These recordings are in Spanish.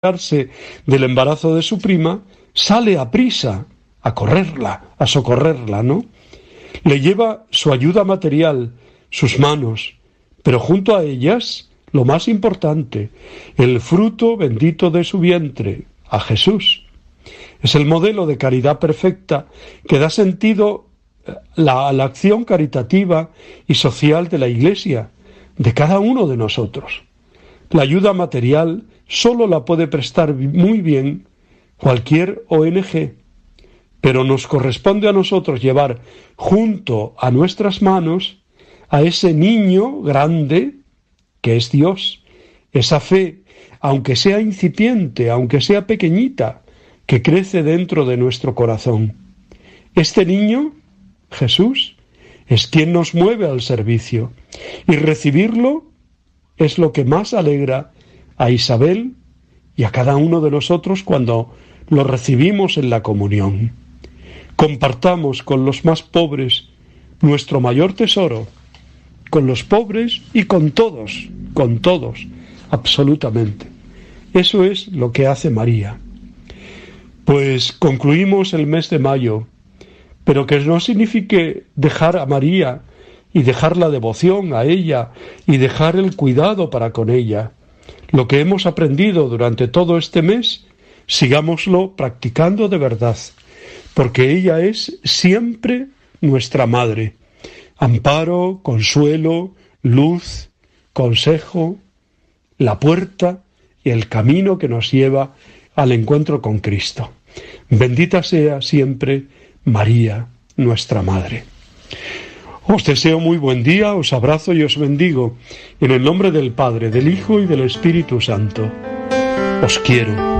del embarazo de su prima, sale a prisa a correrla, a socorrerla, ¿no? Le lleva su ayuda material, sus manos, pero junto a ellas, lo más importante, el fruto bendito de su vientre, a Jesús. Es el modelo de caridad perfecta que da sentido a la acción caritativa y social de la Iglesia, de cada uno de nosotros. La ayuda material solo la puede prestar muy bien cualquier ONG, pero nos corresponde a nosotros llevar junto a nuestras manos a ese niño grande que es Dios, esa fe, aunque sea incipiente, aunque sea pequeñita, que crece dentro de nuestro corazón. Este niño, Jesús, es quien nos mueve al servicio, y recibirlo es lo que más alegra a Isabel y a cada uno de nosotros cuando lo recibimos en la comunión. Compartamos con los más pobres nuestro mayor tesoro, con los pobres y con todos, con todos, absolutamente. Eso es lo que hace María. Pues concluimos el mes de mayo, pero que no signifique dejar a María y dejar la devoción a ella y dejar el cuidado para con ella. Lo que hemos aprendido durante todo este mes, sigámoslo practicando de verdad, porque ella es siempre nuestra madre. Amparo, consuelo, luz, consejo, la puerta y el camino que nos lleva al encuentro con Cristo. Bendita sea siempre María, nuestra Madre. Os deseo muy buen día, os abrazo y os bendigo, en el nombre del Padre, del Hijo y del Espíritu Santo. Os quiero.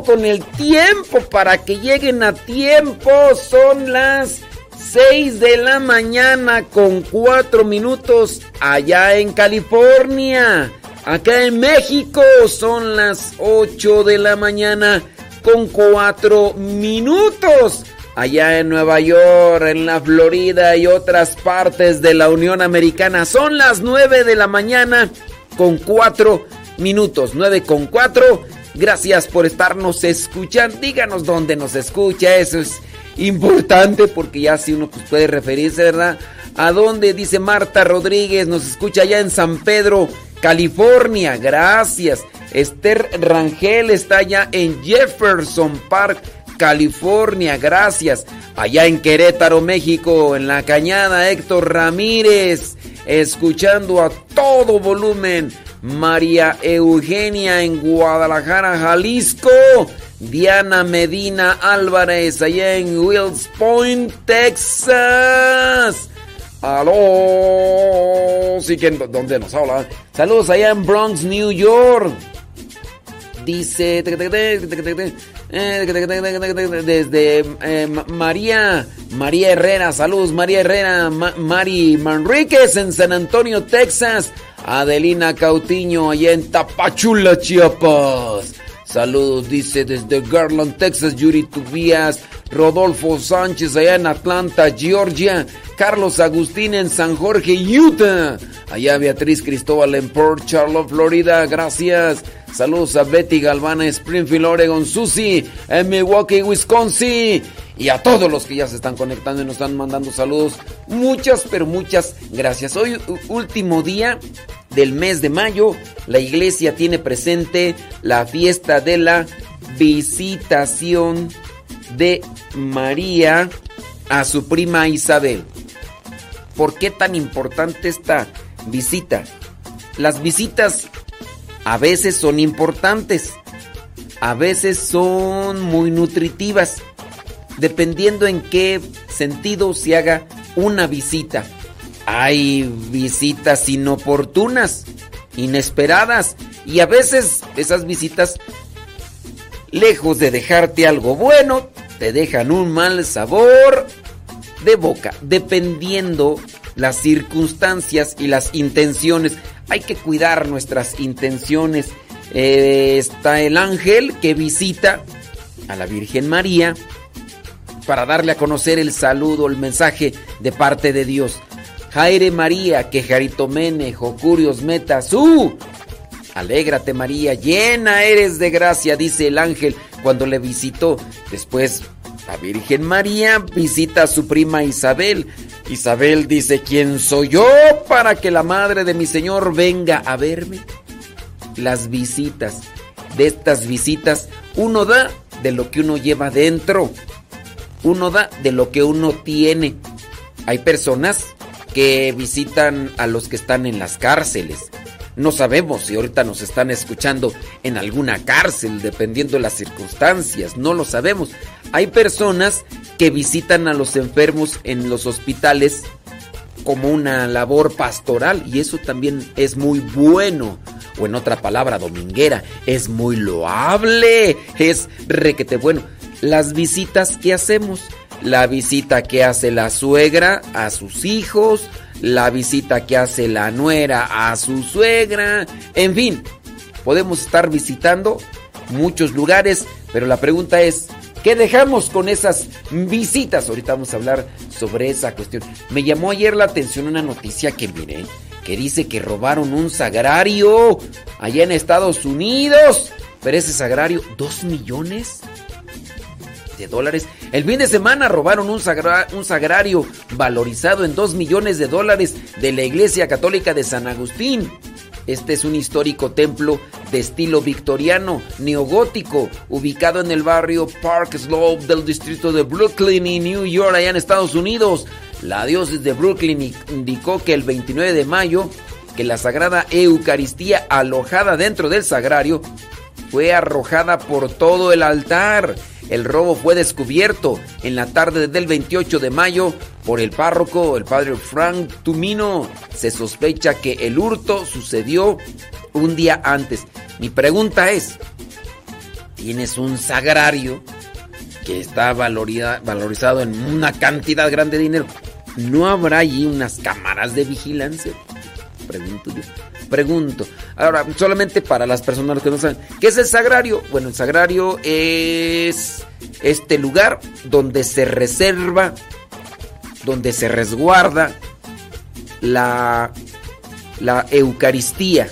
Con el tiempo, para que lleguen a tiempo. Son las 6 de la mañana con 4 minutos allá en California. Acá en México son las 8 de la mañana con 4 minutos. Allá en Nueva York, en la Florida y otras partes de la Unión Americana son las 9 de la mañana con 4 minutos. 9 con 4. Gracias por estarnos escuchando. Díganos dónde nos escucha. Eso es importante porque ya si uno pues, puede referirse, ¿verdad? ¿A dónde? Dice Marta Rodríguez. Nos escucha allá en San Pedro, California. Gracias. Esther Rangel está allá en Jefferson Park, California. Gracias. Allá en Querétaro, México, en la cañada, Héctor Ramírez. Escuchando a todo volumen. María Eugenia en Guadalajara, Jalisco. Diana Medina Álvarez allá en Wills Point, Texas. Aló. Sí, que ¿dónde nos habla? Saludos allá en Bronx, New York. Dice desde eh, Ma- María María Herrera, saludos María Herrera, Ma- Mari Manríquez en San Antonio, Texas, Adelina Cautiño allá en Tapachula, Chiapas. Saludos, dice desde Garland, Texas, Yuri Tubías, Rodolfo Sánchez allá en Atlanta, Georgia, Carlos Agustín en San Jorge, Utah. Allá Beatriz Cristóbal en Port Charlotte, Florida, gracias. Saludos a Betty Galvana, Springfield, Oregon, Susie, en Milwaukee, Wisconsin. Y a todos los que ya se están conectando y nos están mandando saludos. Muchas, pero muchas gracias. Hoy, último día del mes de mayo, la iglesia tiene presente la fiesta de la visitación de María a su prima Isabel. ¿Por qué tan importante esta visita? Las visitas a veces son importantes, a veces son muy nutritivas, dependiendo en qué sentido se haga una visita. Hay visitas inoportunas, inesperadas, y a veces esas visitas, lejos de dejarte algo bueno, te dejan un mal sabor de boca, dependiendo las circunstancias y las intenciones. Hay que cuidar nuestras intenciones. Eh, está el ángel que visita a la Virgen María para darle a conocer el saludo, el mensaje de parte de Dios. Jaire María, que Jaritomene, Jocurios Meta, su Alégrate María, llena eres de gracia, dice el ángel cuando le visitó. Después la Virgen María visita a su prima Isabel. Isabel dice, ¿quién soy yo para que la madre de mi Señor venga a verme? Las visitas. De estas visitas uno da de lo que uno lleva dentro. Uno da de lo que uno tiene. Hay personas que visitan a los que están en las cárceles. No sabemos si ahorita nos están escuchando en alguna cárcel, dependiendo de las circunstancias, no lo sabemos. Hay personas que visitan a los enfermos en los hospitales como una labor pastoral y eso también es muy bueno. O en otra palabra, dominguera, es muy loable, es requete bueno. Las visitas que hacemos, la visita que hace la suegra a sus hijos, la visita que hace la nuera a su suegra, en fin, podemos estar visitando muchos lugares, pero la pregunta es, ¿qué dejamos con esas visitas? Ahorita vamos a hablar sobre esa cuestión. Me llamó ayer la atención una noticia que miré, que dice que robaron un sagrario allá en Estados Unidos, pero ese sagrario, dos millones El fin de semana robaron un, un sagrario valorizado en 2 millones de dólares de la Iglesia Católica de San Agustín. Este es un histórico templo de estilo victoriano, neogótico, ubicado en el barrio Park Slope del distrito de Brooklyn y New York, allá en Estados Unidos. La diócesis de Brooklyn indicó que el 29 de mayo, que la Sagrada Eucaristía alojada dentro del sagrario fue arrojada por todo el altar el robo fue descubierto en la tarde del 28 de mayo por el párroco, el padre Frank Tumino. Se sospecha que el hurto sucedió un día antes. Mi pregunta es, ¿tienes un sagrario que está valorizado en una cantidad grande de dinero? ¿No habrá allí unas cámaras de vigilancia? Pregunto yo. Pregunto. Ahora, solamente para las personas que no saben. ¿Qué es el sagrario? Bueno, el sagrario es este lugar donde se reserva, donde se resguarda la, la Eucaristía,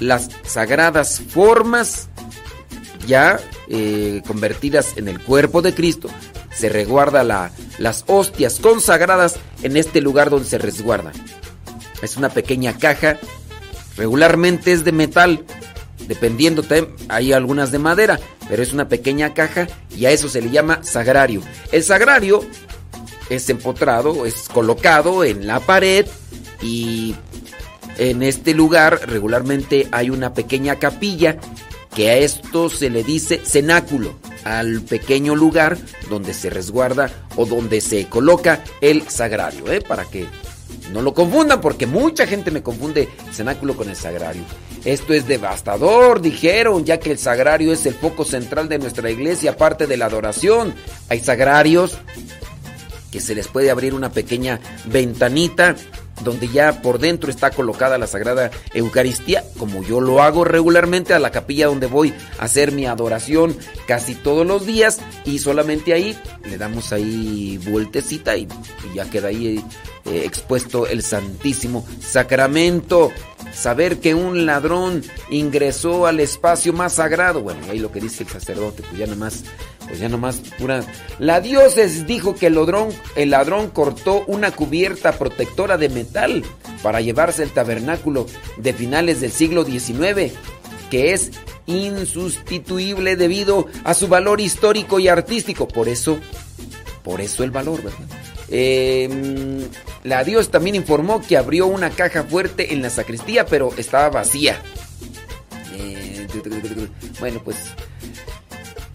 las sagradas formas ya eh, convertidas en el cuerpo de Cristo. Se resguarda la, las hostias consagradas en este lugar donde se resguarda. Es una pequeña caja Regularmente es de metal, dependiendo, hay algunas de madera, pero es una pequeña caja y a eso se le llama sagrario. El sagrario es empotrado, es colocado en la pared y en este lugar regularmente hay una pequeña capilla que a esto se le dice cenáculo, al pequeño lugar donde se resguarda o donde se coloca el sagrario, ¿eh? para que no lo confundan porque mucha gente me confunde cenáculo con el sagrario. Esto es devastador, dijeron, ya que el sagrario es el foco central de nuestra iglesia, aparte de la adoración. Hay sagrarios que se les puede abrir una pequeña ventanita donde ya por dentro está colocada la Sagrada Eucaristía, como yo lo hago regularmente a la capilla donde voy a hacer mi adoración casi todos los días y solamente ahí le damos ahí vueltecita y, ya queda ahí eh, expuesto el Santísimo Sacramento. Saber que un ladrón ingresó al espacio más sagrado, bueno, ahí lo que dice el sacerdote, pues ya nomás pues ya nomás pura. La dioses dijo que el ladrón, el ladrón cortó una cubierta protectora de metal para llevarse el tabernáculo de finales del siglo XIX, que es insustituible debido a su valor histórico y artístico. Por eso, por eso el valor, ¿verdad? Em, la dios también informó que abrió una caja fuerte en la sacristía, pero estaba vacía. Eh, bueno, pues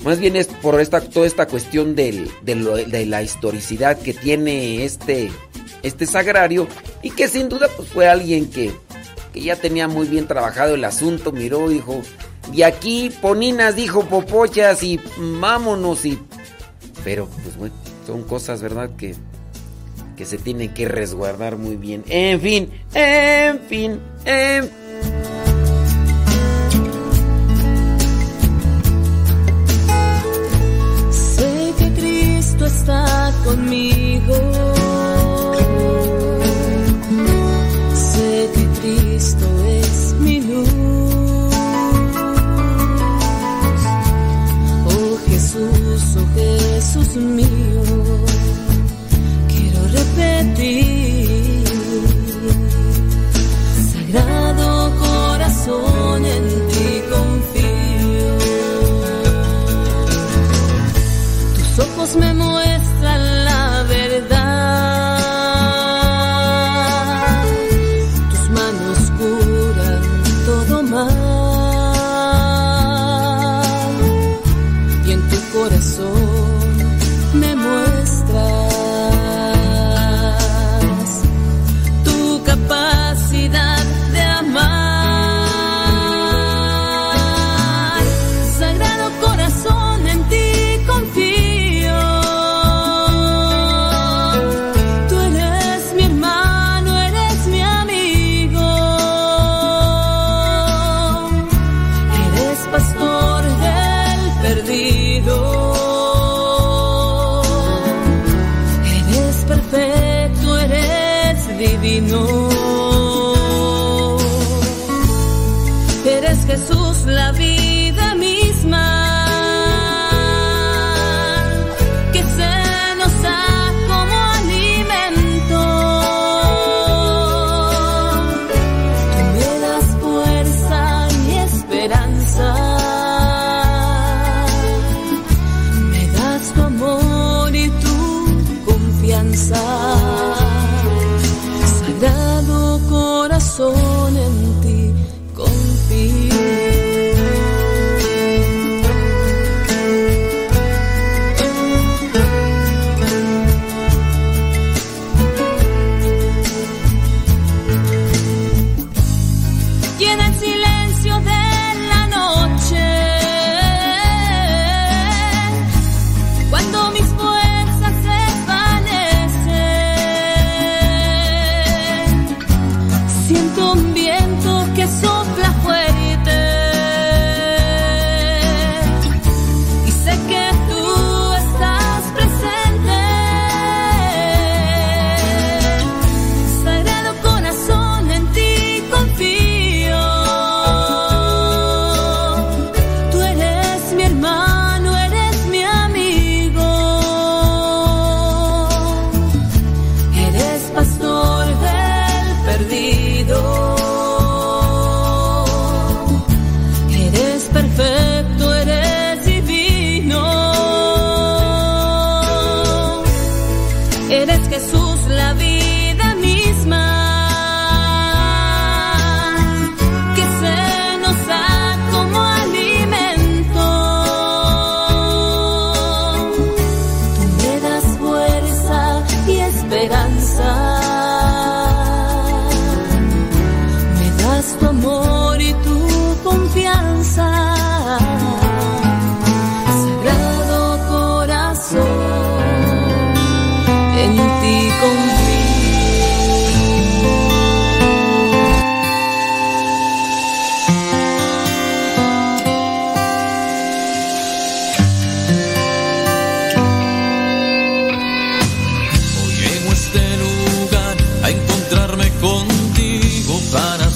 más bien es por esta, toda esta cuestión de la historicidad que tiene este, este sagrario y que sin duda pues fue alguien que, que ya tenía muy bien trabajado el asunto, miró, dijo, de aquí Poninas dijo Popochas y vámonos y... Pero pues bueno, son cosas, ¿verdad? Que, que se tienen que resguardar muy bien. En fin, en fin, en fin. está conmigo. Sé que Cristo es mi luz. Oh Jesús, oh Jesús mío, quiero repetir. Sagrado corazón en ti confío. Tus ojos me mueven.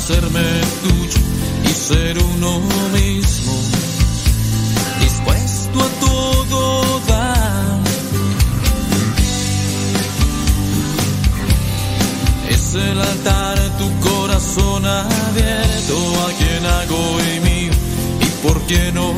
hacerme tuyo y ser uno mismo, dispuesto a todo dar. Es el altar tu corazón abierto a quien hago y mío y por qué no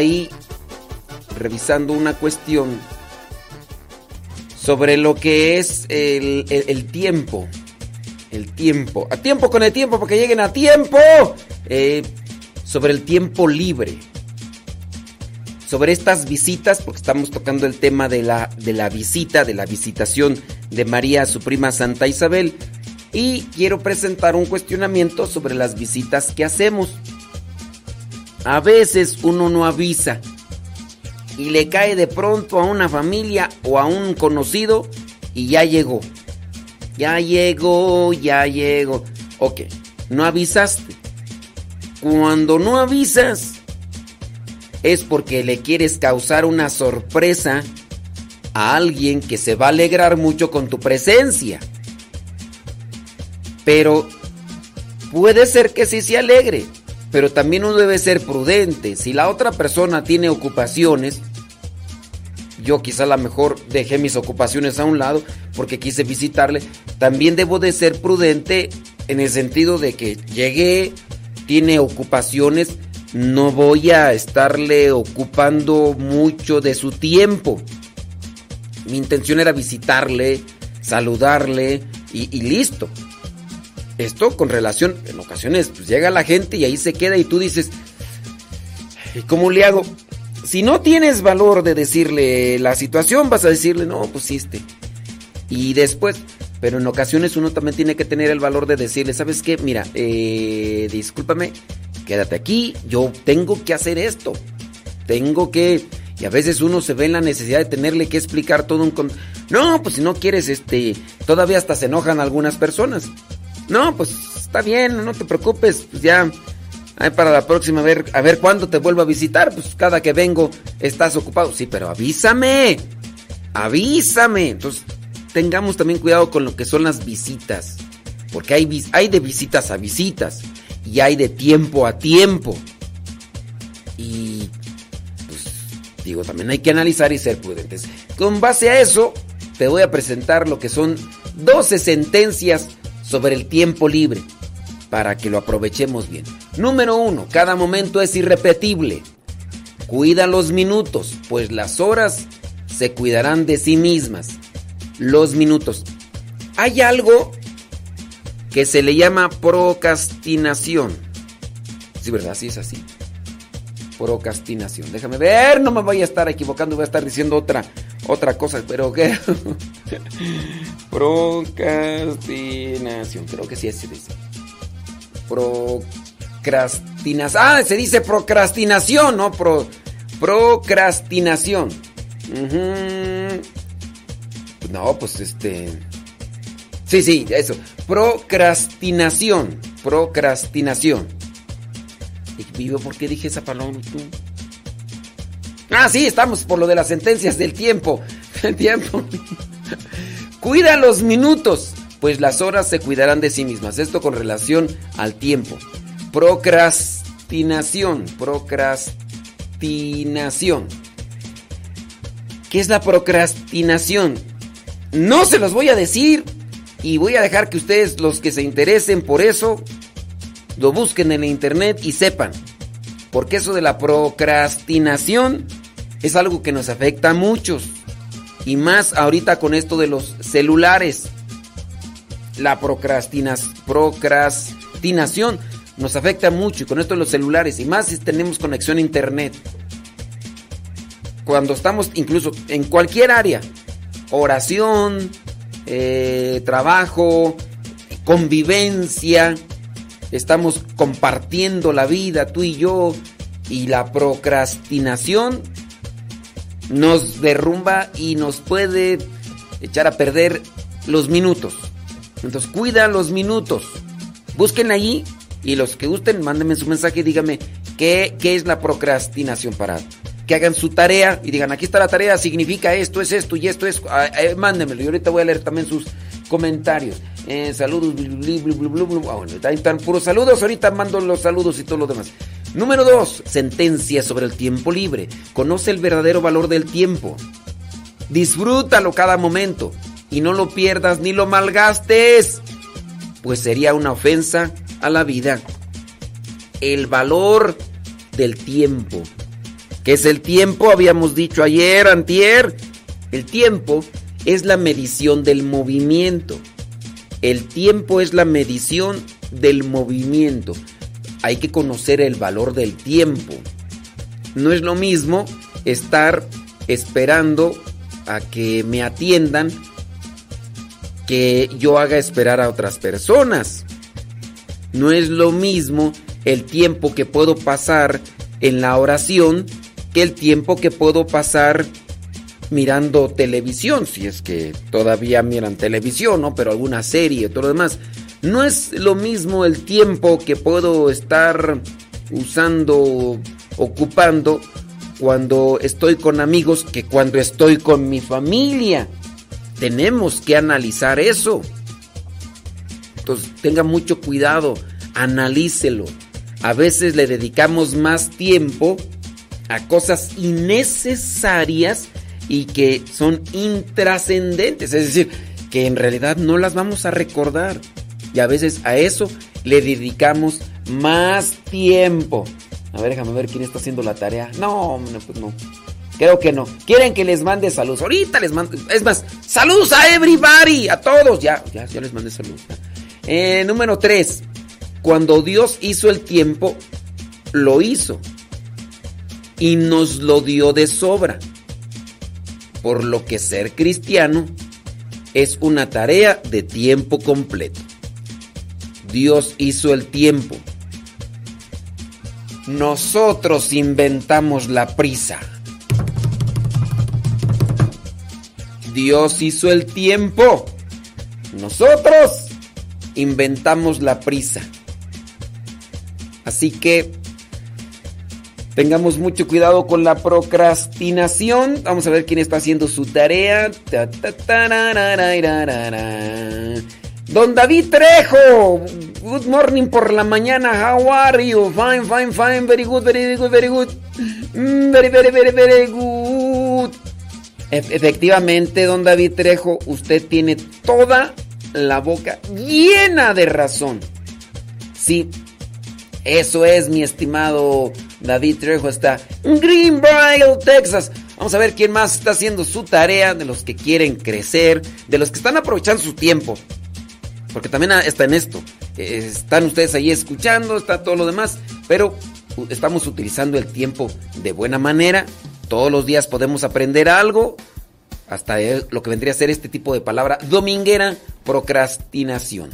ahí revisando una cuestión sobre lo que es el, tiempo. El tiempo. A tiempo con el tiempo, porque lleguen a tiempo. Eh, sobre el tiempo libre. Sobre estas visitas, porque estamos tocando el tema de la, de la visita, de la visitación de María a su prima Santa Isabel. Y quiero presentar un cuestionamiento sobre las visitas que hacemos. A veces uno no avisa y le cae de pronto a una familia o a un conocido y ya llegó. Ya llegó, ya llegó. Ok, no avisaste. Cuando no avisas es porque le quieres causar una sorpresa a alguien que se va a alegrar mucho con tu presencia. Pero puede ser que sí se alegre, pero también uno debe ser prudente. Si la otra persona tiene ocupaciones, yo quizá a lo mejor dejé mis ocupaciones a un lado porque quise visitarle, también debo de ser prudente en el sentido de que llegué, tiene ocupaciones, no voy a estarle ocupando mucho de su tiempo. Mi intención era visitarle, saludarle y, y listo. Esto con relación, en ocasiones pues llega la gente y ahí se queda y tú dices, ¿y cómo le hago? Si no tienes valor de decirle la situación, vas a decirle, no, pues este. Y después, pero en ocasiones uno también tiene que tener el valor de decirle, ¿sabes qué? Mira, eh, discúlpame, quédate aquí, yo tengo que hacer esto. Tengo que... Y a veces uno se ve en la necesidad de tenerle que explicar todo un... con- No, pues si no quieres, este... Todavía hasta se enojan algunas personas. No, pues está bien, no te preocupes, pues ya... Ay, para la próxima, a ver, a ver cuándo te vuelvo a visitar. Pues cada que vengo estás ocupado. Sí, pero avísame. Avísame. Entonces, tengamos también cuidado con lo que son las visitas. Porque hay, hay de visitas a visitas. Y hay de tiempo a tiempo. Y, pues, digo, también hay que analizar y ser prudentes. Con base a eso, te voy a presentar lo que son 12 sentencias sobre el tiempo libre para que lo aprovechemos bien. Número uno, cada momento es irrepetible. Cuida los minutos, pues las horas se cuidarán de sí mismas. Los minutos. Hay algo que se le llama procrastinación. Sí, ¿verdad? Sí es así. Procrastinación. Déjame ver, no me voy a estar equivocando, voy a estar diciendo otra otra cosa, pero que procrastinación, creo que sí se dice. Procrastinación. Ah, se dice procrastinación, ¿no? Pro, procrastinación. No, pues este. Sí, sí, eso. Procrastinación. Procrastinación. ¿Y por qué dije esa palabra tú? Ah, sí, estamos por lo de las sentencias del tiempo. El tiempo. Cuida los minutos, pues las horas se cuidarán de sí mismas. Esto con relación al tiempo. Procrastinación. Procrastinación. ¿Qué es la procrastinación? No se los voy a decir y voy a dejar que ustedes, los que se interesen por eso, lo busquen en la internet y sepan. Porque eso de la procrastinación es algo que nos afecta a muchos. Y más ahorita con esto de los celulares. La procrastinación nos afecta mucho y con esto de los celulares. Y más si tenemos conexión a internet. Cuando estamos incluso en cualquier área. Oración, eh, trabajo, convivencia. Estamos compartiendo la vida, tú y yo. Y la procrastinación nos derrumba y nos puede echar a perder los minutos. Entonces cuida los minutos. Busquen allí y los que gusten, mándenme su mensaje y díganme qué, qué es la procrastinación para que hagan su tarea y digan, aquí está la tarea, significa esto, es esto y esto es... ah, eh, mándenmelo y ahorita voy a leer también sus comentarios. Eh, saludos, blu, blu, blu. Ah, bueno, están puros saludos, ahorita mando los saludos y todo lo demás. Número 2. Sentencia sobre el tiempo libre. Conoce el verdadero valor del tiempo. Disfrútalo cada momento y no lo pierdas ni lo malgastes, pues sería una ofensa a la vida. El valor del tiempo. ¿Qué es el tiempo? Habíamos dicho ayer, antier. El tiempo es la medición del movimiento. El tiempo es la medición del movimiento. Hay que conocer el valor del tiempo. No es lo mismo estar esperando a que me atiendan que yo haga esperar a otras personas. No es lo mismo el tiempo que puedo pasar en la oración que el tiempo que puedo pasar mirando televisión, si es que todavía miran televisión, ¿no? Pero alguna serie, todo lo demás. No es lo mismo el tiempo que puedo estar usando, ocupando cuando estoy con amigos que cuando estoy con mi familia. Tenemos que analizar eso. Entonces, tenga mucho cuidado, analícelo. A veces le dedicamos más tiempo a cosas innecesarias y que son intrascendentes, es decir, que en realidad no las vamos a recordar. Y a veces a eso le dedicamos más tiempo. A ver, déjame ver quién está haciendo la tarea. No, pues no. Creo que no. Quieren que les mande saludos. Ahorita les mando. Es más, saludos a everybody, a todos. Ya, ya, ya les mandé saludos. Eh, número 3. Cuando Dios hizo el tiempo, lo hizo. Y nos lo dio de sobra por lo que ser cristiano es una tarea de tiempo completo. Dios hizo el tiempo. Nosotros inventamos la prisa. Dios hizo el tiempo. Nosotros inventamos la prisa. Así que Tengamos mucho cuidado con la procrastinación. Vamos a ver quién está haciendo su tarea. Don David Trejo. Good morning por la mañana. How are you? Fine, fine, fine. Very good, very good, very good. Mm, very, very, very, very good. Efectivamente, don David Trejo, usted tiene toda la boca llena de razón. Sí, eso es, mi estimado David Trejo está en Greenbrier, Texas. Vamos a ver quién más está haciendo su tarea, de los que quieren crecer, de los que están aprovechando su tiempo. Porque también está en esto. Eh, están ustedes ahí escuchando, está todo lo demás, pero estamos utilizando el tiempo de buena manera. Todos los días podemos aprender algo. Hasta lo que vendría a ser este tipo de palabra dominguera, procrastinación.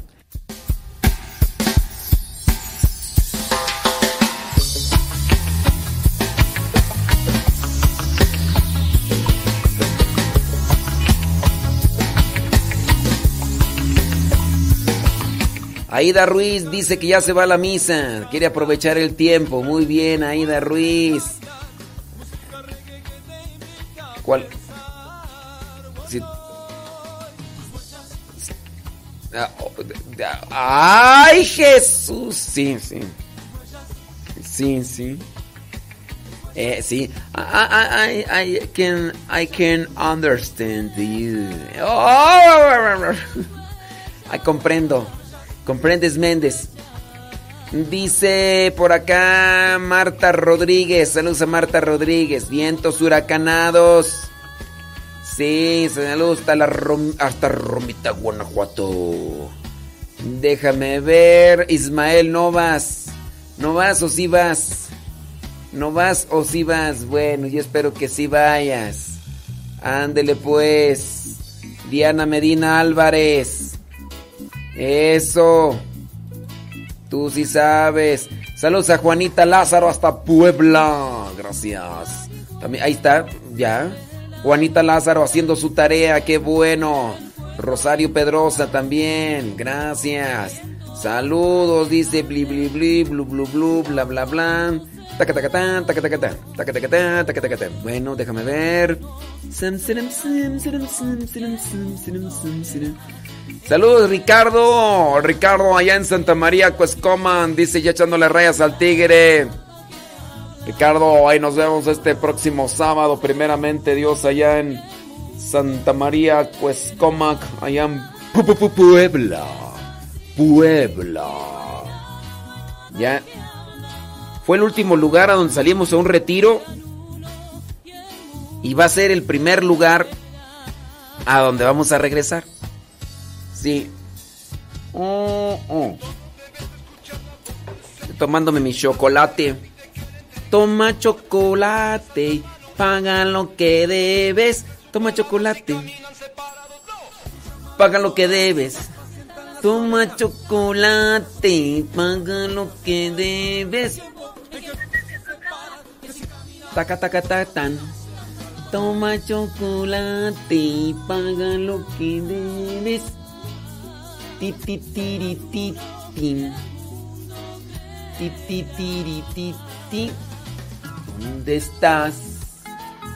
Aida Ruiz dice que ya se va a la misa. Quiere aprovechar el tiempo. Muy bien, Aida Ruiz. ¿Cuál? ¡Ay, Jesús! Sí, sí. Sí, sí. Eh, sí. I, I, I, can, I can understand you. Oh, I comprendo. ¿Comprendes, Méndez? Dice por acá Marta Rodríguez. Saludos a Marta Rodríguez. Vientos huracanados. Sí, saludos hasta, la hasta Romita, Guanajuato. Déjame ver. Ismael, no vas. ¿No vas o sí vas? ¿No vas o sí vas? Bueno, yo espero que sí vayas. Ándele pues. Diana Medina Álvarez. Eso. Tú sí sabes. Saludos a Juanita Lázaro hasta Puebla. Gracias. También, ahí está, ya. Juanita Lázaro haciendo su tarea, qué bueno. Rosario Pedrosa también, gracias. Saludos, dice bli bli bli, blu blu blu, bla bla bla. Bueno, déjame ver. Saludos Ricardo, Ricardo allá en Santa María Cuescoman, dice ya echándole rayas al tigre. Ricardo, ahí nos vemos este próximo sábado, primeramente Dios allá en Santa María Cuescomac, allá en Puebla. Puebla. Ya. Fue el último lugar a donde salimos a un retiro Y va a ser el primer lugar a donde vamos a regresar. Sí. Oh, oh. Tomándome mi chocolate. Toma chocolate, paga lo que debes. Toma chocolate. Paga lo que debes. Toma chocolate, paga lo que debes. Taca, taca, taca, tan. Toma chocolate, paga lo que debes. Ti, ti, tiri, ti, tin. Ti, ti, tiri, ti, ti. ¿Dónde estás?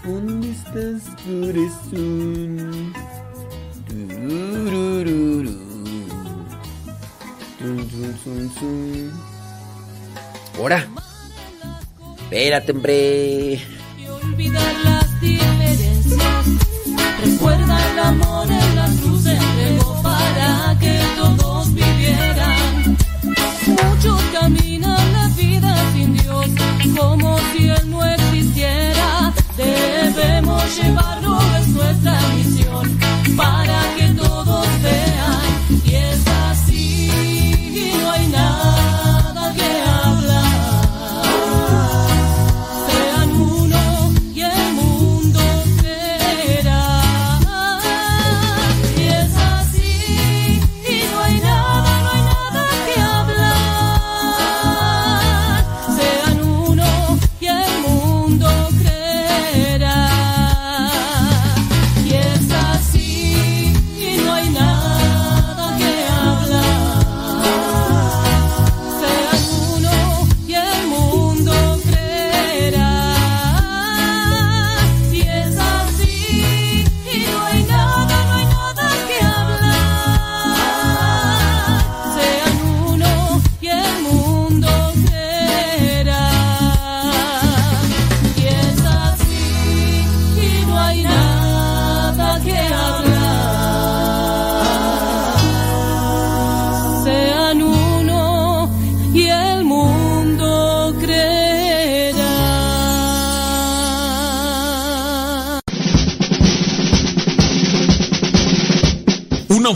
¿Dónde estás, corazón? Ahora. Espérate, hombre. Y olvidar las diferencias. Recuerda el amor en la cruz se entregó para que todos vivieran. Muchos caminan la vida sin Dios, como si Él no existiera. Debemos llevarlo, es nuestra misión, para que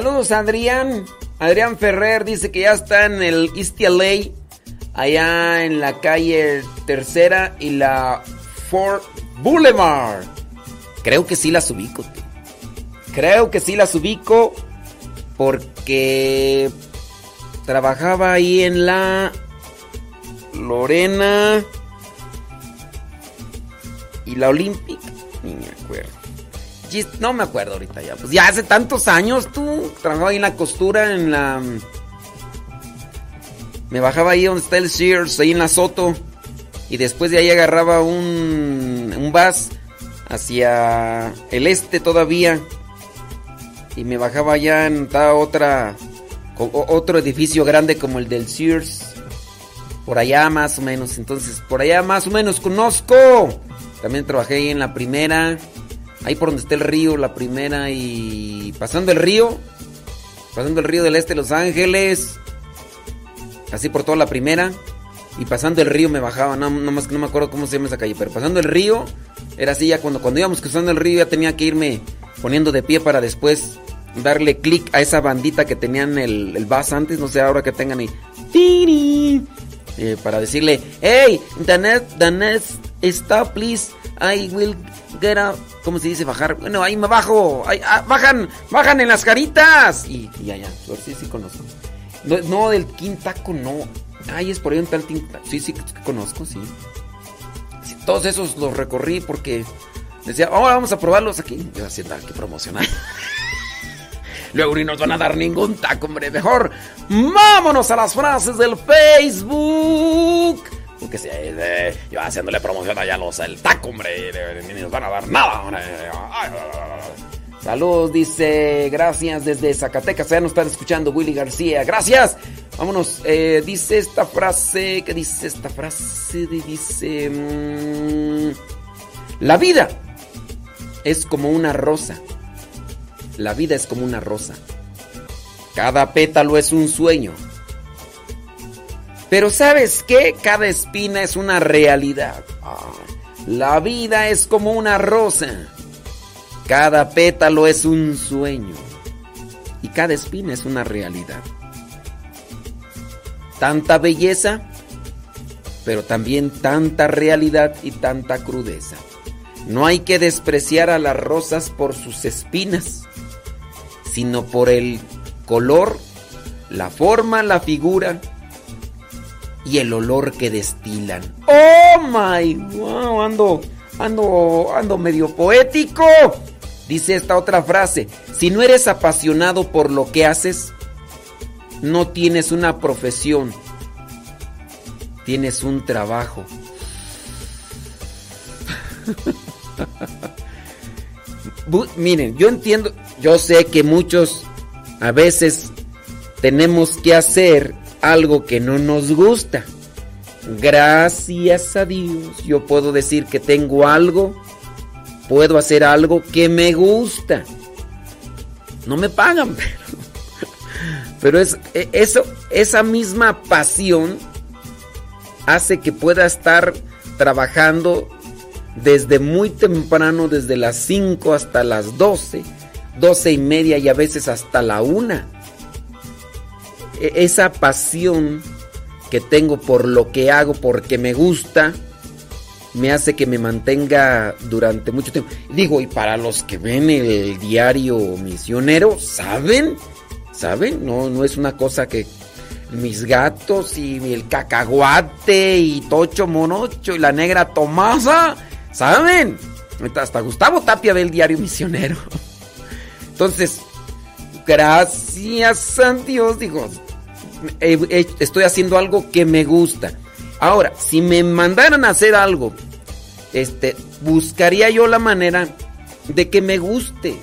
Saludos a Adrián. Adrián Ferrer dice que ya está en el East LA. Allá en la calle Tercera y la Fort Boulevard. Creo que sí las ubico. Creo que sí las ubico. Porque trabajaba ahí en la Lorena y la Olympic. Ni No me acuerdo ahorita ya. Pues ya hace tantos años tú. Trabajaba ahí en la costura, en la. Me bajaba ahí donde está el Sears, ahí en la Soto. Y después de ahí agarraba un, un bus hacia el este todavía. Y me bajaba allá en otra. Otro edificio grande como el del Sears. Por allá más o menos. Entonces, por allá más o menos conozco. También trabajé ahí en la primera. Ahí por donde está el río, la primera y pasando el río. Pasando el río del este de Los Ángeles. Así por toda la primera. Y pasando el río me bajaba. No, no más que no me acuerdo cómo se llama esa calle. Pero pasando el río. Era así ya cuando, cuando íbamos cruzando el río ya tenía que irme poniendo de pie para después darle clic a esa bandita que tenían el, el bus antes. No sé ahora que tengan ahí. Eh, para decirle, hey, the next stop, please. I will get out. ¿Cómo se dice bajar? Bueno, ahí me bajo. Ah, bajan, bajan en las caritas. Y, y ya, ya. Sí, sí conozco. No, no, del Quintaco, no. Ay, es por ahí un tal Quintaco. Sí, sí, conozco, sí. Todos esos los recorrí porque decía, ahora vamos a probarlos aquí. Yo "Ah, que promocionar. Luego ni nos van a dar ningún taco, hombre. Mejor vámonos a las frases del Facebook. Porque si eh, yo haciéndole promoción allá los el taco, hombre, ni nos van a dar nada, Saludos, dice, gracias desde Zacatecas, ya nos están escuchando Willy García, gracias. Vámonos, eh, dice esta frase, ¿qué dice esta frase? Dice, mm, la vida es como una rosa, la vida es como una rosa, cada pétalo es un sueño. Pero ¿sabes qué? Cada espina es una realidad. Ah, la vida es como una rosa. Cada pétalo es un sueño y cada espina es una realidad. Tanta belleza, pero también tanta realidad y tanta crudeza. No hay que despreciar a las rosas por sus espinas, sino por el color, la forma, la figura y el olor que destilan. ¡Oh my! Wow, ando, ando, ando medio poético. Dice esta otra frase, si no eres apasionado por lo que haces, no tienes una profesión, tienes un trabajo. Miren, yo entiendo, yo sé que muchos a veces tenemos que hacer algo que no nos gusta. Gracias a Dios, yo puedo decir que tengo algo puedo hacer algo que me gusta. No me pagan, pero, es e, eso, esa misma pasión hace que pueda estar trabajando desde muy temprano, desde las 5 hasta las 12, 12 y media y a veces hasta la 1. E, esa pasión que tengo por lo que hago, porque me gusta, me hace que me mantenga durante mucho tiempo. Digo, y para los que ven el diario misionero, ¿saben? ¿Saben? No, no es una cosa que mis gatos y el cacahuate y Tocho Monocho y la negra Tomasa, ¿saben? Hasta Gustavo Tapia ve el diario misionero. Entonces, gracias a Dios, digo, estoy haciendo algo que me gusta. Ahora, si me mandaran a hacer algo, este, buscaría yo la manera de que me guste.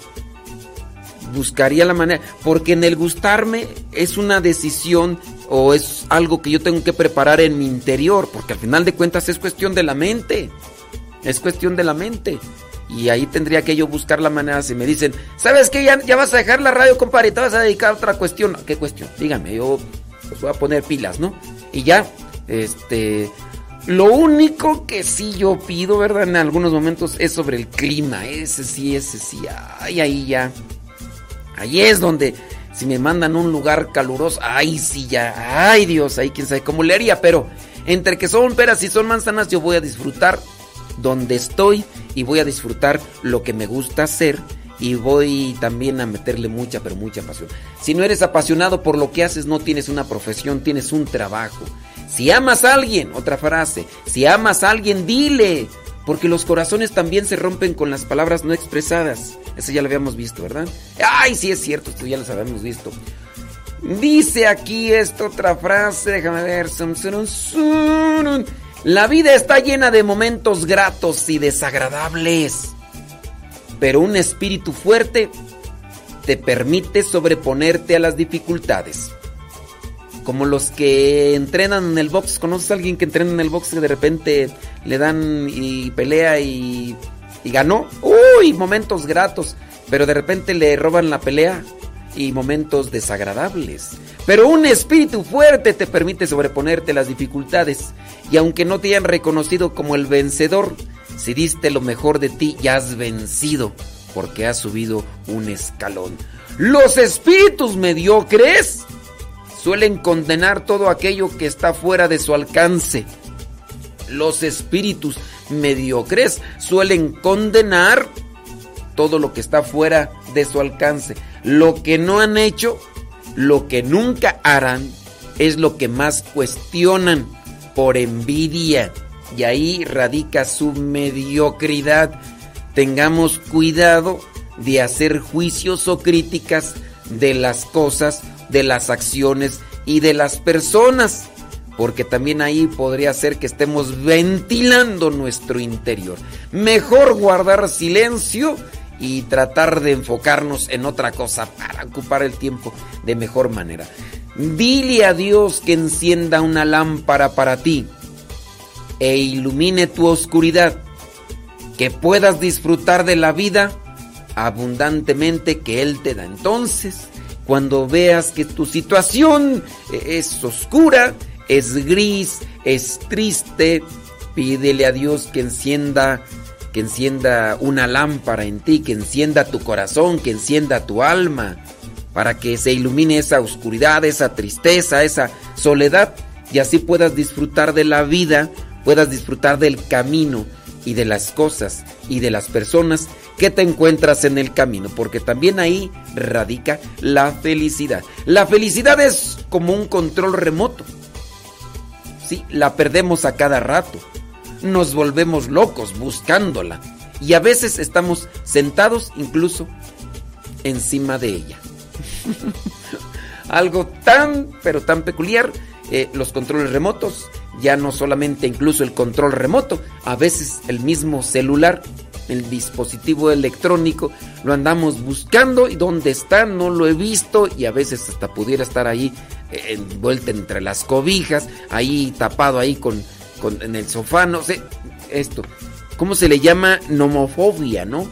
Buscaría la manera, porque en el gustarme es una decisión o es algo que yo tengo que preparar en mi interior, porque al final de cuentas es cuestión de la mente. Es cuestión de la mente. Y ahí tendría que yo buscar la manera. Si me dicen, ¿sabes qué? Ya, vas a dejar la radio, compadre, y te vas a dedicar a otra cuestión. ¿Qué cuestión? Dígame, yo pues voy a poner pilas, ¿no? Y ya este. Lo único que sí yo pido, ¿verdad? En algunos momentos es sobre el clima. Ese sí, ese sí. Ay, ahí ya. Ahí es donde, si me mandan un lugar caluroso, ay, sí, ya. Ay, Dios, ahí quién sabe cómo le haría. Pero entre que son peras y son manzanas, yo voy a disfrutar donde estoy y voy a disfrutar lo que me gusta hacer y voy también a meterle mucha, pero mucha pasión. Si no eres apasionado por lo que haces, no tienes una profesión, tienes un trabajo. Si amas a alguien, otra frase, si amas a alguien, dile, porque los corazones también se rompen con las palabras no expresadas. Eso ya lo habíamos visto, ¿verdad? Ay, sí es cierto, esto ya lo habíamos visto. Dice aquí esta otra frase, déjame ver. La vida está llena de momentos gratos y desagradables, pero un espíritu fuerte te permite sobreponerte a las dificultades como los que entrenan en el box. ¿Conoces a alguien que entrena en el box que de repente le dan y pelea y, y ganó? Uy, momentos gratos, pero de repente le roban la pelea y momentos desagradables. Pero un espíritu fuerte te permite sobreponerte las dificultades y aunque no te hayan reconocido como el vencedor, si diste lo mejor de ti ya has vencido porque has subido un escalón. Los espíritus mediocres suelen condenar todo aquello que está fuera de su alcance. Los espíritus mediocres suelen condenar todo lo que está fuera de su alcance. Lo que no han hecho, lo que nunca harán, es lo que más cuestionan por envidia. Y ahí radica su mediocridad. Tengamos cuidado de hacer juicios o críticas de las cosas, de las acciones y de las personas. Porque también ahí podría ser que estemos ventilando nuestro interior. Mejor guardar silencio y tratar de enfocarnos en otra cosa para ocupar el tiempo de mejor manera. Dile a Dios que encienda una lámpara para ti e ilumine tu oscuridad, que puedas disfrutar de la vida abundantemente que Él te da. Entonces, cuando veas que tu situación es oscura, es gris, es triste, pídele a Dios que encienda que encienda una lámpara en ti, que encienda tu corazón, que encienda tu alma, para que se ilumine esa oscuridad, esa tristeza, esa soledad, y así puedas disfrutar de la vida, puedas disfrutar del camino y de las cosas y de las personas que te encuentras en el camino, porque también ahí radica la felicidad. La felicidad es como un control remoto. Sí, la perdemos a cada rato. Nos volvemos locos buscándola y a veces estamos sentados incluso encima de ella. Algo tan, pero tan peculiar, eh, los controles remotos, ya no solamente incluso el control remoto, a veces el mismo celular, el dispositivo electrónico, lo andamos buscando y dónde está no lo he visto y a veces hasta pudiera estar ahí eh, envuelta entre las cobijas, ahí tapado ahí con, en el sofá, no sé, esto. ¿Cómo se le llama? Nomofobia, ¿no?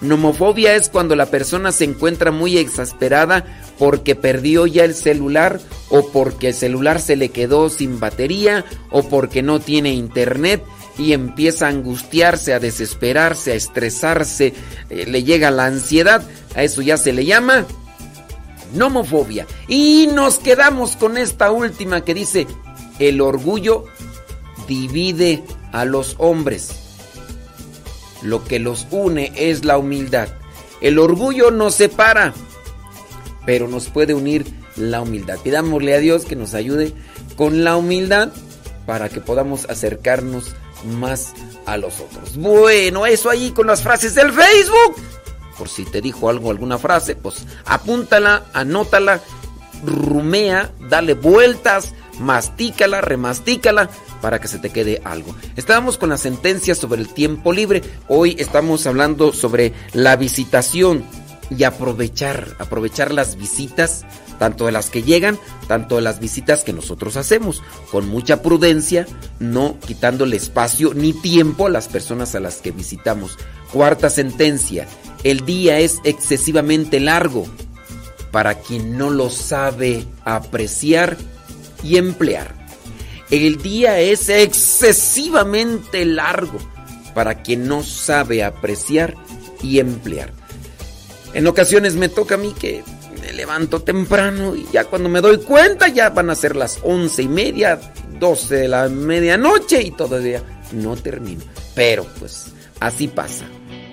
Nomofobia es cuando la persona se encuentra muy exasperada porque perdió ya el celular o porque el celular se le quedó sin batería o porque no tiene internet y empieza a angustiarse, a desesperarse, a estresarse, eh, le llega la ansiedad, a eso ya se le llama nomofobia. Y nos quedamos con esta última que dice, el orgullo divide a los hombres. Lo que los une es la humildad. El orgullo nos separa, pero nos puede unir la humildad. Pidámosle a Dios que nos ayude con la humildad para que podamos acercarnos más a los otros. Bueno, eso ahí con las frases del Facebook. Por si te dijo algo, alguna frase, pues apúntala, anótala, rumea, dale vueltas, mastícala, remastícala para que se te quede algo. Estábamos con la sentencia sobre el tiempo libre. Hoy estamos hablando sobre la visitación y aprovechar, aprovechar las visitas, tanto de las que llegan, tanto de las visitas que nosotros hacemos, con mucha prudencia, no quitándole espacio ni tiempo a las personas a las que visitamos. Cuarta sentencia, el día es excesivamente largo para quien no lo sabe apreciar y emplear. El día es excesivamente largo para quien no sabe apreciar y emplear. En ocasiones me toca a mí que me levanto temprano y ya cuando me doy cuenta ya van a ser las once y media, doce de la medianoche y todavía no termino. Pero pues así pasa.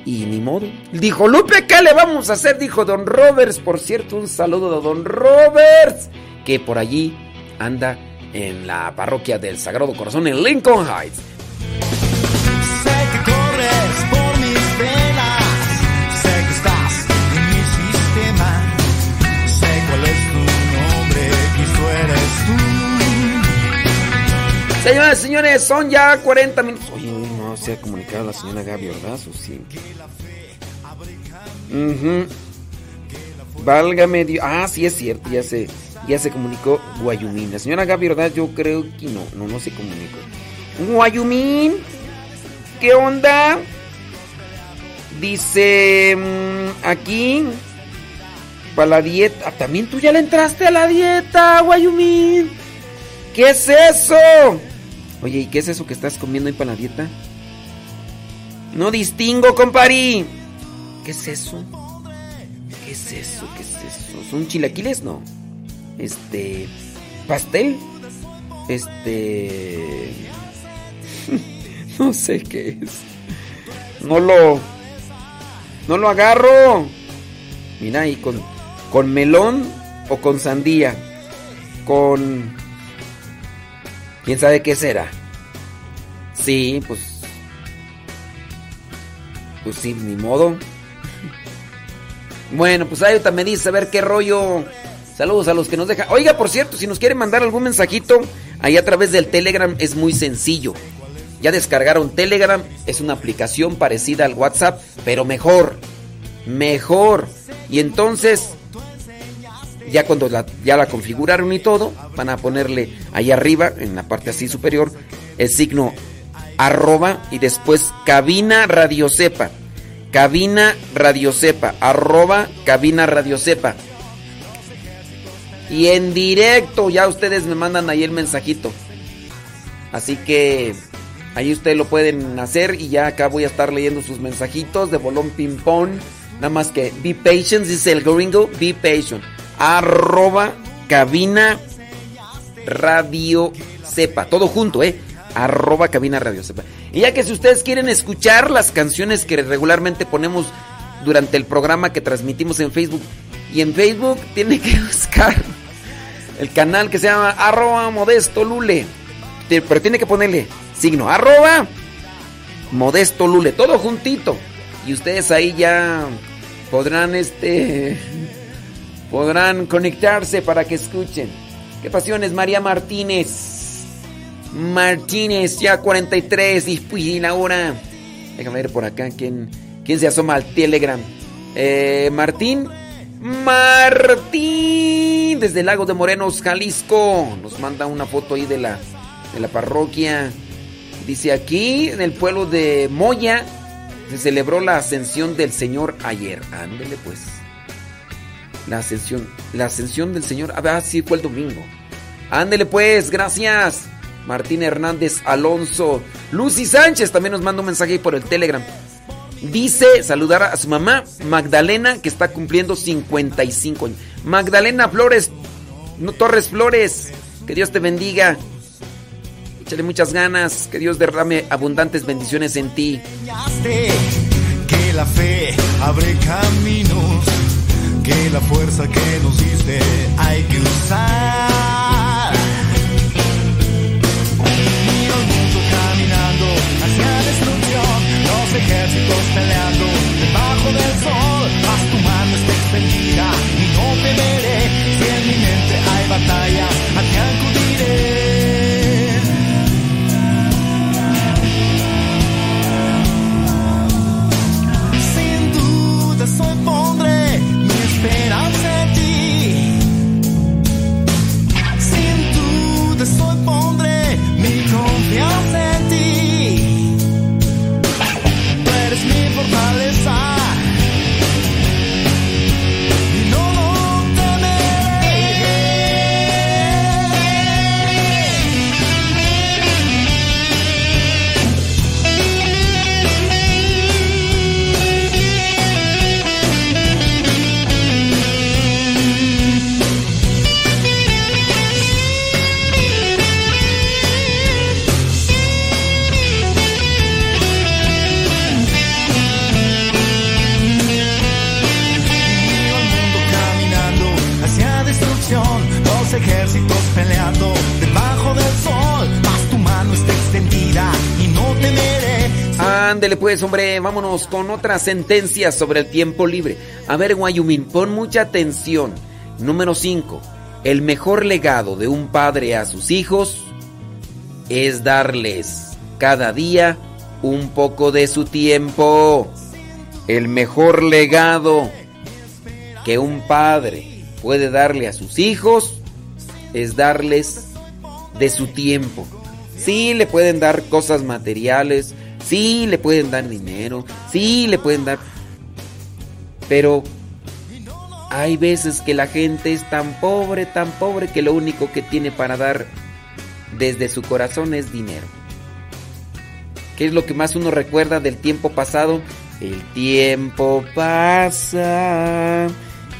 Y ni modo. Dijo Lupe, ¿qué le vamos a hacer? Dijo Don Roberts. Por cierto, un saludo a Don Roberts, que por allí anda en la parroquia del Sagrado Corazón en Lincoln Heights. Sé que corres por mis venas, sé que estás en mi sistema, sé cuál es tu nombre y tú eres tú. Señoras y señores, son ya 40 minutos. Oye, no se ha comunicado la señora Gaby Ordaz, ¿o sí? Ujú. Válgame Dios. Ah, sí es cierto, ya se, ya se comunicó Guayumín. La señora Gaby Ordaz yo creo que no, no, no se comunicó. Guayumín, ¿qué onda? Dice mm, aquí, para la dieta. Ah, También tú ya le entraste a la dieta, Guayumín. ¿Qué es eso? Oye, ¿y qué es eso que estás comiendo ahí para la dieta? No distingo, compari. ¿Qué es eso? ¿Qué es eso? ¿Qué es eso? ¿Son chilaquiles? No. Este. ¿Pastel? Este. no sé qué es. No lo. No lo agarro. Mira ahí con. Con melón o con sandía. Con. ¿Quién sabe qué será? Sí, pues. Pues sí, ni modo. Bueno, pues ahí me dice a ver qué rollo. Saludos a los que nos dejan. Oiga, por cierto, si nos quieren mandar algún mensajito, ahí a través del Telegram es muy sencillo. Ya descargaron Telegram, es una aplicación parecida al WhatsApp, pero mejor. Mejor. Y entonces, ya cuando la, ya la configuraron y todo, van a ponerle ahí arriba, en la parte así superior, el signo arroba y después cabina radio cepa. Cabina radio cepa. Arroba cabina radio cepa. Y en directo ya ustedes me mandan ahí el mensajito. Así que ahí ustedes lo pueden hacer y ya acá voy a estar leyendo sus mensajitos de bolón ping pong. Nada más que be patient, dice el gringo, be patient. Arroba cabina radio sepa. Todo junto, ¿eh? Arroba cabina radio sepa. Y ya que si ustedes quieren escuchar las canciones que regularmente ponemos durante el programa que transmitimos en Facebook. Y en Facebook tiene que buscar el canal que se llama arroba modesto lule. Pero tiene que ponerle signo arroba modesto lule. Todo juntito. Y ustedes ahí ya podrán este podrán conectarse para que escuchen. ¿Qué pasiones, María Martínez? Martínez, ya 43 y pues la hora. Déjame ver por acá quién, quién se asoma al Telegram. Eh, Martín. Martín, desde lago de Morenos, Jalisco. Nos manda una foto ahí de la, de la parroquia. Dice aquí, en el pueblo de Moya, se celebró la ascensión del Señor ayer. Ándele pues. La ascensión. La ascensión del Señor. Ah, sí, fue el domingo. Ándele pues, gracias. Martín Hernández Alonso. Lucy Sánchez también nos manda un mensaje ahí por el Telegram. Dice saludar a su mamá, Magdalena, que está cumpliendo 55 años. Magdalena Flores, no Torres Flores, que Dios te bendiga. Échale muchas ganas, que Dios derrame abundantes bendiciones en ti. Que la fe abre caminos, que la fuerza que nos diste hay que usar. Ejércitos peleando debajo del sol. Haz tu mano está extendida y no temeré. Si en mi mente hay batalla, Ándele pues, hombre, vámonos con otra sentencia sobre el tiempo libre. A ver, Guayumín, pon mucha atención. Número 5. El mejor legado de un padre a sus hijos es darles cada día un poco de su tiempo. El mejor legado que un padre puede darle a sus hijos es darles de su tiempo. Sí, le pueden dar cosas materiales, sí, le pueden dar dinero, sí, le pueden dar... Pero hay veces que la gente es tan pobre, tan pobre que lo único que tiene para dar desde su corazón es dinero. ¿Qué es lo que más uno recuerda del tiempo pasado? El tiempo pasa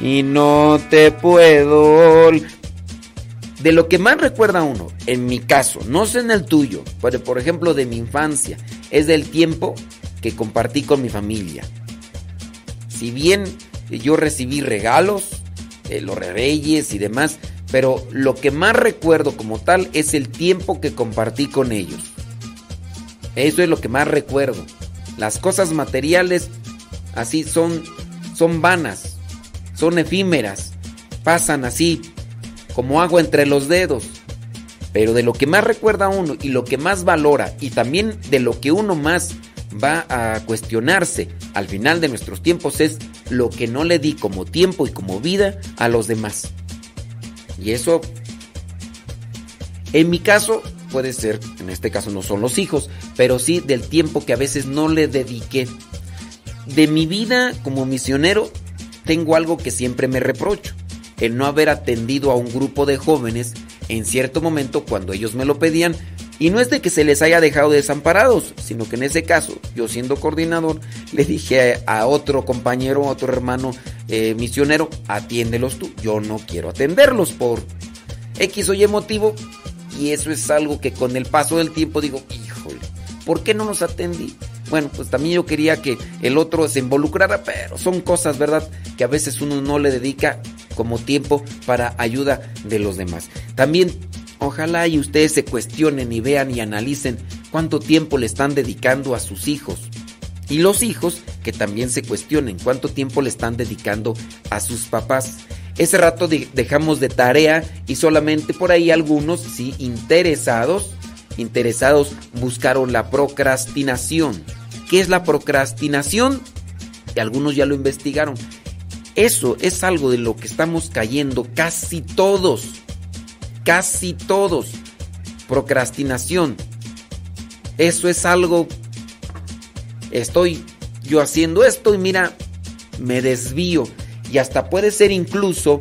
y no te puedo... De lo que más recuerda uno, en mi caso, no sé en el tuyo, pero por ejemplo de mi infancia, es del tiempo que compartí con mi familia. Si bien yo recibí regalos, eh, los reyes y demás, pero lo que más recuerdo como tal es el tiempo que compartí con ellos. Eso es lo que más recuerdo. Las cosas materiales así son son vanas. son efímeras, pasan así como agua entre los dedos. Pero de lo que más recuerda uno y lo que más valora y también de lo que uno más va a cuestionarse al final de nuestros tiempos es lo que no le di como tiempo y como vida a los demás. Y eso, en mi caso, puede ser, en este caso no son los hijos, pero sí del tiempo que a veces no le dediqué. De mi vida como misionero, tengo algo que siempre me reprocho, el no haber atendido a un grupo de jóvenes en cierto momento cuando ellos me lo pedían. Y no es de que se les haya dejado desamparados, sino que en ese caso, yo siendo coordinador, le dije a, otro compañero, a otro hermano eh, misionero, atiéndelos tú. Yo no quiero atenderlos por X o Y motivo. Y eso es algo que con el paso del tiempo digo, híjole, ¿por qué no los atendí? Bueno, pues también yo quería que el otro se involucrara, pero son cosas, ¿verdad? Que a veces uno no le dedica como tiempo para ayuda de los demás. También, ojalá y ustedes se cuestionen y vean y analicen cuánto tiempo le están dedicando a sus hijos. Y los hijos que también se cuestionen cuánto tiempo le están dedicando a sus papás. Ese rato dejamos de tarea y solamente por ahí algunos, sí, interesados, interesados buscaron la procrastinación. ¿Qué es la procrastinación? Y algunos ya lo investigaron. Eso es algo de lo que estamos cayendo casi todos. Casi todos. Procrastinación. Eso es algo... Estoy yo haciendo esto y mira, me desvío. Y hasta puede ser incluso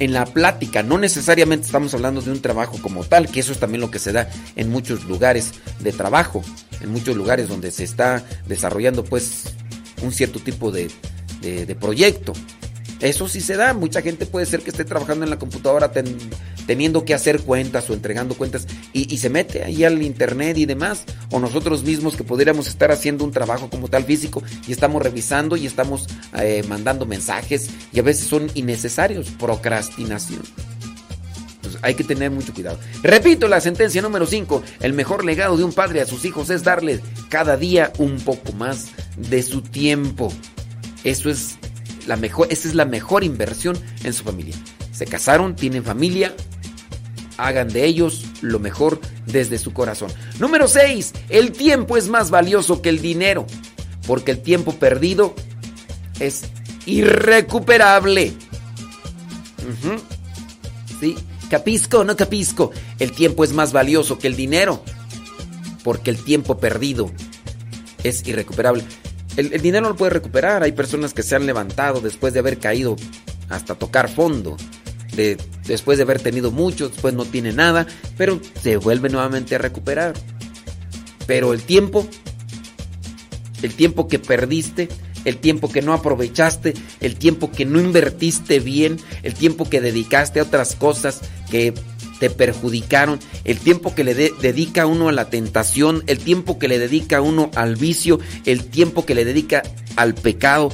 en la plática. No necesariamente estamos hablando de un trabajo como tal, que eso es también lo que se da en muchos lugares de trabajo. En muchos lugares donde se está desarrollando pues un cierto tipo de de, proyecto. Eso sí se da. Mucha gente puede ser que esté trabajando en la computadora teniendo que hacer cuentas o entregando cuentas y, se mete ahí al internet y demás. O nosotros mismos que podríamos estar haciendo un trabajo como tal físico y estamos revisando y estamos eh, mandando mensajes y a veces son innecesarios. Procrastinación. hay que tener mucho cuidado. Repito la sentencia número 5. El mejor legado de un padre a sus hijos es darles cada día un poco más de su tiempo. Eso es la mejor, esa es la mejor inversión en su familia. Se casaron, tienen familia, hagan de ellos lo mejor desde su corazón. Número 6. El tiempo es más valioso que el dinero, porque el tiempo perdido es irrecuperable. Sí, capisco, no capisco. El tiempo es más valioso que el dinero, porque el tiempo perdido es irrecuperable. El, dinero no lo puede recuperar. Hay personas que se han levantado después de haber caído hasta tocar fondo. De, después de haber tenido mucho, después no tiene nada, pero se vuelve nuevamente a recuperar. Pero el tiempo, el tiempo que perdiste, el tiempo que no aprovechaste, el tiempo que no invertiste bien, el tiempo que dedicaste a otras cosas que te perjudicaron, el tiempo que le dedica uno a la tentación, el tiempo que le dedica uno al vicio, el tiempo que le dedica al pecado,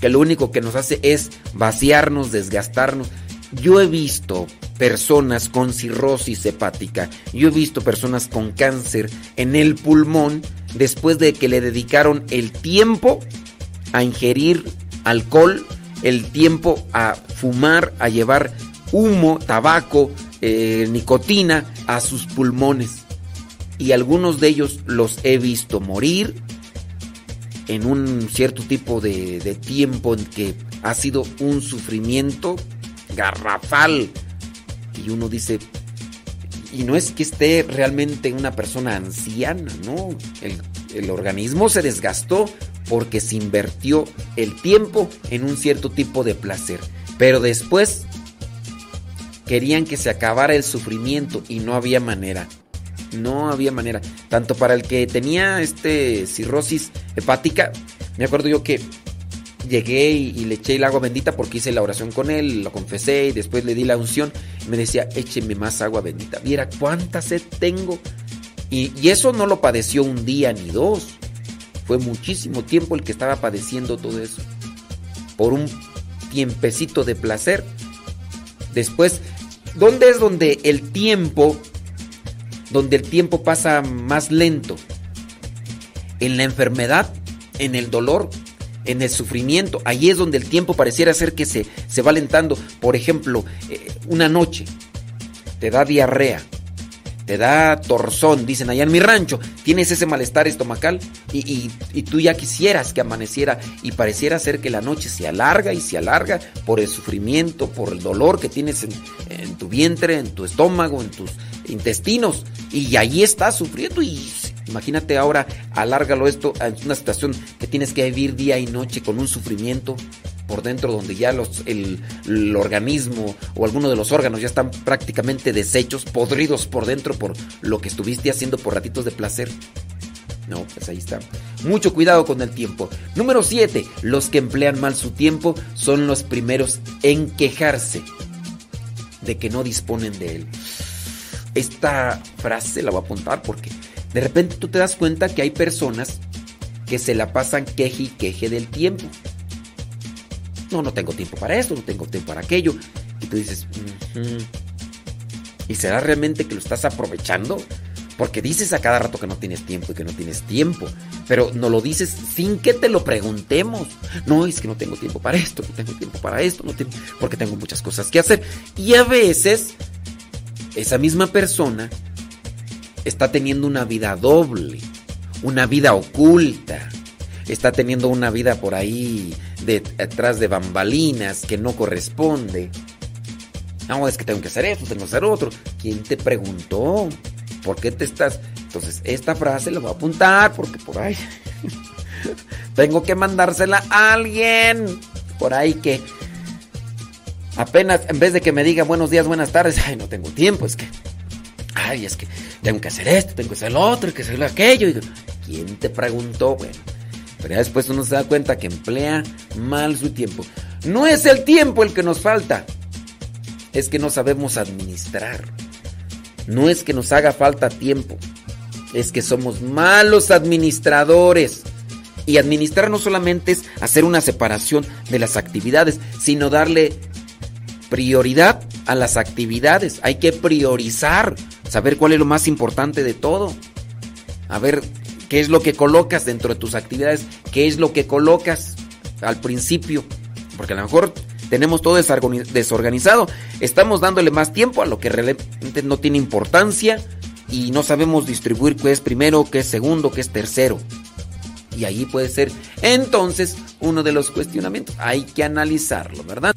que lo único que nos hace es vaciarnos, desgastarnos. Yo he visto personas con cirrosis hepática, yo he visto personas con cáncer en el pulmón después de que le dedicaron el tiempo a ingerir alcohol, el tiempo a fumar, a llevar humo, tabaco, eh, nicotina a sus pulmones. Y algunos de ellos los he visto morir en un cierto tipo de, tiempo en que ha sido un sufrimiento garrafal. Y uno dice, y no es que esté realmente una persona anciana, no. El, organismo se desgastó porque se invirtió el tiempo en un cierto tipo de placer. Pero después querían que se acabara el sufrimiento y no había manera. No había manera. Tanto para el que tenía este cirrosis hepática, me acuerdo yo que llegué y, le eché el agua bendita porque hice la oración con él, lo confesé y después le di la unción. Y me decía, écheme más agua bendita. Viera cuánta sed tengo. Y, y eso no lo padeció un día ni dos. Fue muchísimo tiempo el que estaba padeciendo todo eso. Por un tiempecito de placer. Después ¿Dónde es donde el tiempo, donde el tiempo pasa más lento? En la enfermedad, en el dolor, en el sufrimiento. Ahí es donde el tiempo pareciera ser que se, se va alentando. Por ejemplo, eh, una noche te da diarrea, te da torzón, dicen allá en mi rancho, tienes ese malestar estomacal y, y- y tú ya quisieras que amaneciera y pareciera ser que la noche se alarga y se alarga por el sufrimiento, por el dolor que tienes en, en tu vientre, en tu estómago, en tus intestinos. Y ahí estás sufriendo y imagínate ahora, alárgalo esto a una situación que tienes que vivir día y noche con un sufrimiento por dentro donde ya los, el, organismo o alguno de los órganos ya están prácticamente deshechos, podridos por dentro por lo que estuviste haciendo por ratitos de placer. No, pues ahí está. Mucho cuidado con el tiempo. Número 7. Los que emplean mal su tiempo son los primeros en quejarse de que no disponen de él. Esta frase la voy a apuntar porque de repente tú te das cuenta que hay personas que se la pasan queje y queje del tiempo. No, no tengo tiempo para esto, no tengo tiempo para aquello. Y tú dices. ¿y será realmente que lo estás aprovechando? Porque dices a cada rato que no tienes tiempo y que no tienes tiempo. Pero no lo dices sin que te lo preguntemos. No, es que no tengo tiempo para esto, no tengo tiempo para esto, no tengo, porque tengo muchas cosas que hacer. Y a veces, esa misma persona está teniendo una vida doble, una vida oculta. Está teniendo una vida por ahí detrás de bambalinas que no corresponde. No, es que tengo que hacer esto, tengo que hacer otro. ¿Quién te preguntó? ¿Por qué te estás...? Entonces, esta frase la voy a apuntar porque por ahí... tengo que mandársela a alguien. Por ahí que... Apenas, en vez de que me diga buenos días, buenas tardes, ay, no tengo tiempo, es que... Ay, es que tengo que hacer esto, tengo que hacer lo otro, que hacer aquello. ¿quién te preguntó? Bueno, pero ya después uno se da cuenta que emplea mal su tiempo. No es el tiempo el que nos falta, es que no sabemos administrar. No es que nos haga falta tiempo, es que somos malos administradores. Y administrar no solamente es hacer una separación de las actividades, sino darle prioridad a las actividades. Hay que priorizar, saber cuál es lo más importante de todo. A ver qué es lo que colocas dentro de tus actividades, qué es lo que colocas al principio. Porque a lo mejor tenemos todo desorganizado. Estamos dándole más tiempo a lo que realmente no tiene importancia y no sabemos distribuir qué es primero, qué es segundo, qué es tercero. Y ahí puede ser entonces uno de los cuestionamientos. Hay que analizarlo, ¿verdad?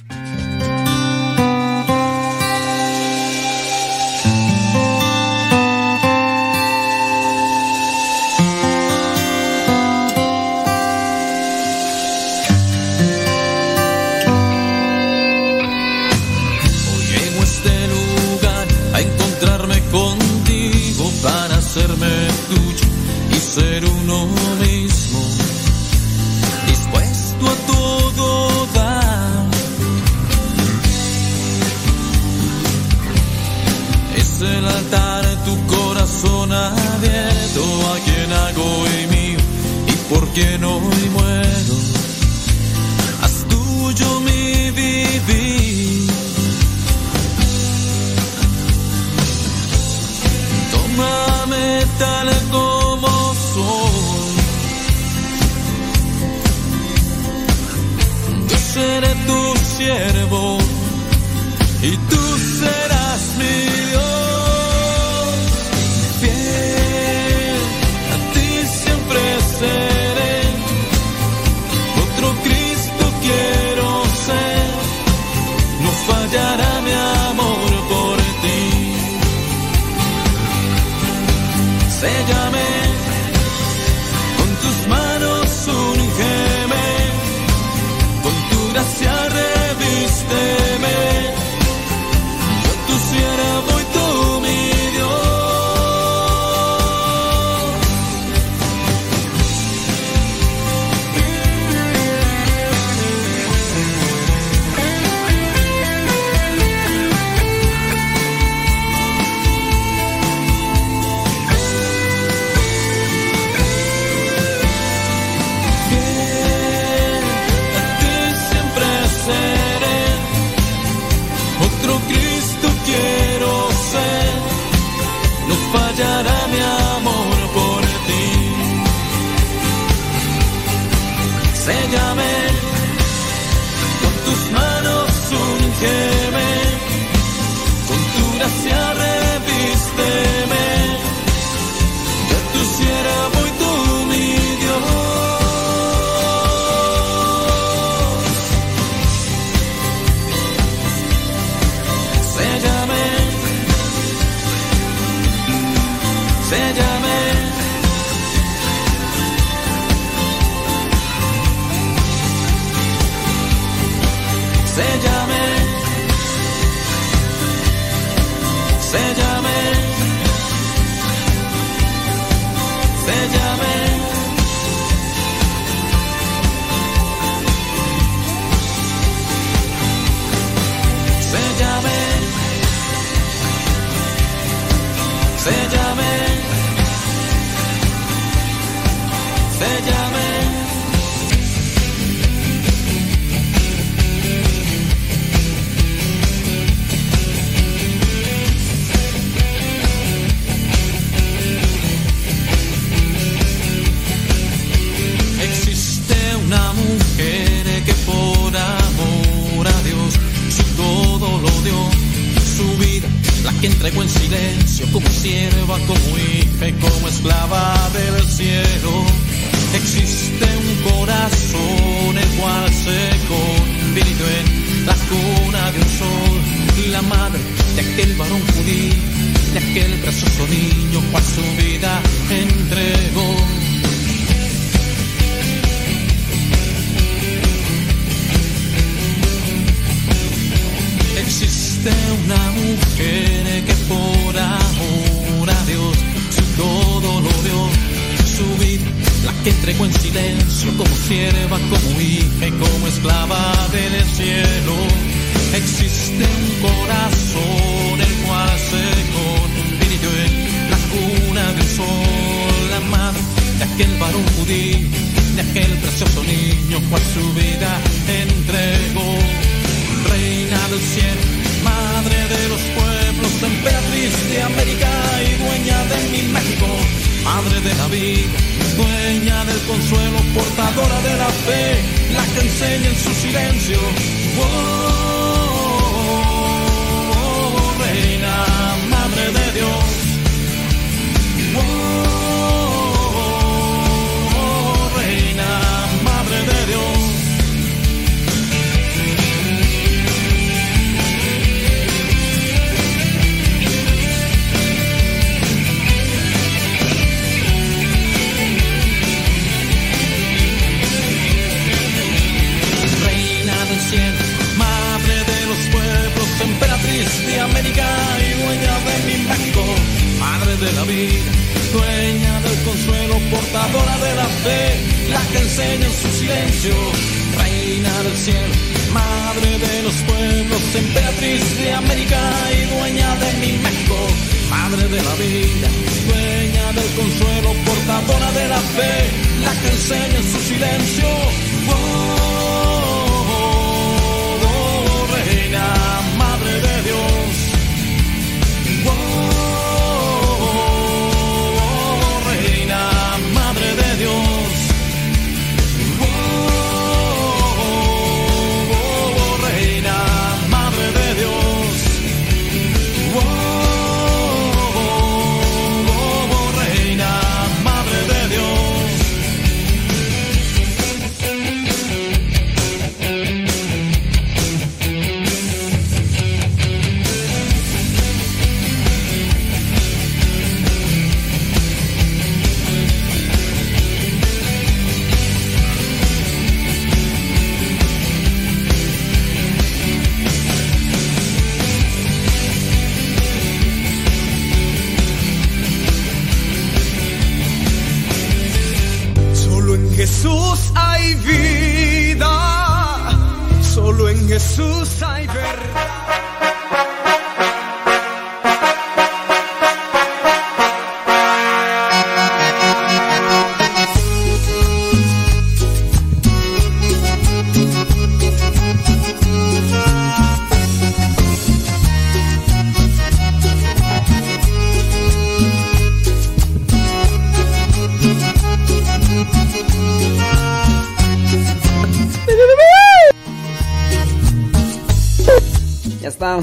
Abierto, a quien hago y mío y por quien hoy muero. Haz tuyo mi vivir. Tómame tal como soy. Yo seré tu siervo y tú serás mi Dios.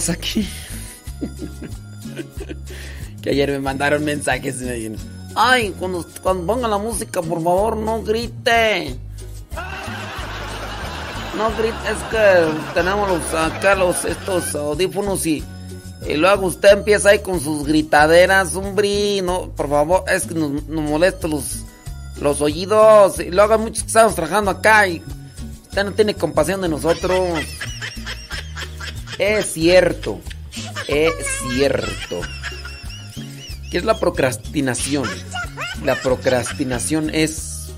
aquí. que ayer me mandaron mensajes me dijeron, ay, cuando, cuando pongan la música, por favor, no grite. No grite, es que tenemos los, acá los, estos audífonos y, luego usted empieza ahí con sus gritaderas, hombre, por favor, es que nos, nos molesta los, los oídos. Y luego hay muchos que estamos trabajando acá y usted no tiene compasión de nosotros. Es cierto. Es cierto. ¿Qué es la procrastinación? La procrastinación es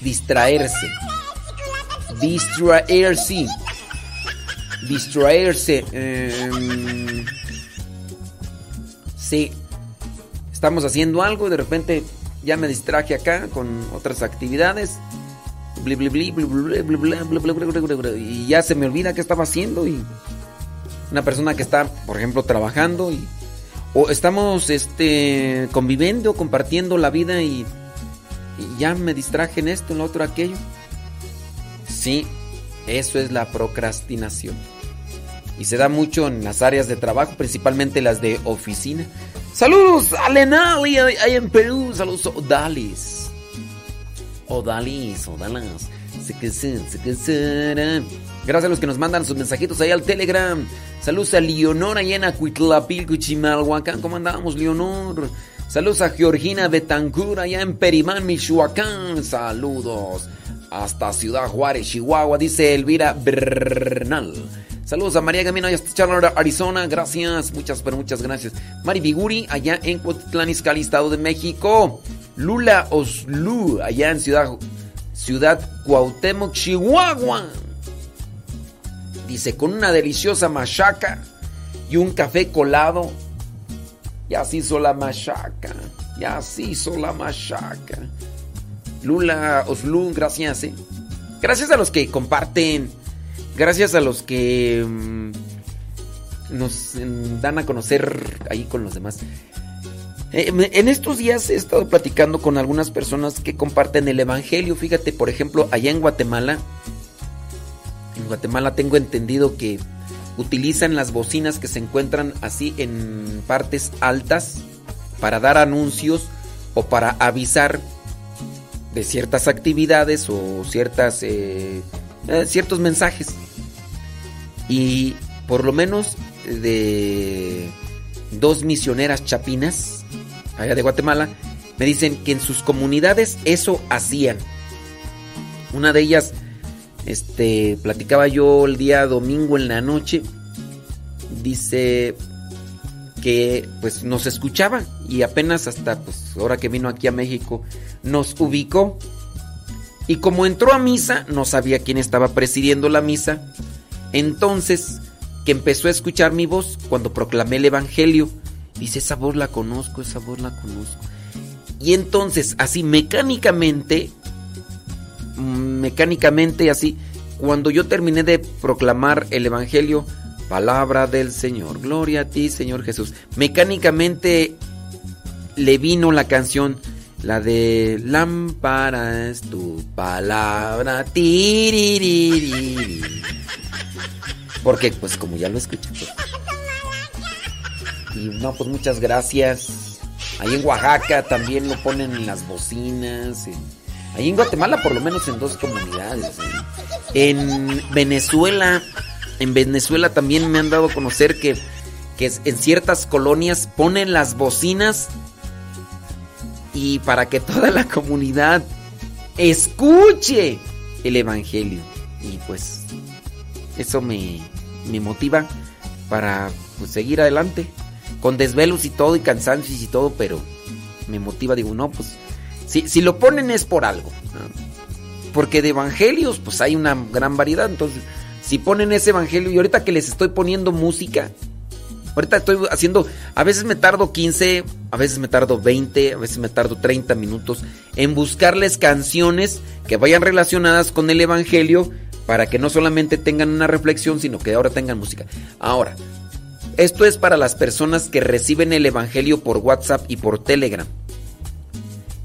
distraerse. Distraerse. Distraerse. Eh, sí. Estamos haciendo algo y de repente ya me distraje acá con otras actividades. Y ya se me olvida qué estaba haciendo y una persona que está, por ejemplo, trabajando y. O estamos este, conviviendo, compartiendo la vida y, ya me distraje en esto, en lo otro, aquello. Sí, eso es la procrastinación. Y se da mucho en las áreas de trabajo, principalmente las de oficina. Saludos a Lenali ahí en Perú. Saludos a Odalis. Odalis, Odalas. Gracias a los que nos mandan sus mensajitos ahí al Telegram. Saludos a Leonor allá en Acuitlapilco, Chimalhuacán. ¿Cómo andamos, Leonor? Saludos a Georgina Betancur allá en Perimán, Michoacán. Saludos hasta Ciudad Juárez, Chihuahua, dice Elvira Bernal. Saludos a María Gamino, allá hasta Charlotte, Arizona. Gracias, muchas, pero muchas gracias. Mari Biguri, allá en Cuautitlán, Izcalli, Estado de México. Lula Oslu, allá en Ciudad, Ciudad Cuauhtémoc, Chihuahua. Dice, con una deliciosa machaca y un café colado. Ya se hizo la machaca. Ya se hizo la machaca. Lula Oslu, gracias. ¿eh? Gracias a los que comparten. Gracias a los que mm, nos mm, dan a conocer ahí con los demás. Eh, en estos días he estado platicando con algunas personas que comparten el Evangelio. Fíjate, por ejemplo, allá en Guatemala. Guatemala tengo entendido que utilizan las bocinas que se encuentran así en partes altas para dar anuncios o para avisar de ciertas actividades o ciertas eh, eh, ciertos mensajes. Y por lo menos de dos misioneras chapinas allá de Guatemala me dicen que en sus comunidades eso hacían. Una de ellas este platicaba yo el día domingo en la noche dice que pues nos escuchaba y apenas hasta pues ahora que vino aquí a México nos ubicó. Y como entró a misa no sabía quién estaba presidiendo la misa entonces que empezó a escuchar mi voz cuando proclamé el evangelio. Dice esa voz la conozco esa voz la conozco y entonces así mecánicamente mm, mecánicamente así cuando yo terminé de proclamar el evangelio palabra del Señor gloria a ti Señor Jesús. Mecánicamente le vino la canción la de lámpara es tu palabra porque pues como ya lo escuché pues. y no pues muchas gracias. Ahí en Oaxaca también lo ponen en las bocinas ahí en Guatemala por lo menos en dos comunidades ¿eh? en Venezuela en Venezuela también me han dado a conocer que, que en ciertas colonias ponen las bocinas y para que toda la comunidad escuche el Evangelio. Y pues eso me, me motiva para pues, seguir adelante. Con desvelos y todo y cansancios y todo, pero me motiva, digo, no, pues si, si lo ponen es por algo. Porque de evangelios pues hay una gran variedad. Entonces, si ponen ese evangelio y ahorita que les estoy poniendo música, Ahorita estoy haciendo, a veces me tardo 15, a veces me tardo 20, a veces me tardo 30 minutos en buscarles canciones que vayan relacionadas con el Evangelio para que no solamente tengan una reflexión, sino que ahora tengan música. Ahora, esto es para las personas que reciben el Evangelio por WhatsApp y por Telegram.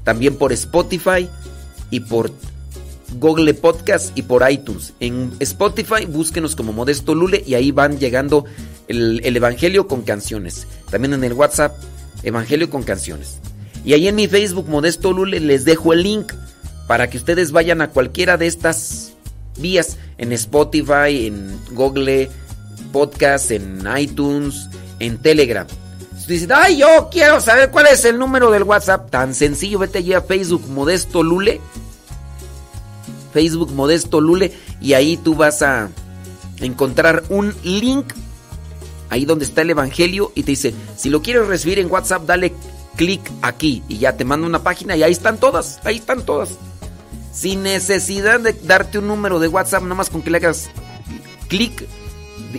También por Spotify y por Google Podcast y por iTunes. En Spotify búsquenos como Modesto Lule y ahí van llegando el, el Evangelio con canciones. También en el WhatsApp, Evangelio con canciones. Y ahí en mi Facebook Modesto Lule les dejo el link para que ustedes vayan a cualquiera de estas vías. En Spotify, en Google Podcast, en iTunes, en Telegram. Dices, ay, yo quiero saber cuál es el número del WhatsApp. Tan sencillo, vete allí a Facebook Modesto Lule. Facebook Modesto Lule y ahí tú vas a encontrar un link ahí donde está el evangelio y te dice, si lo quieres recibir en WhatsApp, dale clic aquí y ya te manda una página y ahí están todas, ahí están todas. Sin necesidad de darte un número de WhatsApp, nomás con que le hagas clic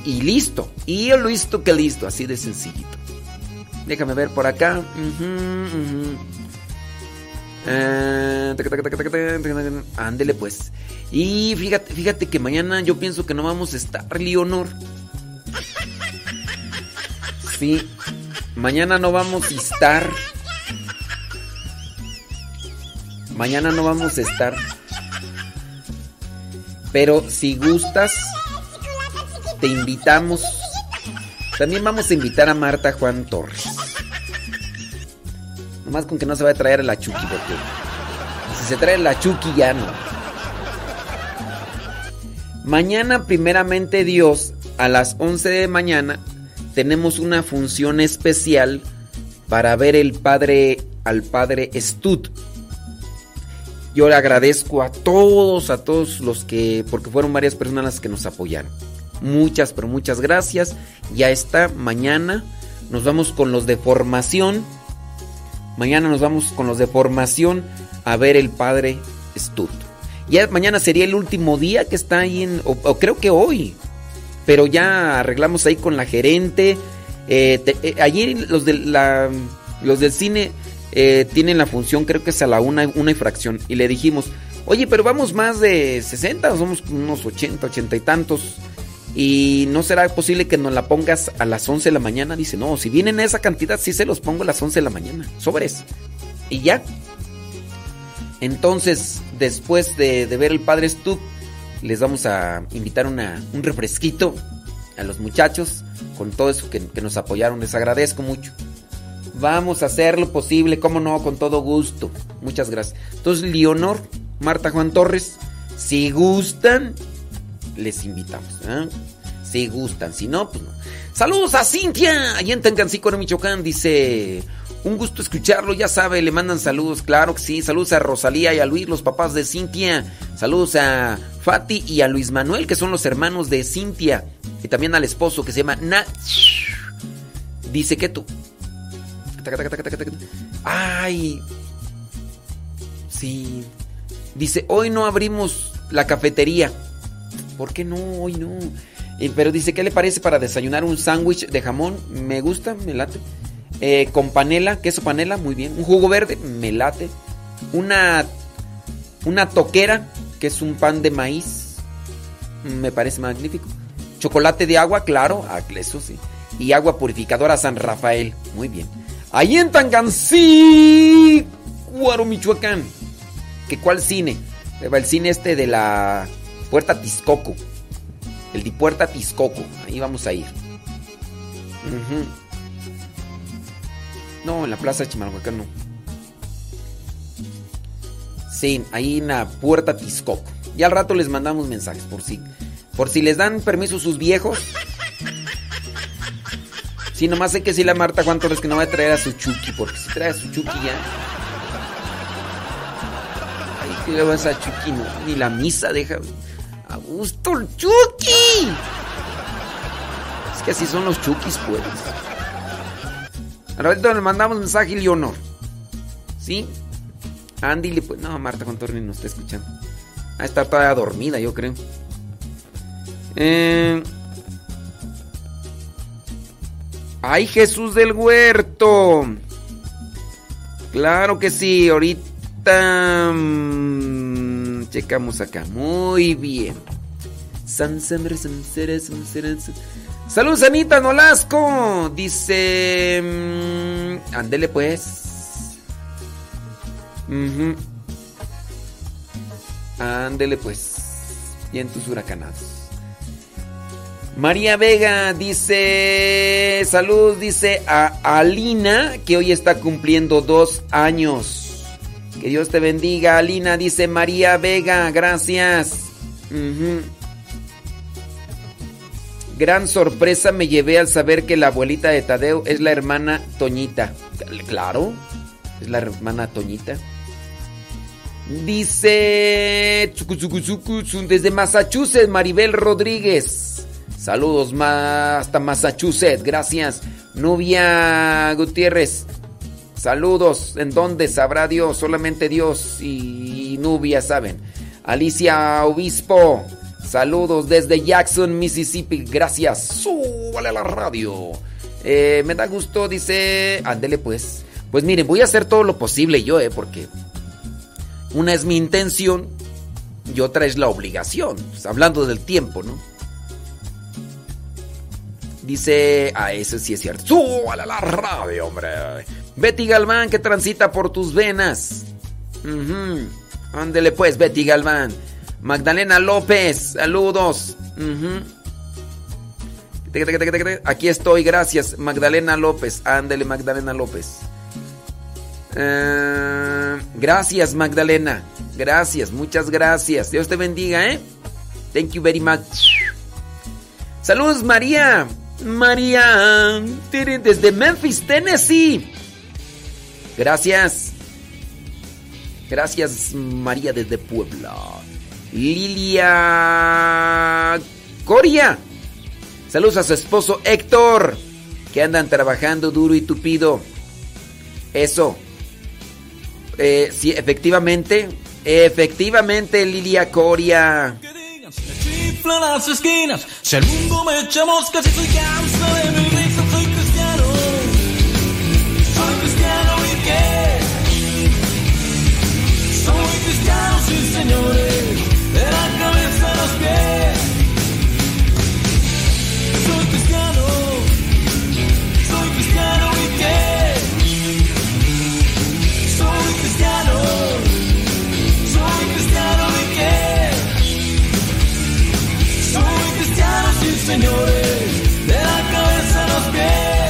y listo. Y yo listo que listo, así de sencillito. Déjame ver por acá. Ándele pues. Y fíjate, fíjate que mañana yo pienso que no vamos a estar, Leonor. Sí, mañana no vamos a estar. Mañana no vamos a estar. Pero si gustas, te invitamos. También vamos a invitar a Marta Juan Torres. Nomás con que no se va a traer la Chucky, porque si se trae la Chucky ya no. Mañana, primeramente Dios, a las 11 de mañana, tenemos una función especial para ver el padre, al padre Stud. Yo le agradezco a todos, a todos los que, porque fueron varias personas las que nos apoyaron. Muchas, pero muchas gracias. Ya está, mañana nos vamos con los de formación. Mañana nos vamos con los de formación a ver el padre Stud. Ya mañana sería el último día que está ahí en, o, o creo que hoy. Pero ya arreglamos ahí con la gerente. Eh, eh, allí los, de la, los del cine eh, tienen la función, creo que es a la una, una y fracción. Y le dijimos, oye, pero vamos más de 60, somos unos 80, 80 y tantos. Y no será posible que nos la pongas a las 11 de la mañana. Dice, no, si vienen esa cantidad, sí se los pongo a las 11 de la mañana. Sobres. Y ya. Entonces, después de, ver el padre Stuck, les vamos a invitar una, un refresquito a los muchachos con todo eso que, que nos apoyaron. Les agradezco mucho. Vamos a hacer lo posible, como no, con todo gusto. Muchas gracias. Entonces, Leonor, Marta Juan Torres, si gustan, les invitamos. ¿eh? Si gustan, si no, pues no. Saludos a Cintia, allá en Tangancico, en Michoacán, dice... Un gusto escucharlo, ya sabe, le mandan saludos, claro que sí. Saludos a Rosalía y a Luis, los papás de Cintia. Saludos a Fati y a Luis Manuel, que son los hermanos de Cintia. Y también al esposo que se llama Nach. Dice que tú. Ay. Sí. Dice, hoy no abrimos la cafetería. ¿Por qué no? Hoy no. Eh, pero dice, ¿qué le parece para desayunar un sándwich de jamón? Me gusta, me late. Eh, con panela, queso panela, muy bien. Un jugo verde, me late. Una, una toquera, que es un pan de maíz. Me parece magnífico. Chocolate de agua, claro, ah, eso sí. Y agua purificadora San Rafael, muy bien. Ahí en Tangancícuaro, Michoacán. ¿Que cuál cine? El cine este de la Puerta Tiscoco. El de Puerta Tiscoco. Ahí vamos a ir. No, en la Plaza de Chimalhuacán no. Sí, ahí en la Puerta Tiscoco. Y al rato les mandamos mensajes por si, por si les dan permiso sus viejos. Sí, nomás sé que si la Marta Juan Torres que no va a traer a su Chucky, porque si trae a su Chucky ya. Ay, le vas a Chucky, ni la misa deja. A gusto el Chucky. Es que así son los Chukis, pues. Ahorita le mandamos mensaje a Leonor. ¿Sí? Andy le pues. No, Marta Torres no está escuchando. A estar toda dormida, yo creo. Eh. ¡Ay, Jesús del Huerto! Claro que sí, ahorita mm, checamos acá. Muy bien. Saludos Anita Nolasco. Dice... mm, ándele pues. Ándele pues. Bien tus huracanados. María Vega dice, salud, dice a Alina, que hoy está cumpliendo dos años. Que Dios te bendiga, Alina, dice María Vega, gracias. Gran sorpresa me llevé al saber que la abuelita de Tadeo es la hermana Toñita. Claro, es la hermana Toñita. Dice desde Massachusetts, Maribel Rodríguez. Saludos ma- hasta Massachusetts, gracias. Nubia Gutiérrez. Saludos, ¿en dónde sabrá Dios? Solamente Dios y Nubia saben. Alicia Obispo. Saludos desde Jackson, Mississippi. Gracias. Súbale a la radio. Eh, me da gusto, dice. Ándele pues. Pues miren, voy a hacer todo lo posible yo, ¿eh? Porque una es mi intención y otra es la obligación. Pues, hablando del tiempo, ¿no? Dice. Ah, eso sí es cierto. ¡Súbale a la radio, hombre! Betty Galván que transita por tus venas. Ujú. Ándele pues, Betty Galván. Magdalena López, saludos. Aquí estoy, gracias. Magdalena López. Ándele, Magdalena López. Eh, gracias, Magdalena. Gracias, muchas gracias. Dios te bendiga, ¿eh? Thank you very much. Saludos, María. María. Desde Memphis, Tennessee. Gracias. Gracias, María, desde Puebla. Lilia Coria. Saludos a su esposo Héctor, que andan trabajando duro y tupido. Eso. Eh, sí, efectivamente. Efectivamente, Lilia Coria. Chiflan las esquinas. Si el mundo me echa moscas y soy causa de mi de la cabeza a los pies. Soy cristiano, soy cristiano y qué? Soy cristiano, soy cristiano y qué? Soy cristiano, sí señores, de la cabeza a los pies.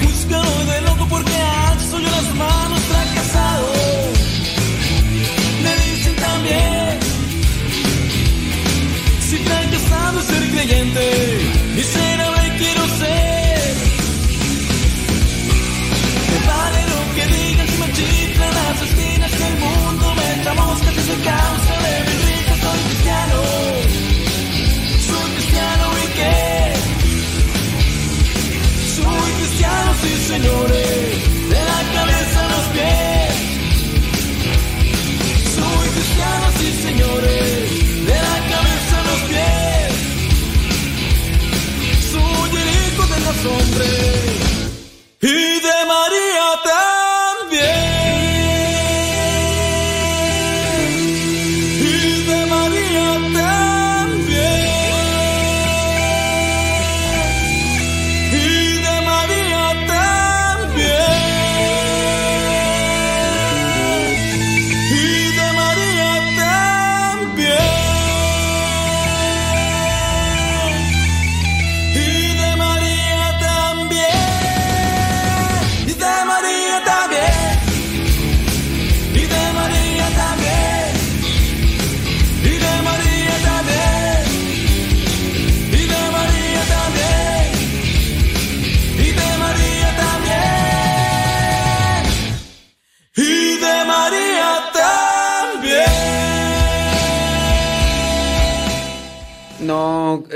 Hoy de loco porque alzo yo las manos fracasado. Me dicen también, si fracasado ser creyente, miserable quiero ser. Me vale lo que digan si me chiflan las esquinas que el mundo me moscas y soy causa know that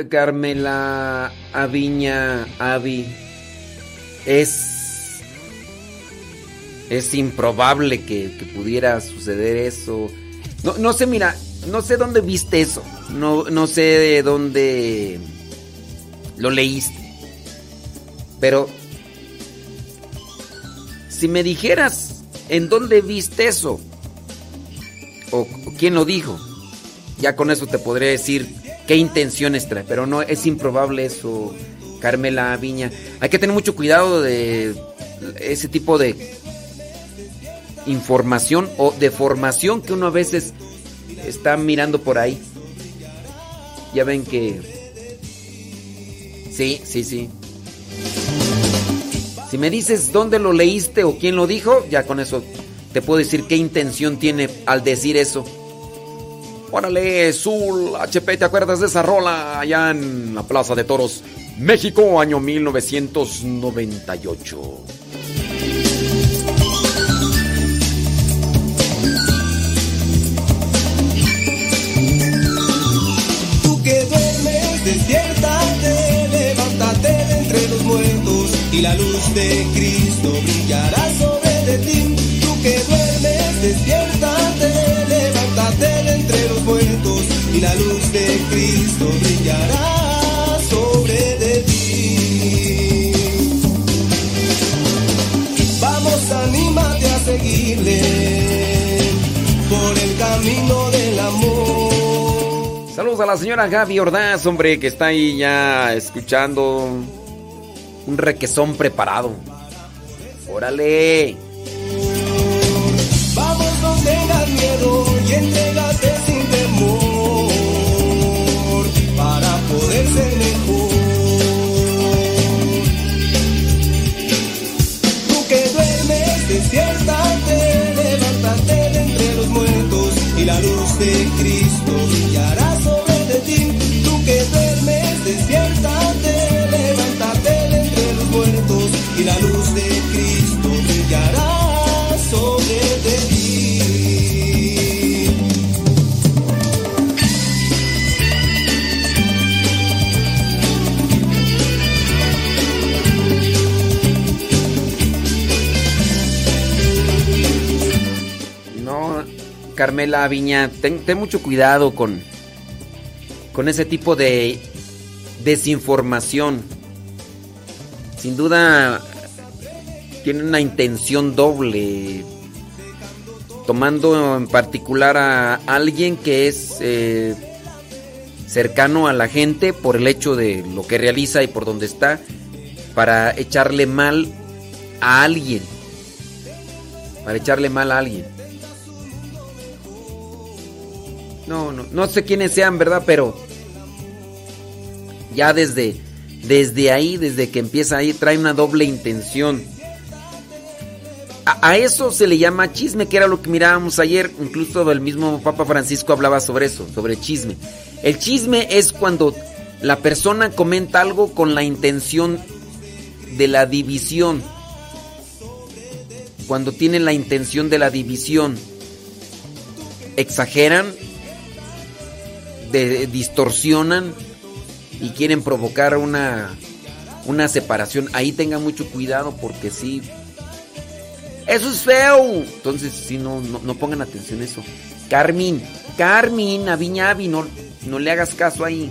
Carmela Aviña, Avi. Es. Es improbable que, que pudiera suceder eso. No, no sé, mira, no sé dónde viste eso. No, no sé de dónde lo leíste. Pero. Si me dijeras en dónde viste eso. O, o quién lo dijo. Ya con eso te podré decir qué intenciones trae. Pero no, es improbable eso, Carmela Viña. Hay que tener mucho cuidado de ese tipo de información o de formación que uno a veces está mirando por ahí. Ya ven que... Sí, sí, sí. Si me dices dónde lo leíste o quién lo dijo, ya con eso te puedo decir qué intención tiene al decir eso. Órale, Zul, HP, ¿te acuerdas de esa rola allá en la Plaza de Toros, México, año 1998? Tú que duermes, despiértate, levántate de entre los muertos y la luz de Cristo brillará sobre de ti. Tú que duermes, despierta. Y la luz de Cristo brillará sobre de ti. Vamos, anímate a seguirle por el camino del amor. Saludos a la señora Gaby Ordaz, hombre, que está ahí ya escuchando un requesón preparado. Órale. Vamos, no tengas miedo y entrégate de entre los muertos y la luz de Cristo Carmela Viña, ten, mucho cuidado con, con ese tipo de desinformación. Sin duda tiene una intención doble, tomando en particular a alguien que es eh, cercano a la gente por el hecho de lo que realiza y por donde está, para echarle mal a alguien. Para echarle mal a alguien. No, no, no sé quiénes sean, ¿verdad? Pero ya desde, desde ahí, desde que empieza ahí, trae una doble intención. A, eso se le llama chisme, que era lo que mirábamos ayer. Incluso el mismo Papa Francisco hablaba sobre eso, sobre chisme. El chisme es cuando la persona comenta algo con la intención de la división. Cuando tienen la intención de la división. Exageran, distorsionan y quieren provocar una, una separación. Ahí tengan mucho cuidado porque sí. Eso es feo. Entonces, sí, no, no, pongan atención a eso. Carmin, Carmin, Aviñavi, no, no le hagas caso ahí.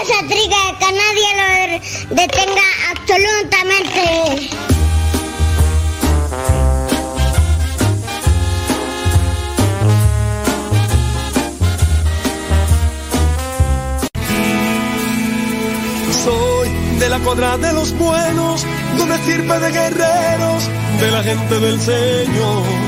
Échale rayas a Triga, que nadie lo detenga absolutamente. Soy de la cuadra de los buenos, de una estirpe de guerreros, de la gente del Señor.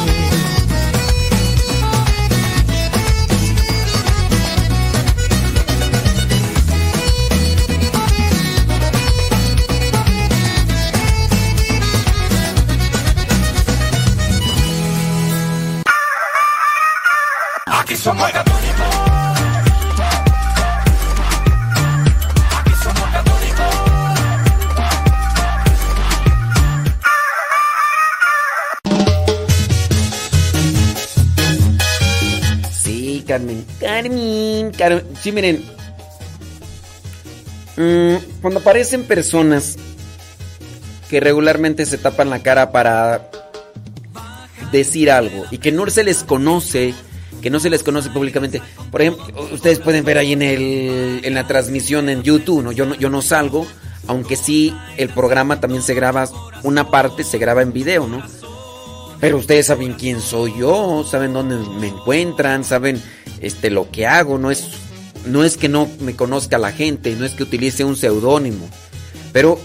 Sí, miren. Mm, cuando aparecen personas que regularmente se tapan la cara para decir algo y que no se les conoce que no se les conoce públicamente. Por ejemplo, ustedes pueden ver ahí en, el, en la transmisión en YouTube, ¿no? Yo, no, yo no salgo, aunque sí el programa también se graba, una parte se graba en video, ¿no? Pero ustedes saben quién soy yo, saben dónde me encuentran, saben este lo que hago, no es no es que no me conozca la gente, no es que utilice un seudónimo, pero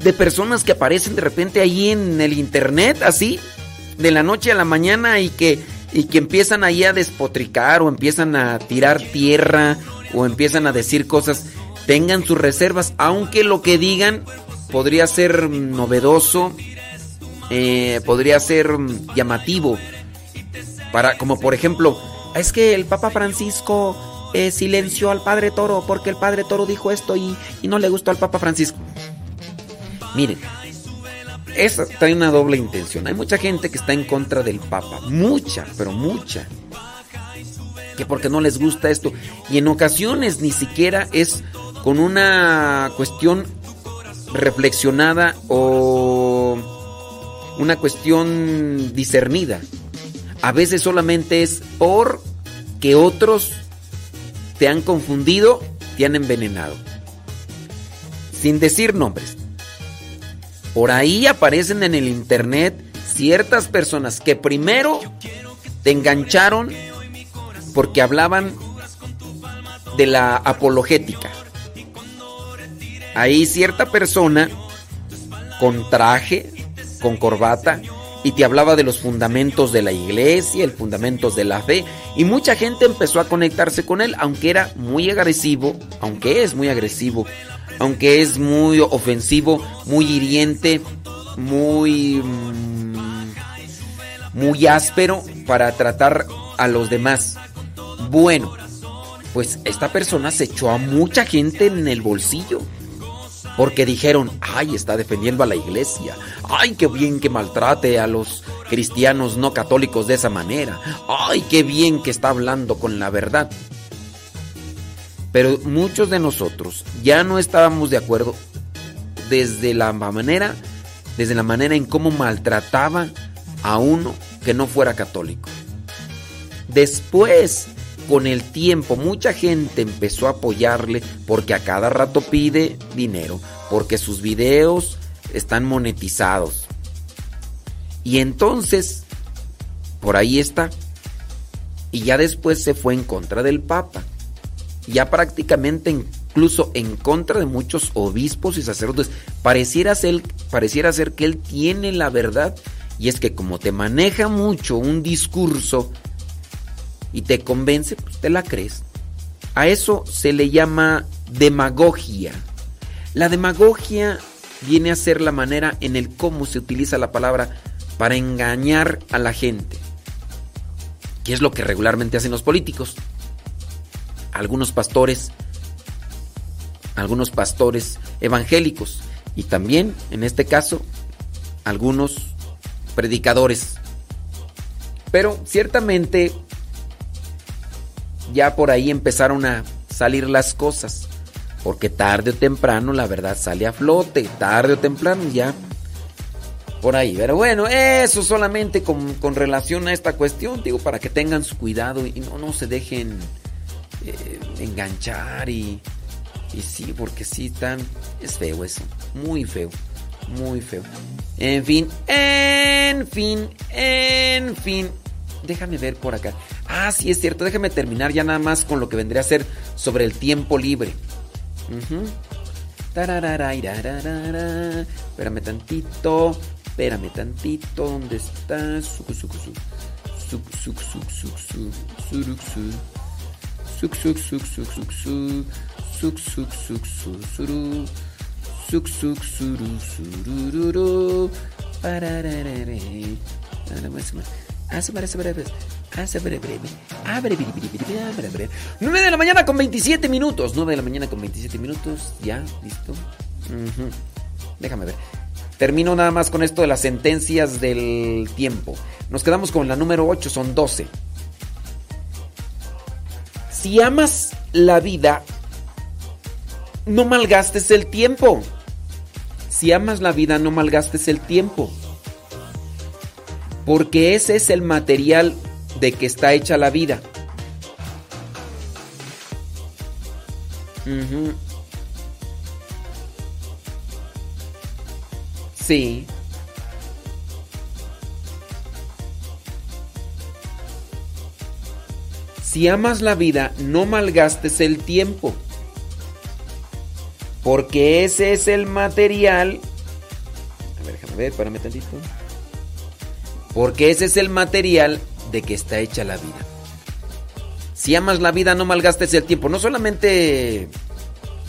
de personas que aparecen de repente ahí en el internet así de la noche a la mañana y que y que empiezan ahí a despotricar o empiezan a tirar tierra o empiezan a decir cosas, tengan sus reservas, aunque lo que digan podría ser novedoso, eh, podría ser llamativo. Para, como por ejemplo, es que el Papa Francisco eh, silenció al Padre Toro porque el Padre Toro dijo esto y, no le gustó al Papa Francisco. Miren, esa trae una doble intención. Hay mucha gente que está en contra del Papa. Mucha, pero mucha. Que porque no les gusta esto. Y en ocasiones ni siquiera es con una cuestión reflexionada o una cuestión discernida. A veces solamente es por que otros te han confundido, te han envenenado. Sin decir nombres. Por ahí aparecen en el internet ciertas personas que primero te engancharon porque hablaban de la apologética. Ahí cierta persona con traje, con corbata, y te hablaba de los fundamentos de la iglesia, el fundamentos de la fe, y mucha gente empezó a conectarse con él, aunque era muy agresivo, aunque es muy agresivo, aunque es muy ofensivo, muy hiriente, muy mm, muy áspero para tratar a los demás. Bueno, pues esta persona se echó a mucha gente en el bolsillo. Porque dijeron, ay, está defendiendo a la iglesia. Ay, qué bien que maltrate a los cristianos no católicos de esa manera. Ay, qué bien que está hablando con la verdad. Pero muchos de nosotros ya no estábamos de acuerdo desde la manera, desde la manera en cómo maltrataba a uno que no fuera católico. Después, con el tiempo, mucha gente empezó a apoyarle porque a cada rato pide dinero, porque sus videos están monetizados. Y entonces, por ahí está. Y ya después se fue en contra del Papa ya prácticamente incluso en contra de muchos obispos y sacerdotes. Pareciera ser, pareciera ser que él tiene la verdad y es que como te maneja mucho un discurso y te convence, pues te la crees. A eso se le llama demagogia. La demagogia viene a ser la manera en el cómo se utiliza la palabra para engañar a la gente. Que es lo que regularmente hacen los políticos algunos pastores, algunos pastores evangélicos y también, en este caso, algunos predicadores. Pero ciertamente ya por ahí empezaron a salir las cosas, porque tarde o temprano la verdad sale a flote, tarde o temprano ya por ahí. Pero bueno, eso solamente con, con relación a esta cuestión, digo, para que tengan su cuidado y no, no se dejen eh, enganchar y, y sí, porque sí tan es feo eso, muy feo, muy feo. En fin, en fin, en fin déjame ver por acá. Ah, sí, es cierto, déjame terminar ya nada más con lo que vendría a ser sobre el tiempo libre. Uh. Espérame tantito, espérame tantito, ¿dónde está? Suk, suk, más. Nueve de la mañana con 27 minutos. 9 de la mañana con 27 minutos. Ya, listo. Déjame ver. Termino nada más con esto de las sentencias del tiempo. Nos quedamos con la número 8, son 12. Si amas la vida, no malgastes el tiempo. Si amas la vida, no malgastes el tiempo. Porque ese es el material de que está hecha la vida. Sí. Si amas la vida, no malgastes el tiempo. Porque ese es el material. A ver, déjame ver, espérame tantito. Porque ese es el material de que está hecha la vida. Si amas la vida, no malgastes el tiempo. No solamente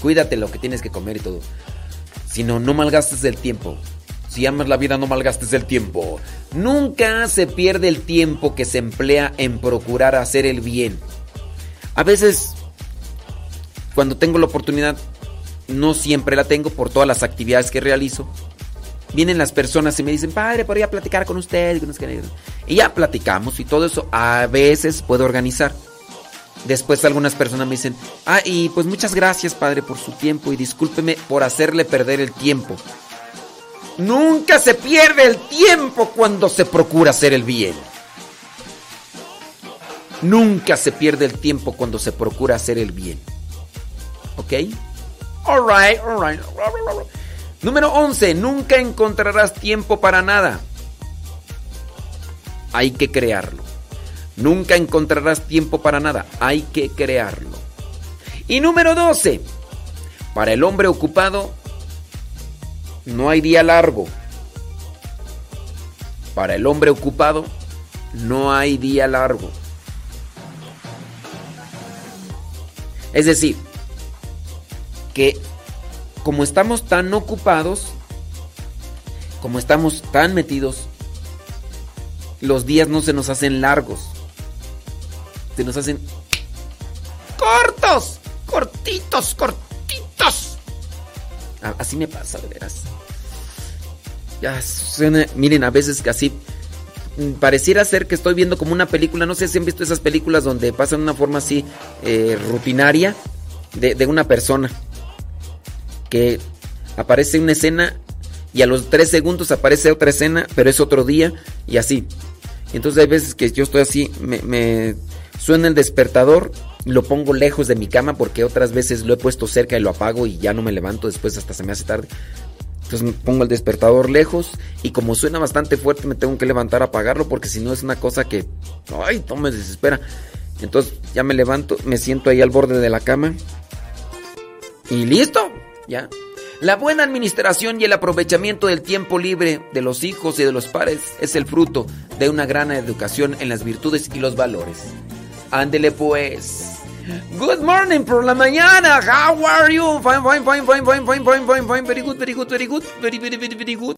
cuídate lo que tienes que comer y todo, sino no malgastes el tiempo. Si amas la vida, no malgastes el tiempo. Nunca se pierde el tiempo que se emplea en procurar hacer el bien. A veces, cuando tengo la oportunidad, no siempre la tengo por todas las actividades que realizo. Vienen las personas y me dicen, padre, podría platicar con usted. Y ya platicamos y todo eso a veces puedo organizar. Después algunas personas me dicen, ah, y pues muchas gracias, padre, por su tiempo y discúlpeme por hacerle perder el tiempo. Nunca se pierde el tiempo cuando se procura hacer el bien. Nunca se pierde el tiempo cuando se procura hacer el bien. ¿Ok? Alright, alright. Número 11. Nunca encontrarás tiempo para nada. Hay que crearlo. Nunca encontrarás tiempo para nada. Hay que crearlo. Y número 12. Para el hombre ocupado no hay día largo. Para el hombre ocupado no hay día largo. Es decir, que como estamos tan ocupados, como estamos tan metidos, los días no se nos hacen largos. Se nos hacen cortos, cortitos, cortitos. Así me pasa, de veras. Ya miren, a veces que así mm, pareciera ser que estoy viendo como una película. No sé si han visto esas películas donde pasan de una forma así eh, rutinaria de una persona que aparece una escena y a los tres segundos aparece otra escena, pero es otro día y así. Entonces hay veces que yo estoy así, me, suena el despertador, lo pongo lejos de mi cama porque otras veces lo he puesto cerca y lo apago y ya no me levanto, después hasta se me hace tarde. Entonces pongo el despertador lejos y como suena bastante fuerte me tengo que levantar a apagarlo porque si no es una cosa que, ay, no me desespera. Entonces ya me levanto, me siento ahí al borde de la cama y listo, La buena administración y el aprovechamiento del tiempo libre de los hijos y de los padres es el fruto de una gran educación en las virtudes y los valores. Ándele pues. Good morning por la mañana. How are you? Fine, fine. Very good, very good, very good. Very, very, very, very good.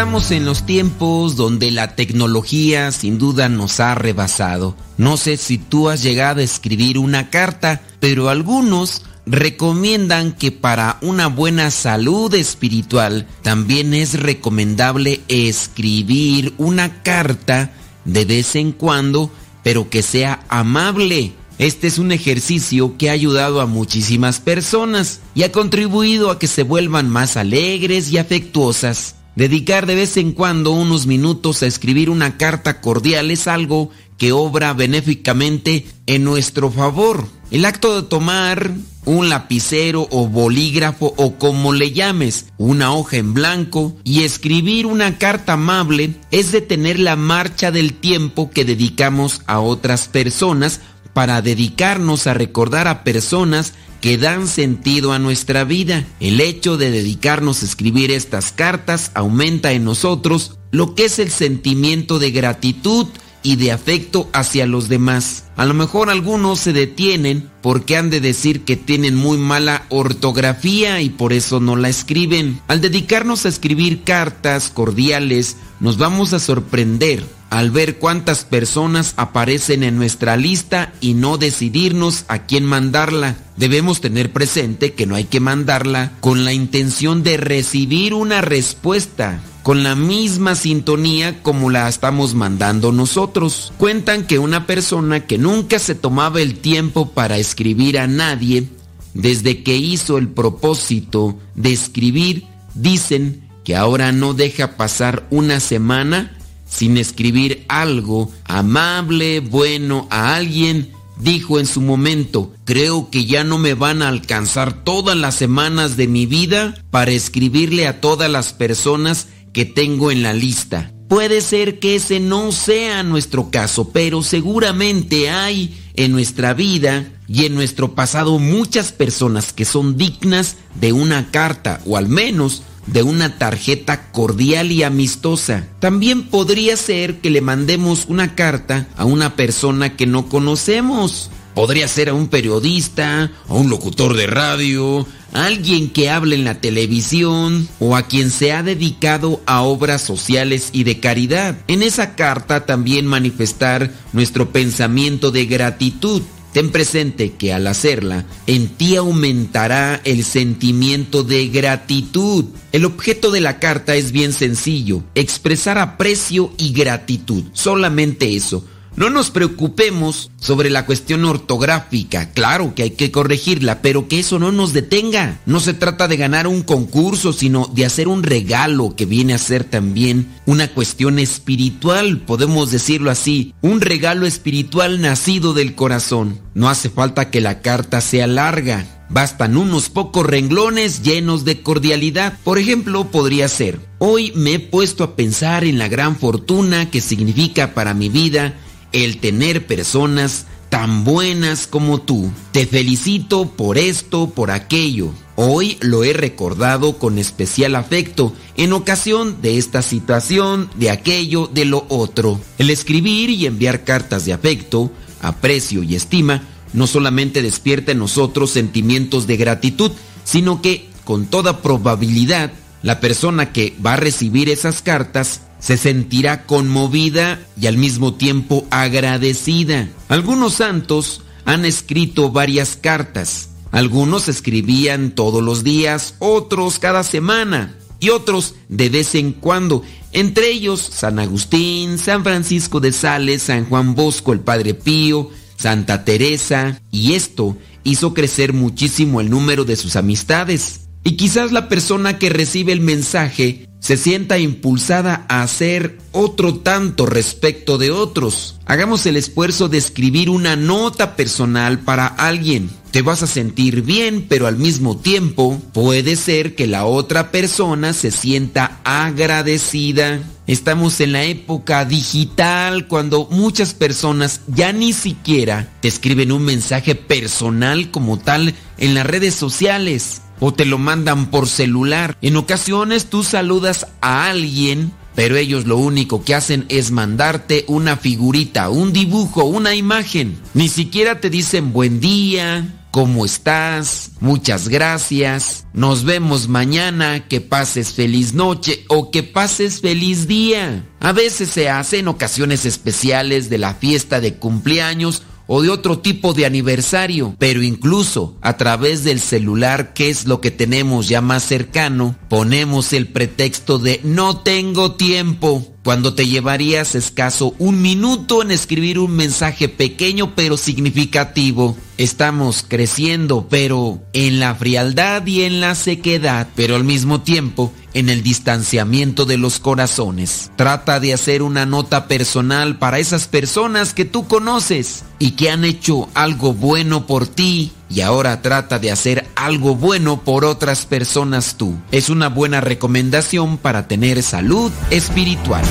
Estamos en los tiempos donde la tecnología sin duda nos ha rebasado. No sé si tú has llegado a escribir una carta, pero algunos recomiendan que para una buena salud espiritual también es recomendable escribir una carta de vez en cuando, pero que sea amable. Este es un ejercicio que ha ayudado a muchísimas personas y ha contribuido a que se vuelvan más alegres y afectuosas. Dedicar de vez en cuando unos minutos a escribir una carta cordial es algo que obra benéficamente en nuestro favor. El acto de tomar un lapicero o bolígrafo o como le llames, una hoja en blanco y escribir una carta amable es detener la marcha del tiempo que dedicamos a otras personas para dedicarnos a recordar a personas que dan sentido a nuestra vida. El hecho de dedicarnos a escribir estas cartas aumenta en nosotros lo que es el sentimiento de gratitud y de afecto hacia los demás. A lo mejor algunos se detienen porque han de decir que tienen muy mala ortografía y por eso no la escriben. Al dedicarnos a escribir cartas cordiales, nos vamos a sorprender al ver cuántas personas aparecen en nuestra lista y no decidirnos a quién mandarla. Debemos tener presente que no hay que mandarla con la intención de recibir una respuesta con la misma sintonía como la estamos mandando nosotros. Cuentan que una persona que nunca se tomaba el tiempo para escribir a nadie, desde que hizo el propósito de escribir, dicen que ahora no deja pasar una semana sin escribir algo amable, bueno a alguien, dijo en su momento, creo que ya no me van a alcanzar todas las semanas de mi vida para escribirle a todas las personas que tengo en la lista. Puede ser que ese no sea nuestro caso, pero seguramente hay en nuestra vida y en nuestro pasado muchas personas que son dignas de una carta o al menos de una tarjeta cordial y amistosa. También podría ser que le mandemos una carta a una persona que no conocemos. Podría ser a un periodista, a un locutor de radio, a alguien que hable en la televisión o a quien se ha dedicado a obras sociales y de caridad. En esa carta también manifestar nuestro pensamiento de gratitud. Ten presente que al hacerla, en ti aumentará el sentimiento de gratitud. El objeto de la carta es bien sencillo, expresar aprecio y gratitud. Solamente eso. No nos preocupemos sobre la cuestión ortográfica, claro que hay que corregirla, pero que eso no nos detenga. No se trata de ganar un concurso, sino de hacer un regalo que viene a ser también una cuestión espiritual, podemos decirlo así, un regalo espiritual nacido del corazón. No hace falta que la carta sea larga, Bastan unos pocos renglones llenos de cordialidad. Por ejemplo, podría ser, hoy me he puesto a pensar en la gran fortuna que significa para mi vida el tener personas tan buenas como tú. Te felicito por esto, por aquello. Hoy lo he recordado con especial afecto en ocasión de esta situación, de aquello, de lo otro. El escribir y enviar cartas de afecto, aprecio y estima no solamente despierta en nosotros sentimientos de gratitud, sino que con toda probabilidad la persona que va a recibir esas cartas se sentirá conmovida y al mismo tiempo agradecida. Algunos santos han escrito varias cartas. Algunos escribían todos los días, otros cada semana y otros de vez en cuando. Entre ellos San Agustín, San Francisco de Sales, San Juan Bosco, el Padre Pío, Santa Teresa. Y esto hizo crecer muchísimo el número de sus amistades. Y quizás la persona que recibe el mensaje se sienta impulsada a hacer otro tanto respecto de otros. Hagamos el esfuerzo de escribir una nota personal para alguien. Te vas a sentir bien, pero al mismo tiempo puede ser que la otra persona se sienta agradecida. Estamos en la época digital cuando muchas personas ya ni siquiera te escriben un mensaje personal como tal en las redes sociales o te lo mandan por celular. En ocasiones tú saludas a alguien, pero ellos lo único que hacen es mandarte una figurita, un dibujo, una imagen. Ni siquiera te dicen buen día, ¿Cómo estás? Muchas gracias. Nos vemos mañana. Que pases feliz noche o que pases feliz día. A veces se hace en ocasiones especiales de la fiesta de cumpleaños o de otro tipo de aniversario, pero incluso a través del celular, que es lo que tenemos ya más cercano, ponemos el pretexto de no tengo tiempo, cuando te llevarías escaso un minuto en escribir un mensaje pequeño pero significativo. Estamos creciendo, pero en la frialdad y en la sequedad, pero al mismo tiempo en el distanciamiento de los corazones. Trata de hacer una nota personal para esas personas que tú conoces y que han hecho algo bueno por ti y ahora trata de hacer algo bueno por otras personas tú. Es una buena recomendación para tener salud espiritual.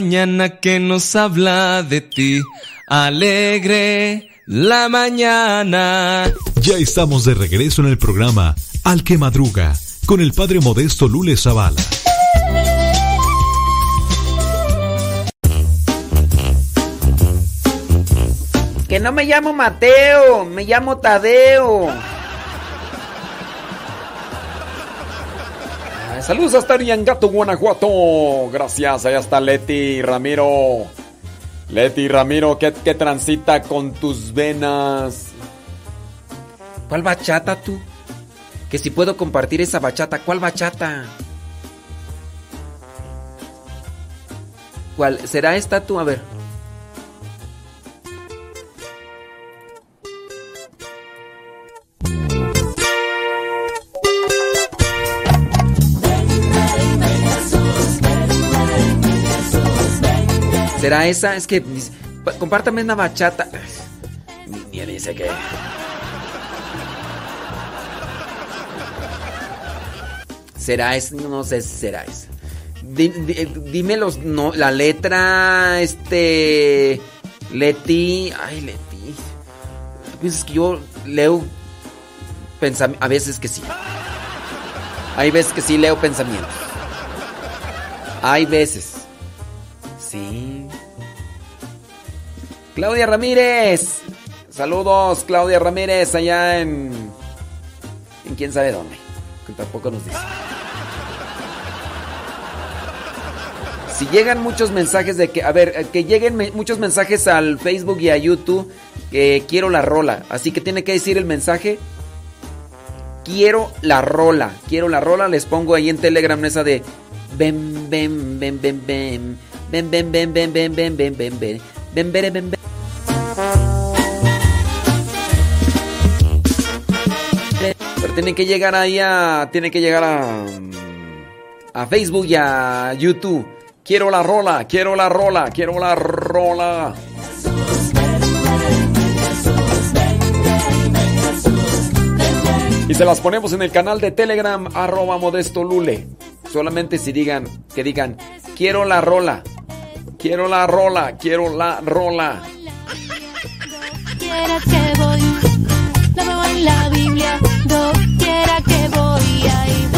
Mañana que nos habla de ti. Alegre la mañana. Ya estamos de regreso en el programa Al que Madruga con el padre modesto Lule Zavala. Que no me llamo Mateo, me llamo Tadeo. Saludos hasta Ariangato, Guanajuato. Gracias, allá está Leti Ramiro. Leti Ramiro, que, que transita con tus venas. ¿Cuál bachata tú? Que si puedo compartir esa bachata, ¿cuál bachata? ¿Cuál? ¿Será esta tú? A ver. ¿Será esa? Es que dice, "Pa- compártame una bachata. Ni dice que. ¿Será esa? No sé si será esa. Di- di- dime los, no, la letra, este, Leti, ay Leti, ¿tú piensas que yo leo pensamientos? A veces que sí. Hay veces que sí leo pensamientos. Hay veces. Sí. Claudia Ramírez. Saludos, Claudia Ramírez, allá en. en quién sabe dónde. Que tampoco nos dice. Si llegan muchos mensajes de que. A ver, eh, que lleguen muchos mensajes al Facebook y a YouTube. Que quiero la rola. Así que tiene que decir el mensaje. Quiero la rola. Quiero la rola. Les pongo ahí en Telegram esa de. Ven, ven, ven, ven, ven. Ven, ven, ven, ven, ven, ven, ven, ven, ven. Ven, ven, ven, Tienen que llegar ahí a. Tienen que llegar a. A Facebook y a YouTube. Quiero la rola, quiero la rola, quiero la rola. Y se las ponemos en el canal de Telegram, arroba modesto lule. Solamente si digan, que digan, quiero la rola, quiero la rola, quiero la rola. La veo en la Biblia, quiera que voy ahí.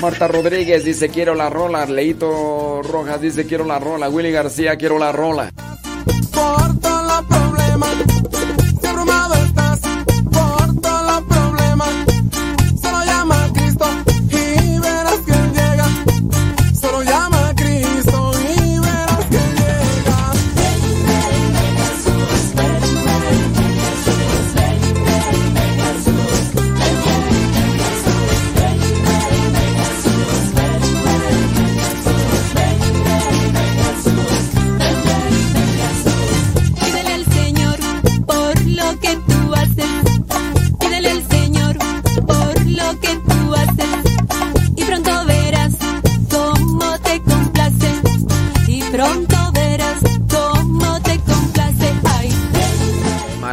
Marta Rodríguez dice quiero la rola, Leito Rojas dice quiero la rola, Willy García quiero la rola.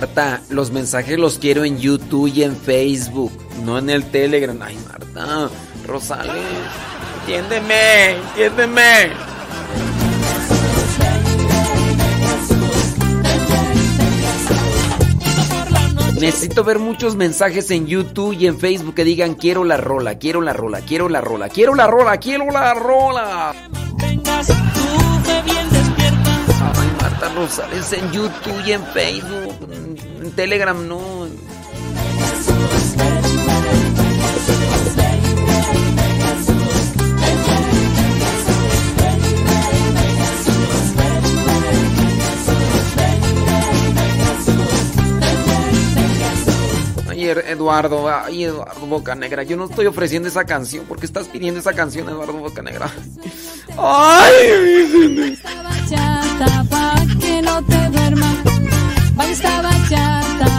Marta, los mensajes los quiero en YouTube y en Facebook, no en el Telegram. Ay, Marta, Rosales, entiéndeme, entiéndeme. Necesito ver muchos mensajes en YouTube y en Facebook que digan quiero la rola, quiero la rola, quiero la rola, quiero la rola, quiero la rola. Ay, Marta Rosales en YouTube y en Facebook, Telegram no. Ay, Er- Eduardo, ay, Eduardo Bocanegra, yo no estoy ofreciendo esa canción. ¿Por qué estás pidiendo esa canción, Eduardo Bocanegra? Ay, bachata pa' que no te duermas. Baila esta bachata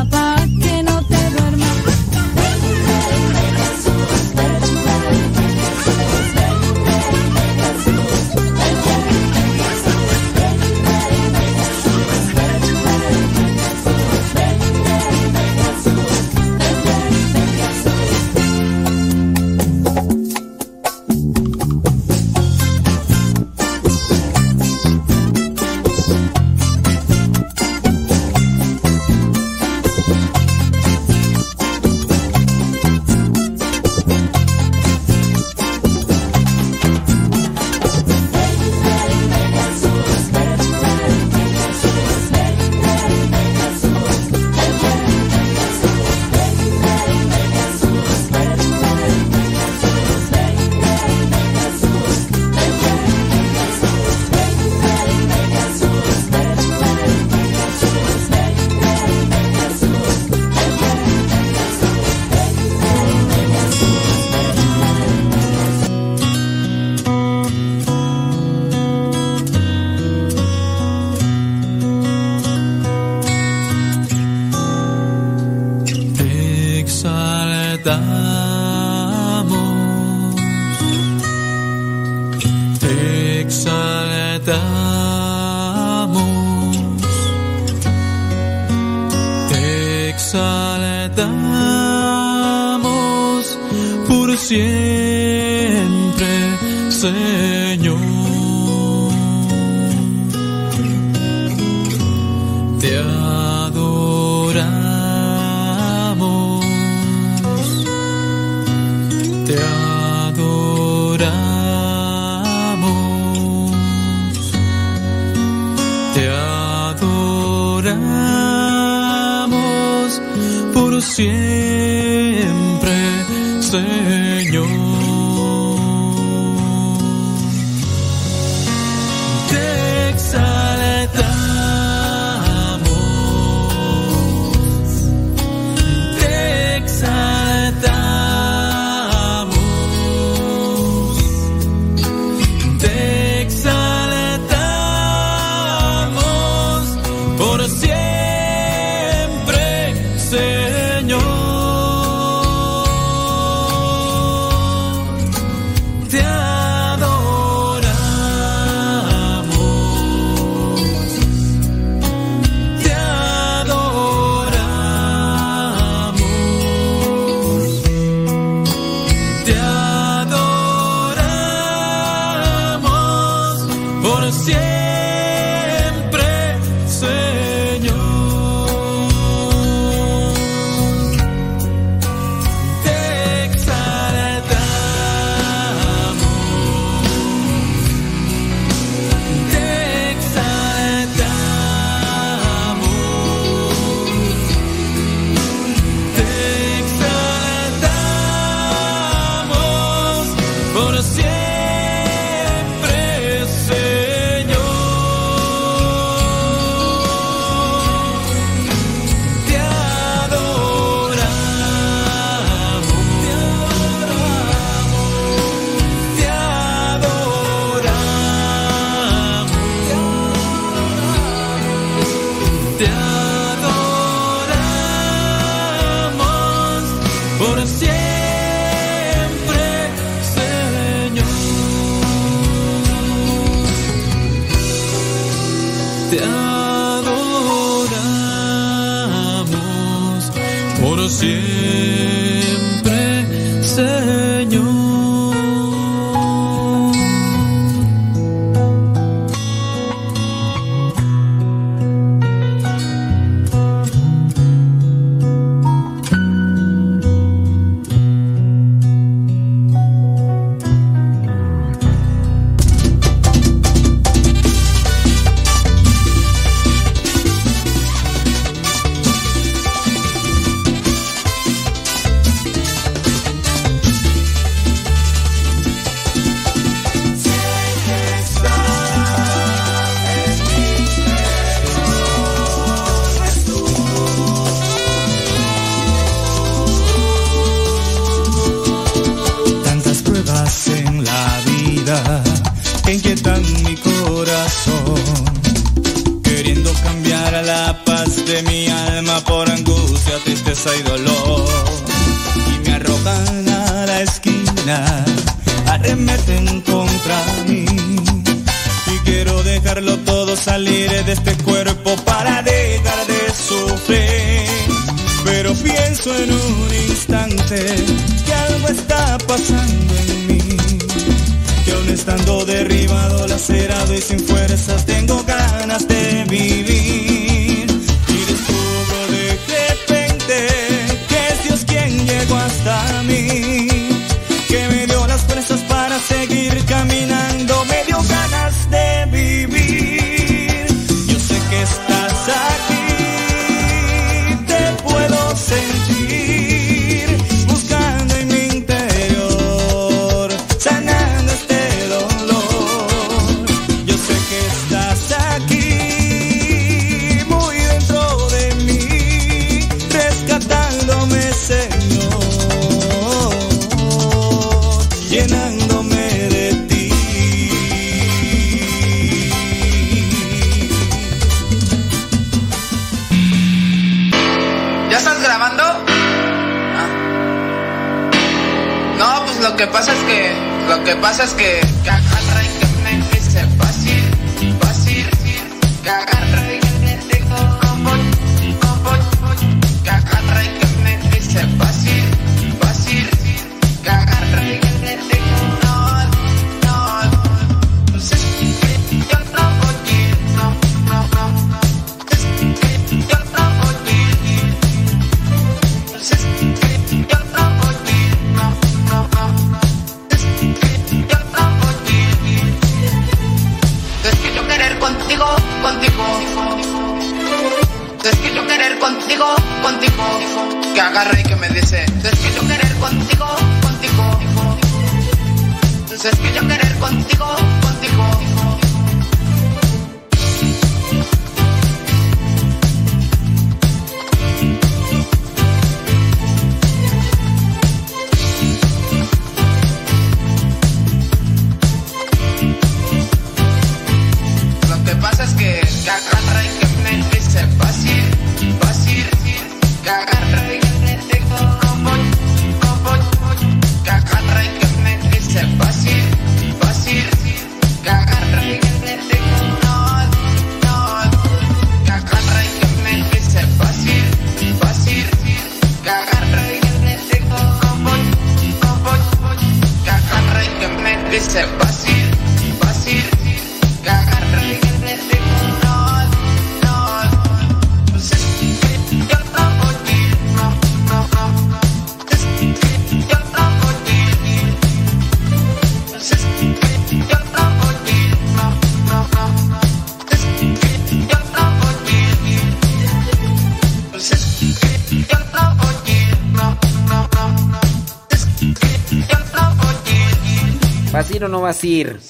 ir. ¿Vas a ir o no vas a ir?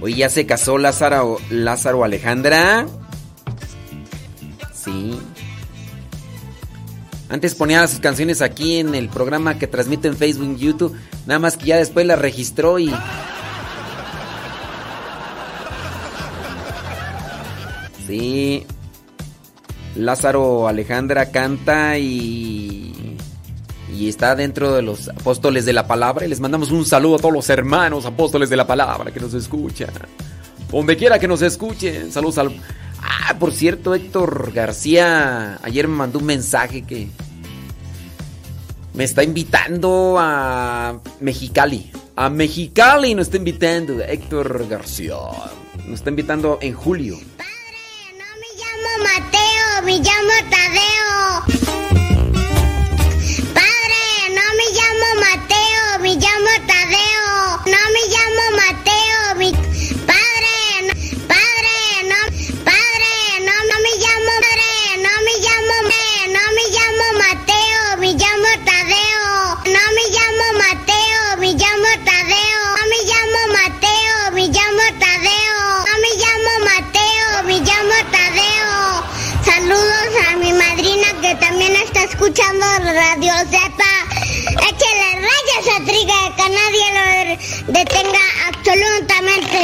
Hoy ya se casó Lázaro, Lázaro Alejandra. Sí. Antes ponía sus canciones aquí en el programa que transmite en Facebook y YouTube. Nada más que ya después las registró y. Sí. Lázaro Alejandra canta y. Y está dentro de los apóstoles de la palabra. Y les mandamos un saludo a todos los hermanos apóstoles de la palabra que nos escuchan. Donde quiera que nos escuchen. Saludos al. Ah, por cierto, Héctor García ayer me mandó un mensaje que. Me está invitando a Mexicali. A Mexicali nos está invitando Héctor García. Nos está invitando en julio. llamo Mateo, me llamo Tadeo. Escuchando Radio Zepa. Échale rayas a Triga, que nadie lo detenga absolutamente.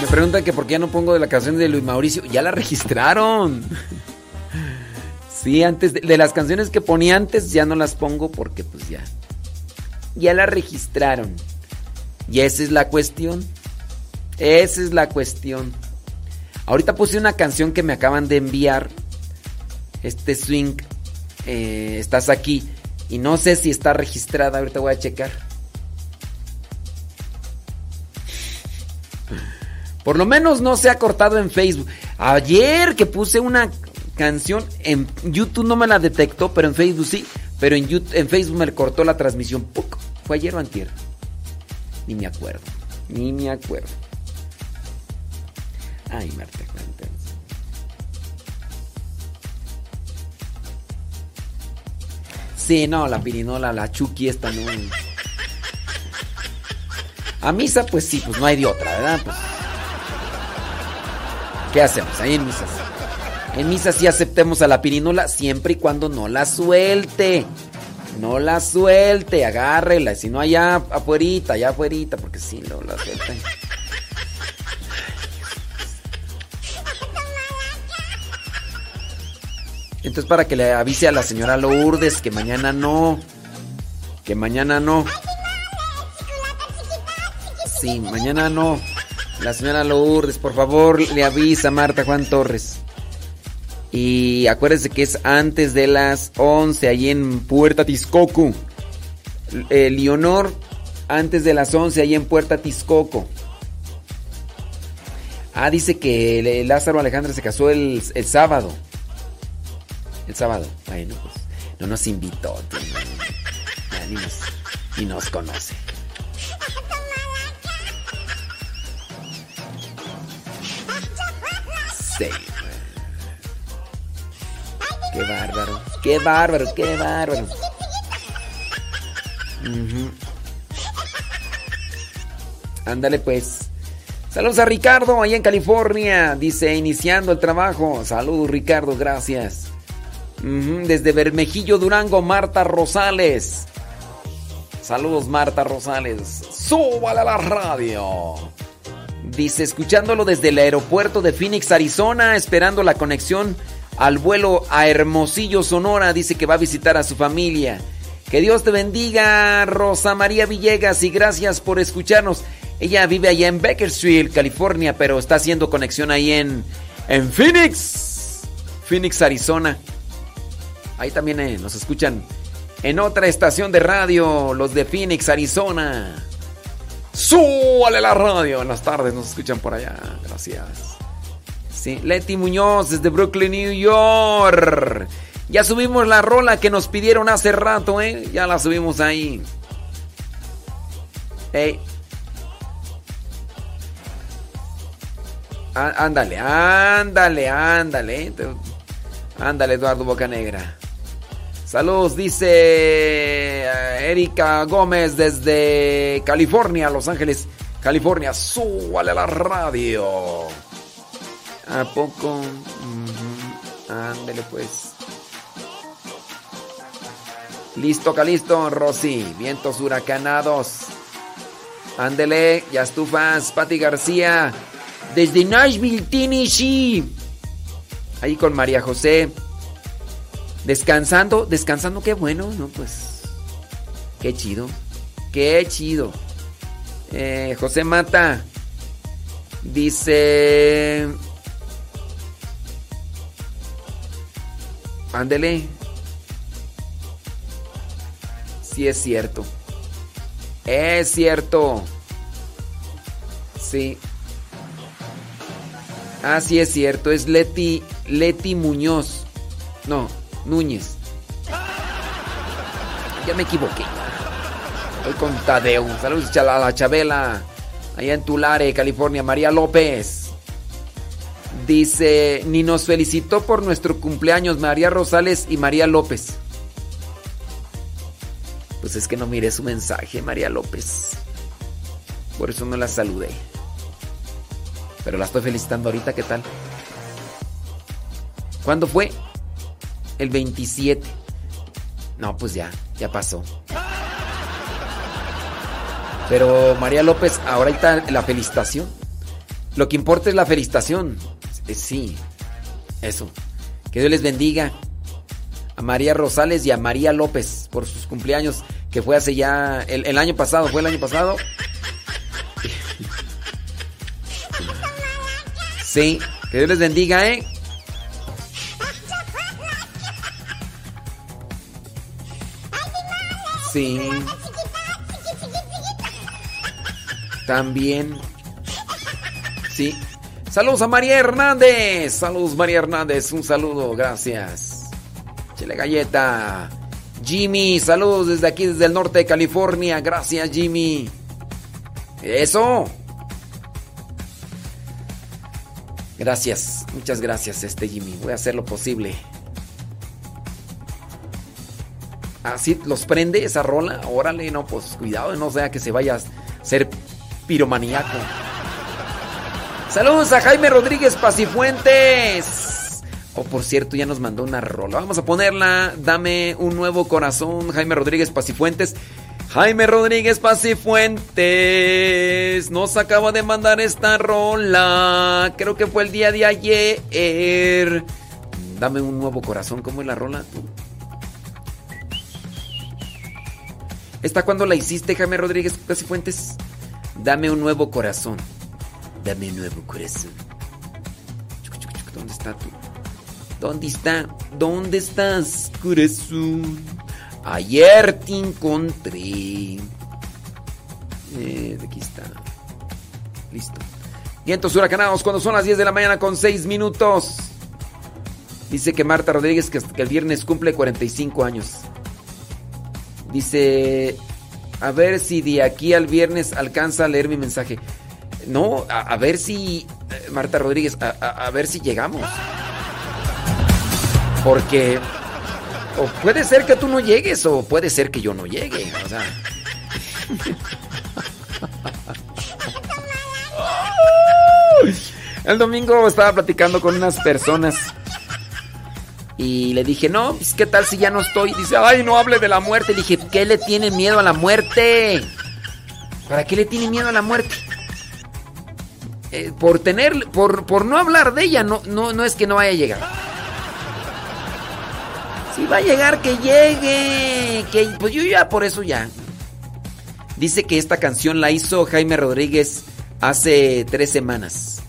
Me preguntan que por qué no pongo de la canción de Luis Mauricio. Ya la registraron. Sí, antes de, de las canciones que ponía antes ya no las pongo porque pues ya. Ya la registraron. Y esa es la cuestión. Esa es la cuestión. Ahorita puse una canción que me acaban de enviar. Este swing. eh, estás aquí. Y no sé si está registrada. Ahorita voy a checar. Por lo menos no se ha cortado en Facebook. Ayer que puse una canción en YouTube no me la detectó, pero en Facebook sí. Pero en, YouTube, en Facebook me cortó la transmisión. ¿Fue ayer o antier? Ni me acuerdo. Ni me acuerdo. Ay, Marta. Sí, no, la pirinola, la chuki esta no. A misa, pues sí, pues no hay de otra, ¿verdad? Pues, ¿Qué hacemos? Ahí en misas. En misas sí aceptemos a la pirinola siempre y cuando no la suelte. No la suelte, agárrela. Si no, allá afuerita, allá afuerita, porque sí, no la suelta. Entonces para que le avise a la señora Lourdes que mañana no. Que mañana no. sí, mañana no. La señora Lourdes, por favor, le avisa a Marta Juan Torres. Y acuérdese que es antes de las 11, allí en Puerta Tiscoco. Eh, Leonor, antes de las 11, allí en Puerta Tiscoco. Ah, dice que Lázaro Alejandra se casó el, el sábado. El sábado. Bueno, pues no nos invitó. tío, no. Ni nos, conoce. Sí. Qué bárbaro. Qué bárbaro, qué bárbaro. Ujú. Ándale pues. Saludos a Ricardo, allá en California. Dice, iniciando el trabajo. Saludos Ricardo, gracias. Desde Bermejillo, Durango, Marta Rosales. Saludos Marta Rosales. Súbale a la radio. Dice, escuchándolo desde el aeropuerto de Phoenix, Arizona, esperando la conexión al vuelo a Hermosillo, Sonora. Dice que va a visitar a su familia. Que Dios te bendiga, Rosa María Villegas, y gracias por escucharnos. Ella vive allá en Bakersfield, California, pero está haciendo conexión ahí en, en Phoenix, Phoenix, Arizona. Ahí también eh, nos escuchan en otra estación de radio, los de Phoenix, Arizona. ¡Súbale la radio! En las tardes nos escuchan por allá. Gracias. Sí, Leti Muñoz desde Brooklyn, New York. Ya subimos la rola que nos pidieron hace rato, ¿eh? Ya la subimos ahí. Ey. Ándale, ándale, ándale. Te- Ándale, Eduardo Bocanegra. Saludos, dice eh, Erika Gómez desde California, Los Ángeles, California. Súbale a la radio. ¿A poco? Ujú. Ándale pues. Listo, Calisto, Rosy. Vientos huracanados. Ándele, ya estufas. Pati García. Desde Nashville, Tennessee. Ahí con María José. Descansando, descansando, qué bueno, ¿no? Pues. Qué chido. Qué chido. Eh, José Mata. Dice. Ándele. Sí es cierto. Es cierto. Sí. Ah, sí es cierto. Es Leti, Leti Muñoz. No, Núñez. Ya me equivoqué. Hoy con Tadeo. Saludos a la Chabela. Allá en Tulare, California. María López. Dice, ni nos felicitó por nuestro cumpleaños María Rosales y María López. Pues es que no miré su mensaje, María López. Por eso no la saludé. Pero la estoy felicitando ahorita, ¿qué tal? ¿Cuándo fue? El 27. No, pues ya, ya pasó. Pero María López, ahorita la felicitación. Lo que importa es la felicitación. Eh, Sí, eso. Que Dios les bendiga a María Rosales y a María López por sus cumpleaños, que fue hace ya el, el año pasado, fue el año pasado. Sí, que Dios les bendiga, ¿eh? También. Sí. Saludos a María Hernández. Saludos María Hernández. Un saludo. Gracias. Chile galleta. Jimmy. Saludos desde aquí, desde el norte de California. Gracias Jimmy. Eso. Gracias. Muchas gracias este Jimmy. Voy a hacer lo posible. Así los prende esa rola. Órale, no, pues cuidado, no sea que se vaya a ser piromaniaco. Saludos a Jaime Rodríguez Pacifuentes. Oh, por cierto, ya nos mandó una rola. Vamos a ponerla. Dame un nuevo corazón, Jaime Rodríguez Pacifuentes. Jaime Rodríguez Pacifuentes nos acaba de mandar esta rola. Creo que fue el día de ayer. Dame un nuevo corazón. ¿Cómo es la rola? ¿Esta cuándo la hiciste, Jaime Rodríguez Pacifuentes? Dame un nuevo corazón. Dame un nuevo corazón. ¿Dónde está tú? ¿Dónde está? ¿Dónde estás, corazón? Ayer te encontré. Eh, aquí está. Listo. Vientos huracanados cuando son las 10 de la mañana con 6 minutos. Dice que Marta Rodríguez que, que el viernes cumple 45 años. Dice, a ver si de aquí al viernes alcanza a leer mi mensaje. No, a, ver si, eh, Marta Rodríguez, a, a- a ver si llegamos. Porque o puede ser que tú no llegues o puede ser que yo no llegue. O sea. El domingo estaba platicando con unas personas y le dije, no, pues qué tal si ya no estoy. Dice, ay, no hable de la muerte. Le dije, ¿qué le tiene miedo a la muerte? ¿Para qué le tiene miedo a la muerte? Eh, por tener, por, por no hablar de ella, no, no, no es que no vaya a llegar. Si va a llegar, que llegue. Que, pues yo ya por eso ya. Dice que esta canción la hizo Jaime Rodríguez hace tres semanas.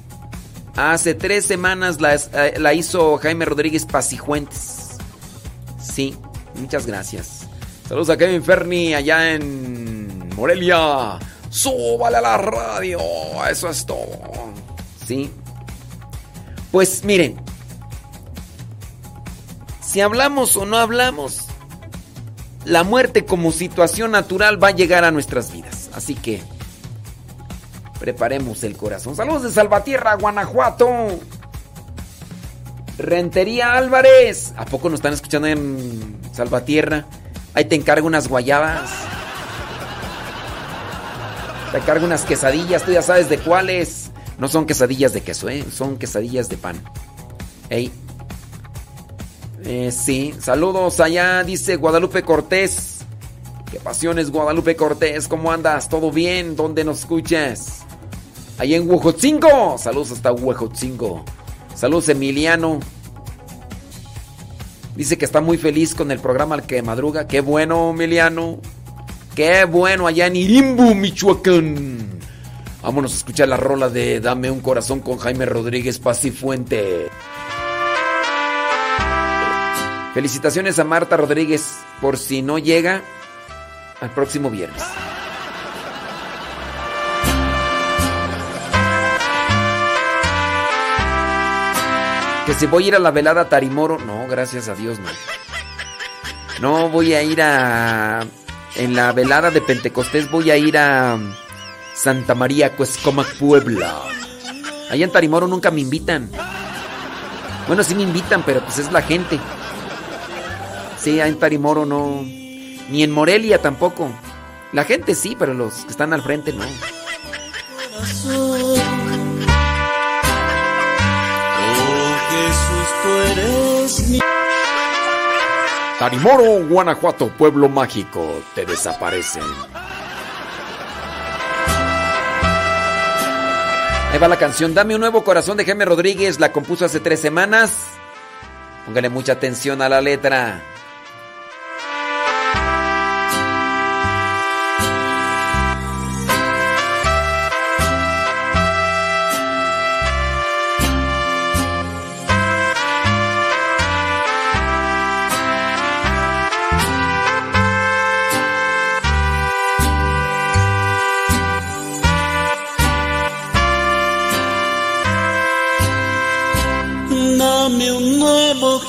Hace tres semanas la, eh, la hizo Jaime Rodríguez Pasijuentes. Sí, muchas gracias. Saludos a Kevin Ferni allá en Morelia. Súbale a la radio. Eso es todo. Sí. Pues miren. Si hablamos o no hablamos, la muerte como situación natural va a llegar a nuestras vidas. Así que preparemos el corazón. Saludos de Salvatierra, Guanajuato. Rentería Álvarez. ¿A poco nos están escuchando en Salvatierra? Ahí te encargo unas guayabas. Te encargo unas quesadillas, tú ya sabes de cuáles. No son quesadillas de queso, ¿eh? son quesadillas de pan. Ey. Eh, sí, saludos allá, dice Guadalupe Cortés. Qué pasiones, Guadalupe Cortés. ¿Cómo andas? ¿Todo bien? ¿Dónde nos escuchas? Ahí en Huejotzingo. Saludos hasta Huejotzingo. Saludos, Emiliano. Dice que está muy feliz con el programa al que madruga. Qué bueno, Emiliano. Qué bueno allá en Irimbu, Michoacán. Vámonos a escuchar la rola de Dame un corazón con Jaime Rodríguez Pacifuente. Felicitaciones a Marta Rodríguez por si no llega al próximo viernes. Que si voy a ir a la velada Tarimoro, no, gracias a Dios no. No voy a ir a en la velada de Pentecostés voy a ir a Santa María Cuescomac Puebla. Allá en Tarimoro nunca me invitan. Bueno, sí me invitan, pero pues es la gente. Sí, en Tarimoro no. Ni en Morelia tampoco. La gente sí, pero los que están al frente no. Tarimoro, Guanajuato, pueblo mágico, te desaparecen. Ahí va la canción Dame un nuevo corazón de Jaime Rodríguez, la compuso hace tres semanas. Póngale mucha atención a la letra.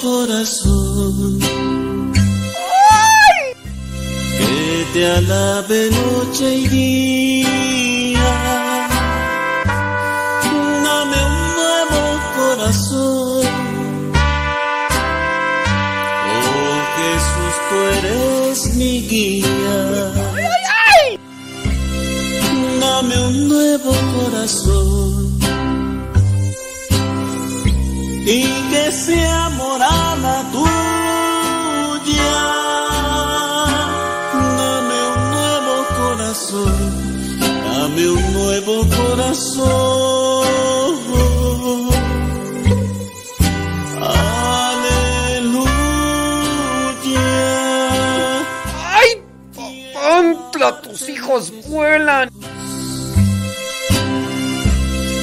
Corazón que te alabe noche y día. Dame un nuevo corazón. Oh Jesús, tú eres mi guía. Dame un nuevo corazón y que sea Aleluya. ¡Ay, papantla! ¡Tus hijos vuelan!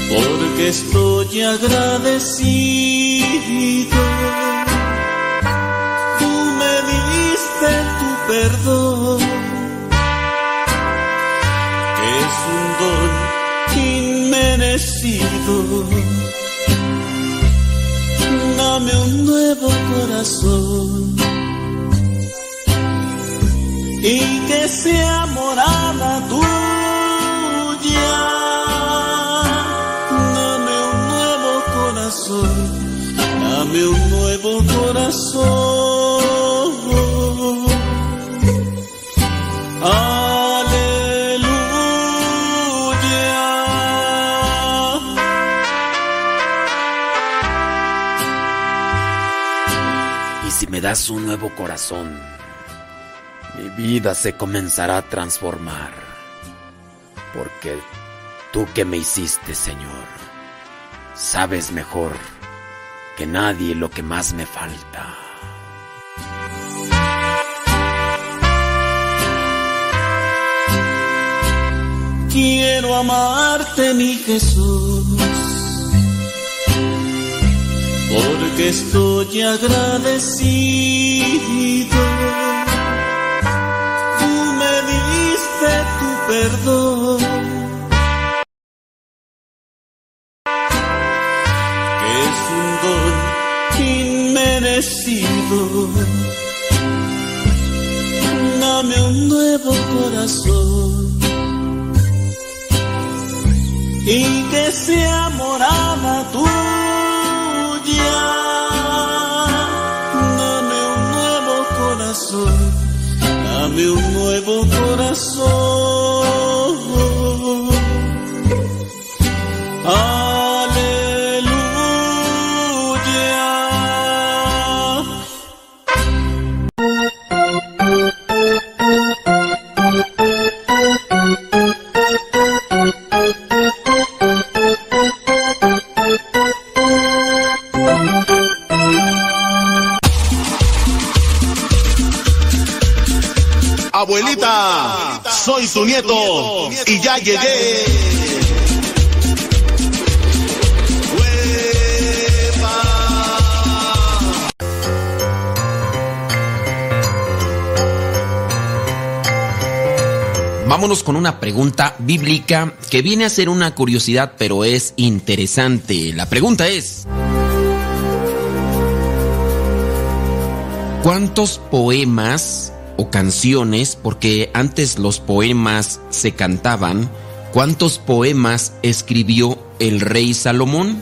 porque estoy agradecido. Tú me diste tu perdón, que es un don inmerecido. Dame un nuevo corazón y que sea morada tuya. Dame un nuevo corazón, dame un nuevo corazón. Aleluya. Y si me das un nuevo corazón, mi vida se comenzará a transformar. Porque tú que me hiciste, Señor, sabes mejor que nadie lo que más me falta. Quiero amarte, mi Jesús, porque estoy agradecido. Diste tu perdón, que es un don inmerecido. Dame un nuevo corazón y que sea soy tu nieto y ya llegué. Vámonos con una pregunta bíblica que viene a ser una curiosidad, pero es interesante. La pregunta es, ¿cuántos poemas o canciones, porque antes los poemas se cantaban, cuántos poemas escribió el rey Salomón?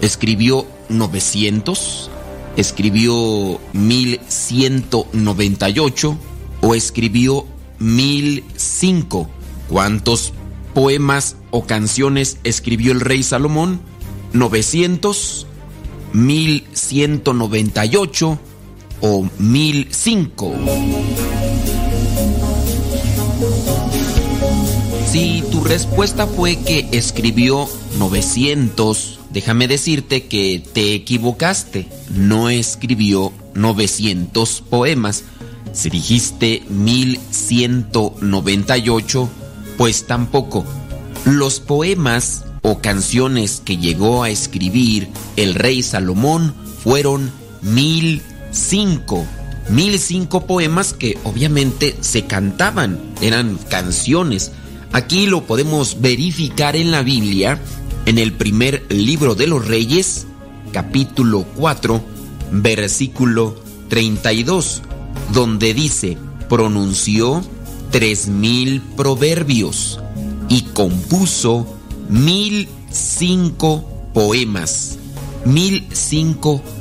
¿Escribió 900? ¿Escribió 1198? ¿O escribió 1005? ¿Cuántos poemas o canciones escribió el rey Salomón? ¿900? ¿1198? ¿O 1005? Si tu respuesta fue que escribió 900, déjame decirte que te equivocaste. No escribió 900 poemas. Si dijiste 1198, pues tampoco. Los poemas o canciones que llegó a escribir el rey Salomón fueron 1005. 1005 poemas que obviamente se cantaban, eran canciones. Aquí lo podemos verificar en la Biblia, en el primer libro de los Reyes, capítulo 4, versículo 32, donde dice, pronunció tres mil proverbios y compuso mil cinco poemas. Mil cinco poemas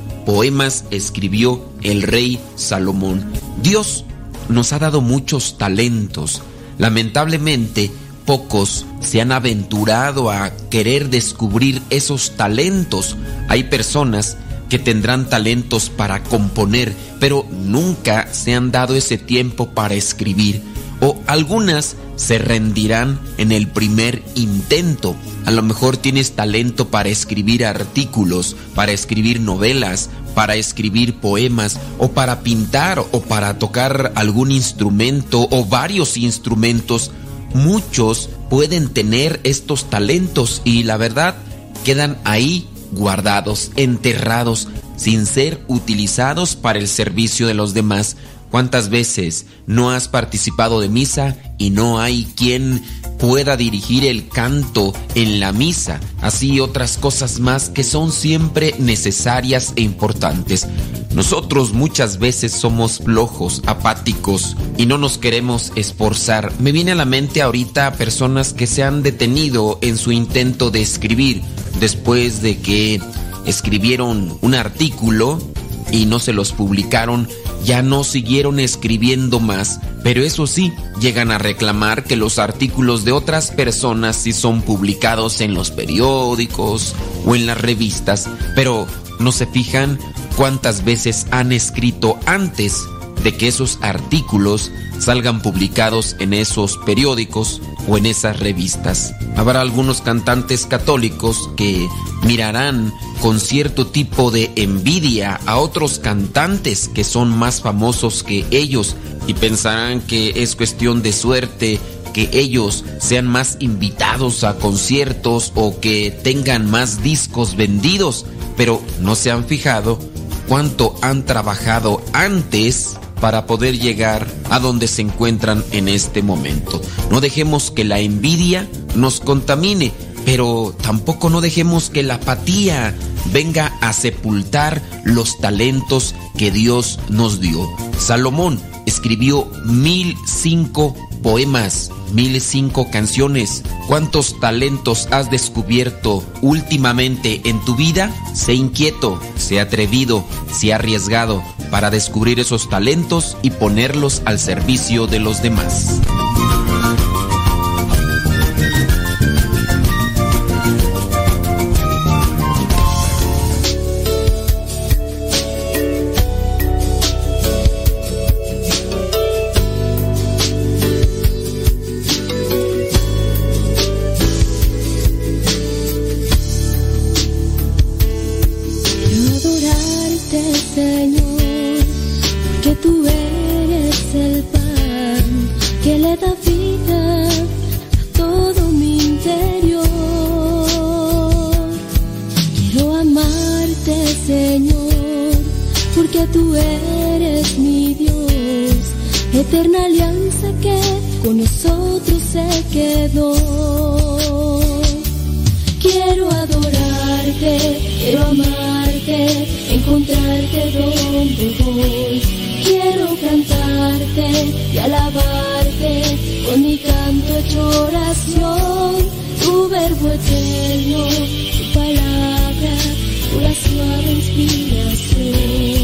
escribió el rey Salomón. Dios nos ha dado muchos talentos. Lamentablemente, pocos se han aventurado a querer descubrir esos talentos. Hay personas que tendrán talentos para componer, pero nunca se han dado ese tiempo para escribir. O algunas se rendirán en el primer intento. A lo mejor tienes talento para escribir artículos, para escribir novelas, para escribir poemas, o para pintar, o para tocar algún instrumento, o varios instrumentos. Muchos pueden tener estos talentos y la verdad quedan ahí guardados, enterrados, sin ser utilizados para el servicio de los demás. ¿Cuántas veces no has participado de misa y no hay quien pueda dirigir el canto en la misa? Así otras cosas más que son siempre necesarias e importantes. Nosotros muchas veces somos flojos, apáticos y no nos queremos esforzar. Me viene a la mente ahorita personas que se han detenido en su intento de escribir después de que escribieron un artículo y no se los publicaron, ya no siguieron escribiendo más, pero eso sí, llegan a reclamar que los artículos de otras personas sí son publicados en los periódicos o en las revistas, pero no se fijan cuántas veces han escrito antes de que esos artículos salgan publicados en esos periódicos o en esas revistas. Habrá algunos cantantes católicos que mirarán con cierto tipo de envidia a otros cantantes que son más famosos que ellos y pensarán que es cuestión de suerte que ellos sean más invitados a conciertos o que tengan más discos vendidos, pero no se han fijado cuánto han trabajado antes para poder llegar a donde se encuentran en este momento. No dejemos que la envidia nos contamine, pero tampoco no dejemos que la apatía venga a sepultar los talentos que Dios nos dio. Salomón escribió mil cinco poemas, mil cinco canciones. ¿Cuántos talentos has descubierto últimamente en tu vida? Sé inquieto, sé atrevido, sé arriesgado para descubrir esos talentos y ponerlos al servicio de los demás. Tú eres mi Dios, eterna alianza que con nosotros se quedó. Quiero adorarte, quiero amarte, encontrarte donde voy. Quiero cantarte y alabarte con mi canto hecho oración. Tu verbo eterno, tu palabra, pura suave inspiración.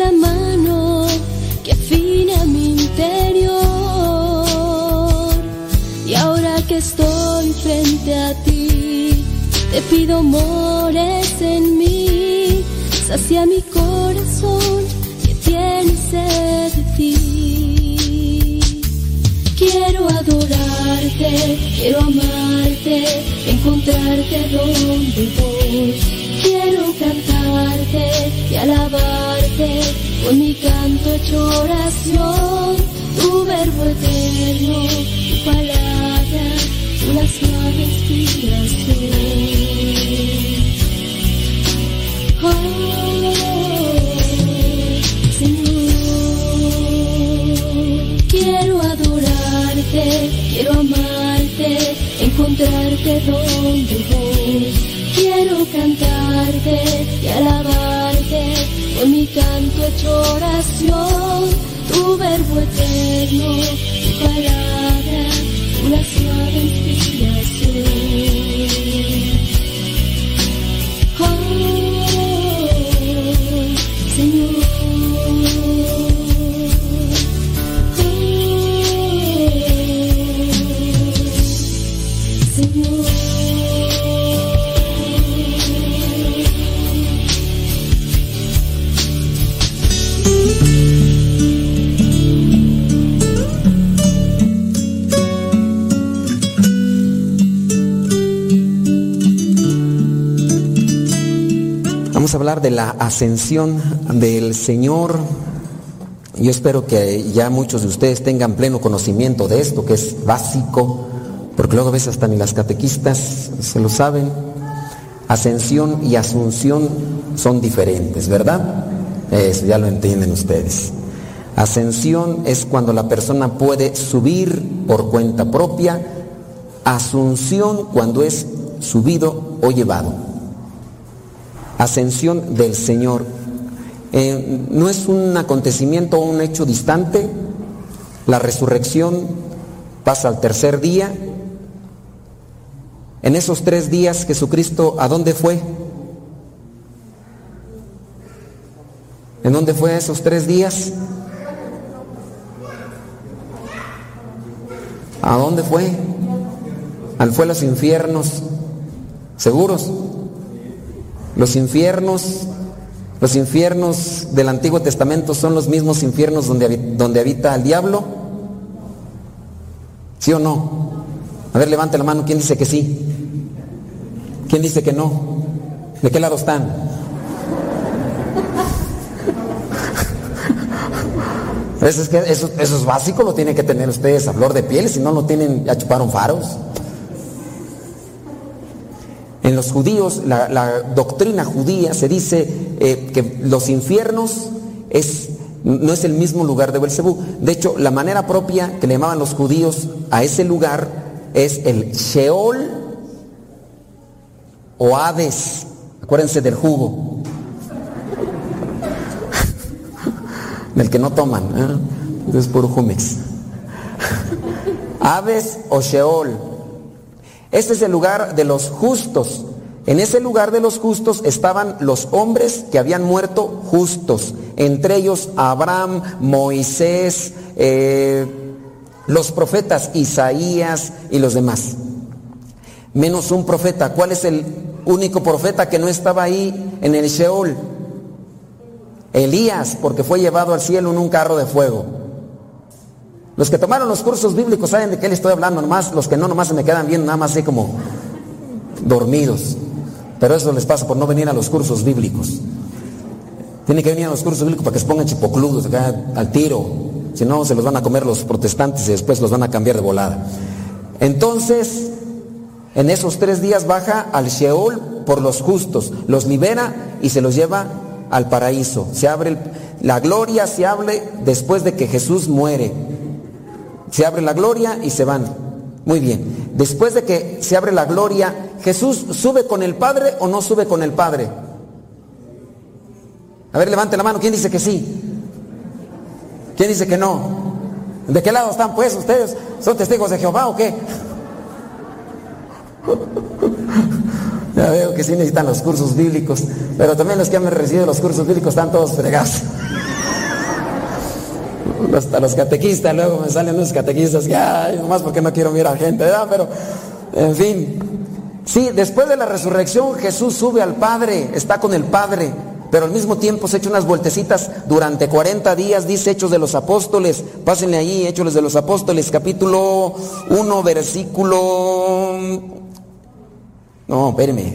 La mano que afina mi interior. Y ahora que estoy frente a ti, te pido mores en mí. Sacia mi corazón que tiene sed de ti. Quiero adorarte, quiero amarte, encontrarte donde voy. Quiero cantarte y alabarte con mi canto hecho oración. Tu verbo eterno, tu palabra, una suave inspiración. Señor, quiero adorarte, quiero amarte, encontrarte donde voy. Quiero cantarte y alabarte con mi canto hecho oración. Tu verbo eterno, tu palabra, una suave inspiración. De la ascensión del Señor. Yo espero que ya muchos de ustedes tengan pleno conocimiento de esto, que es básico, porque luego a veces hasta ni las catequistas se lo saben. Ascensión y asunción son diferentes, ¿verdad? Eso ya lo entienden ustedes. Ascensión es cuando la persona puede subir por cuenta propia. Asunción cuando es subido o llevado. Ascensión del Señor. Eh, no es un acontecimiento o un hecho distante. La resurrección pasa al tercer día. En esos tres días Jesucristo, ¿a dónde fue? ¿En dónde fue esos tres días? ¿A dónde fue? Al fue a los infiernos. ¿Seguros? Los infiernos, los infiernos del Antiguo Testamento son los mismos infiernos donde, donde habita el diablo. ¿Sí o no? A ver, levante la mano. ¿Quién dice que sí? ¿Quién dice que no? ¿De qué lado están? Eso es, básico, lo tienen que tener ustedes a flor de piel, si no lo tienen, ya chuparon faros. En los judíos, la, doctrina judía se dice eh, que los infiernos es, no es el mismo lugar de Belcebú. De hecho, la manera propia que le llamaban los judíos a ese lugar es el Sheol o Hades. Acuérdense del jugo. del que no toman, ¿eh? es puro Jumex. Hades o Sheol. Este es el lugar de los justos. En ese lugar de los justos estaban los hombres que habían muerto justos, entre ellos Abraham, Moisés, eh, los profetas Isaías y los demás. Menos un profeta. ¿Cuál es el único profeta que no estaba ahí en el Sheol? Elías, porque fue llevado al cielo en un carro de fuego. Los que tomaron los cursos bíblicos saben de qué le estoy hablando, nomás los que no, nomás se me quedan bien, nada más así como dormidos. Pero eso les pasa por no venir a los cursos bíblicos. Tienen que venir a los cursos bíblicos para que se pongan chipocludos acá al tiro. Si no, se los van a comer los protestantes y después los van a cambiar de volada. Entonces, en esos tres días baja al Sheol por los justos, los libera y se los lleva al paraíso. Se abre la gloria, se abre después de que Jesús muere. Se abre la gloria y se van. Muy bien. Después de que se abre la gloria, ¿Jesús sube con el Padre o no sube con el Padre? A ver, levante la mano. ¿Quién dice que sí? ¿Quién dice que no? ¿De qué lado están pues ustedes? ¿Son testigos de Jehová o qué? Ya veo que sí necesitan los cursos bíblicos, pero también los que han recibido los cursos bíblicos están todos fregados. Hasta los catequistas, luego me salen unos catequistas que, ay, nomás porque no quiero mirar a gente, ¿verdad? Pero, en fin. Sí, después de la resurrección Jesús sube al Padre, está con el Padre, pero al mismo tiempo se echa unas vueltecitas durante 40 días, dice Hechos de los Apóstoles. Pásenle ahí, Hechos de los Apóstoles, capítulo 1, versículo no, espéreme.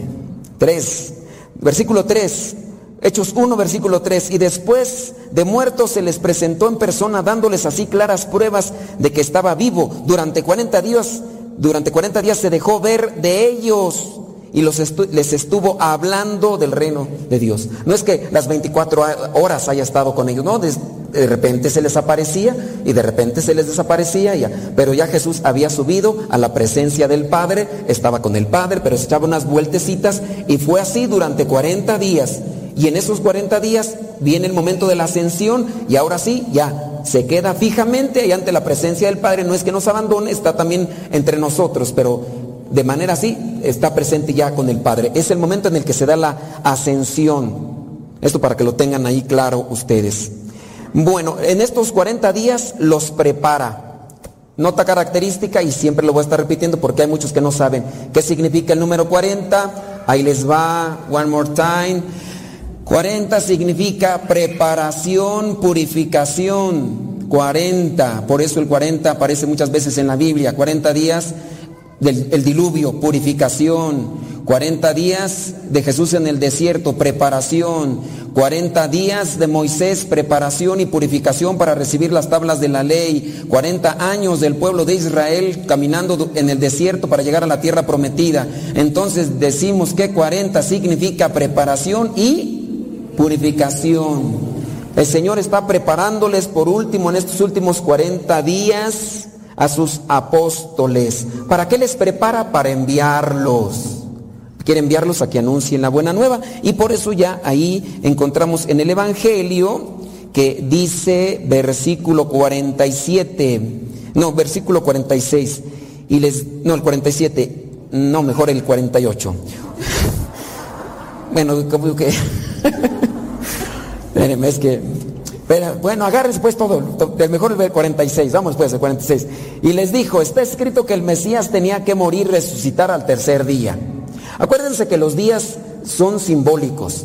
3. Versículo 3. Hechos 1, versículo 3. Y después de muertos se les presentó en persona dándoles así claras pruebas de que estaba vivo. Durante 40 días, durante 40 días se dejó ver de ellos y los les estuvo hablando del reino de Dios. No es que las 24 horas haya estado con ellos, no, de repente se les aparecía y de repente se les desaparecía, ya. pero ya Jesús había subido a la presencia del Padre, estaba con el Padre, pero se echaba unas vueltecitas y fue así durante 40 días. Y en esos 40 días viene el momento de la ascensión y ahora sí, ya se queda fijamente ahí ante la presencia del Padre. No es que nos abandone, está también entre nosotros, pero de manera así está presente ya con el Padre. Es el momento en el que se da la ascensión. Esto para que lo tengan ahí claro ustedes. Bueno, en estos 40 días los prepara. Nota característica y siempre lo voy a estar repitiendo porque hay muchos que no saben qué significa el número 40. Ahí les va, one more time. 40 significa preparación, purificación. 40, por eso el 40 aparece muchas veces en la Biblia. 40 días del el diluvio, purificación. 40 días de Jesús en el desierto, preparación. 40 días de Moisés, preparación y purificación para recibir las tablas de la ley. 40 años del pueblo de Israel caminando en el desierto para llegar a la tierra prometida. Entonces decimos que 40 significa preparación y purificación. El Señor está preparándoles por último en estos últimos 40 días a sus apóstoles. ¿Para qué les prepara? Para enviarlos. Quiere enviarlos a que anuncien la buena nueva. Y por eso ya ahí encontramos en el Evangelio que dice versículo 47, no, versículo 46, y les, no, el 47, no, mejor el 48. Bueno, como que, espérenme, es que, bueno, agárrense pues todo, mejor el 46, vamos pues el 46. Y les dijo, está escrito que el Mesías tenía que morir, resucitar al tercer día. Acuérdense que los días son simbólicos.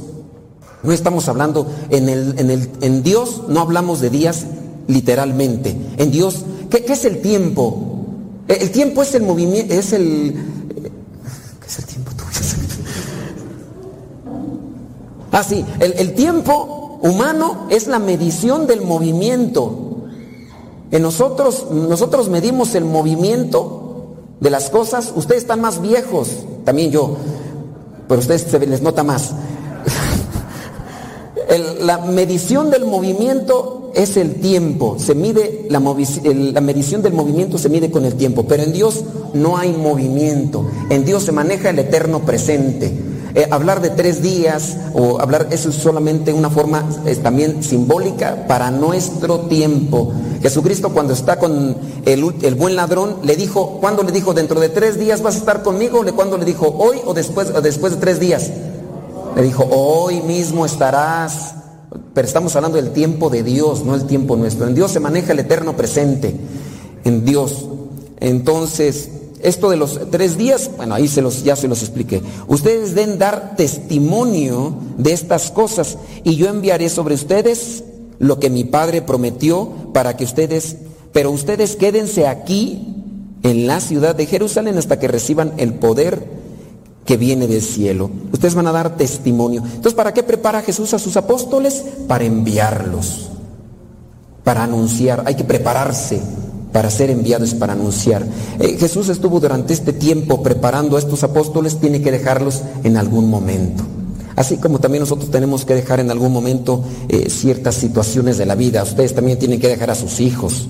No estamos hablando en, el, en, el, en Dios, no hablamos de días literalmente. En Dios, ¿qué, qué es el tiempo? El, el tiempo es el movimiento, es el... ¿Qué es el tiempo tuyo? Ah, sí, el, el tiempo humano es la medición del movimiento. En nosotros, nosotros medimos el movimiento de las cosas. Ustedes están más viejos, también yo, pero a ustedes se les nota más. La medición del movimiento es el tiempo, se mide la medición del movimiento se mide con el tiempo, pero en Dios no hay movimiento, en Dios se maneja el eterno presente. Eh, hablar de tres días o hablar, eso es solamente una forma también simbólica para nuestro tiempo. Jesucristo cuando está con el, el buen ladrón, le dijo, ¿cuándo le dijo? ¿Dentro de tres días vas a estar conmigo? ¿Le- ¿Cuándo le dijo? ¿Hoy o después, o después de tres días? Le dijo, hoy mismo estarás. Pero estamos hablando del tiempo de Dios, no el tiempo nuestro. En Dios se maneja el eterno presente. En Dios. Entonces, esto de los tres días, bueno, ahí se los, ya se los expliqué. Ustedes deben dar testimonio de estas cosas y yo enviaré sobre ustedes lo que mi Padre prometió para que ustedes, pero ustedes quédense aquí en la ciudad de Jerusalén hasta que reciban el poder que viene del cielo. Ustedes van a dar testimonio. Entonces, ¿para qué prepara Jesús a sus apóstoles? Para enviarlos, para anunciar. Hay que prepararse para ser enviados, para anunciar. Eh, Jesús estuvo durante este tiempo preparando a estos apóstoles, tiene que dejarlos en algún momento. Así como también nosotros tenemos que dejar en algún momento eh, ciertas situaciones de la vida. Ustedes también tienen que dejar a sus hijos.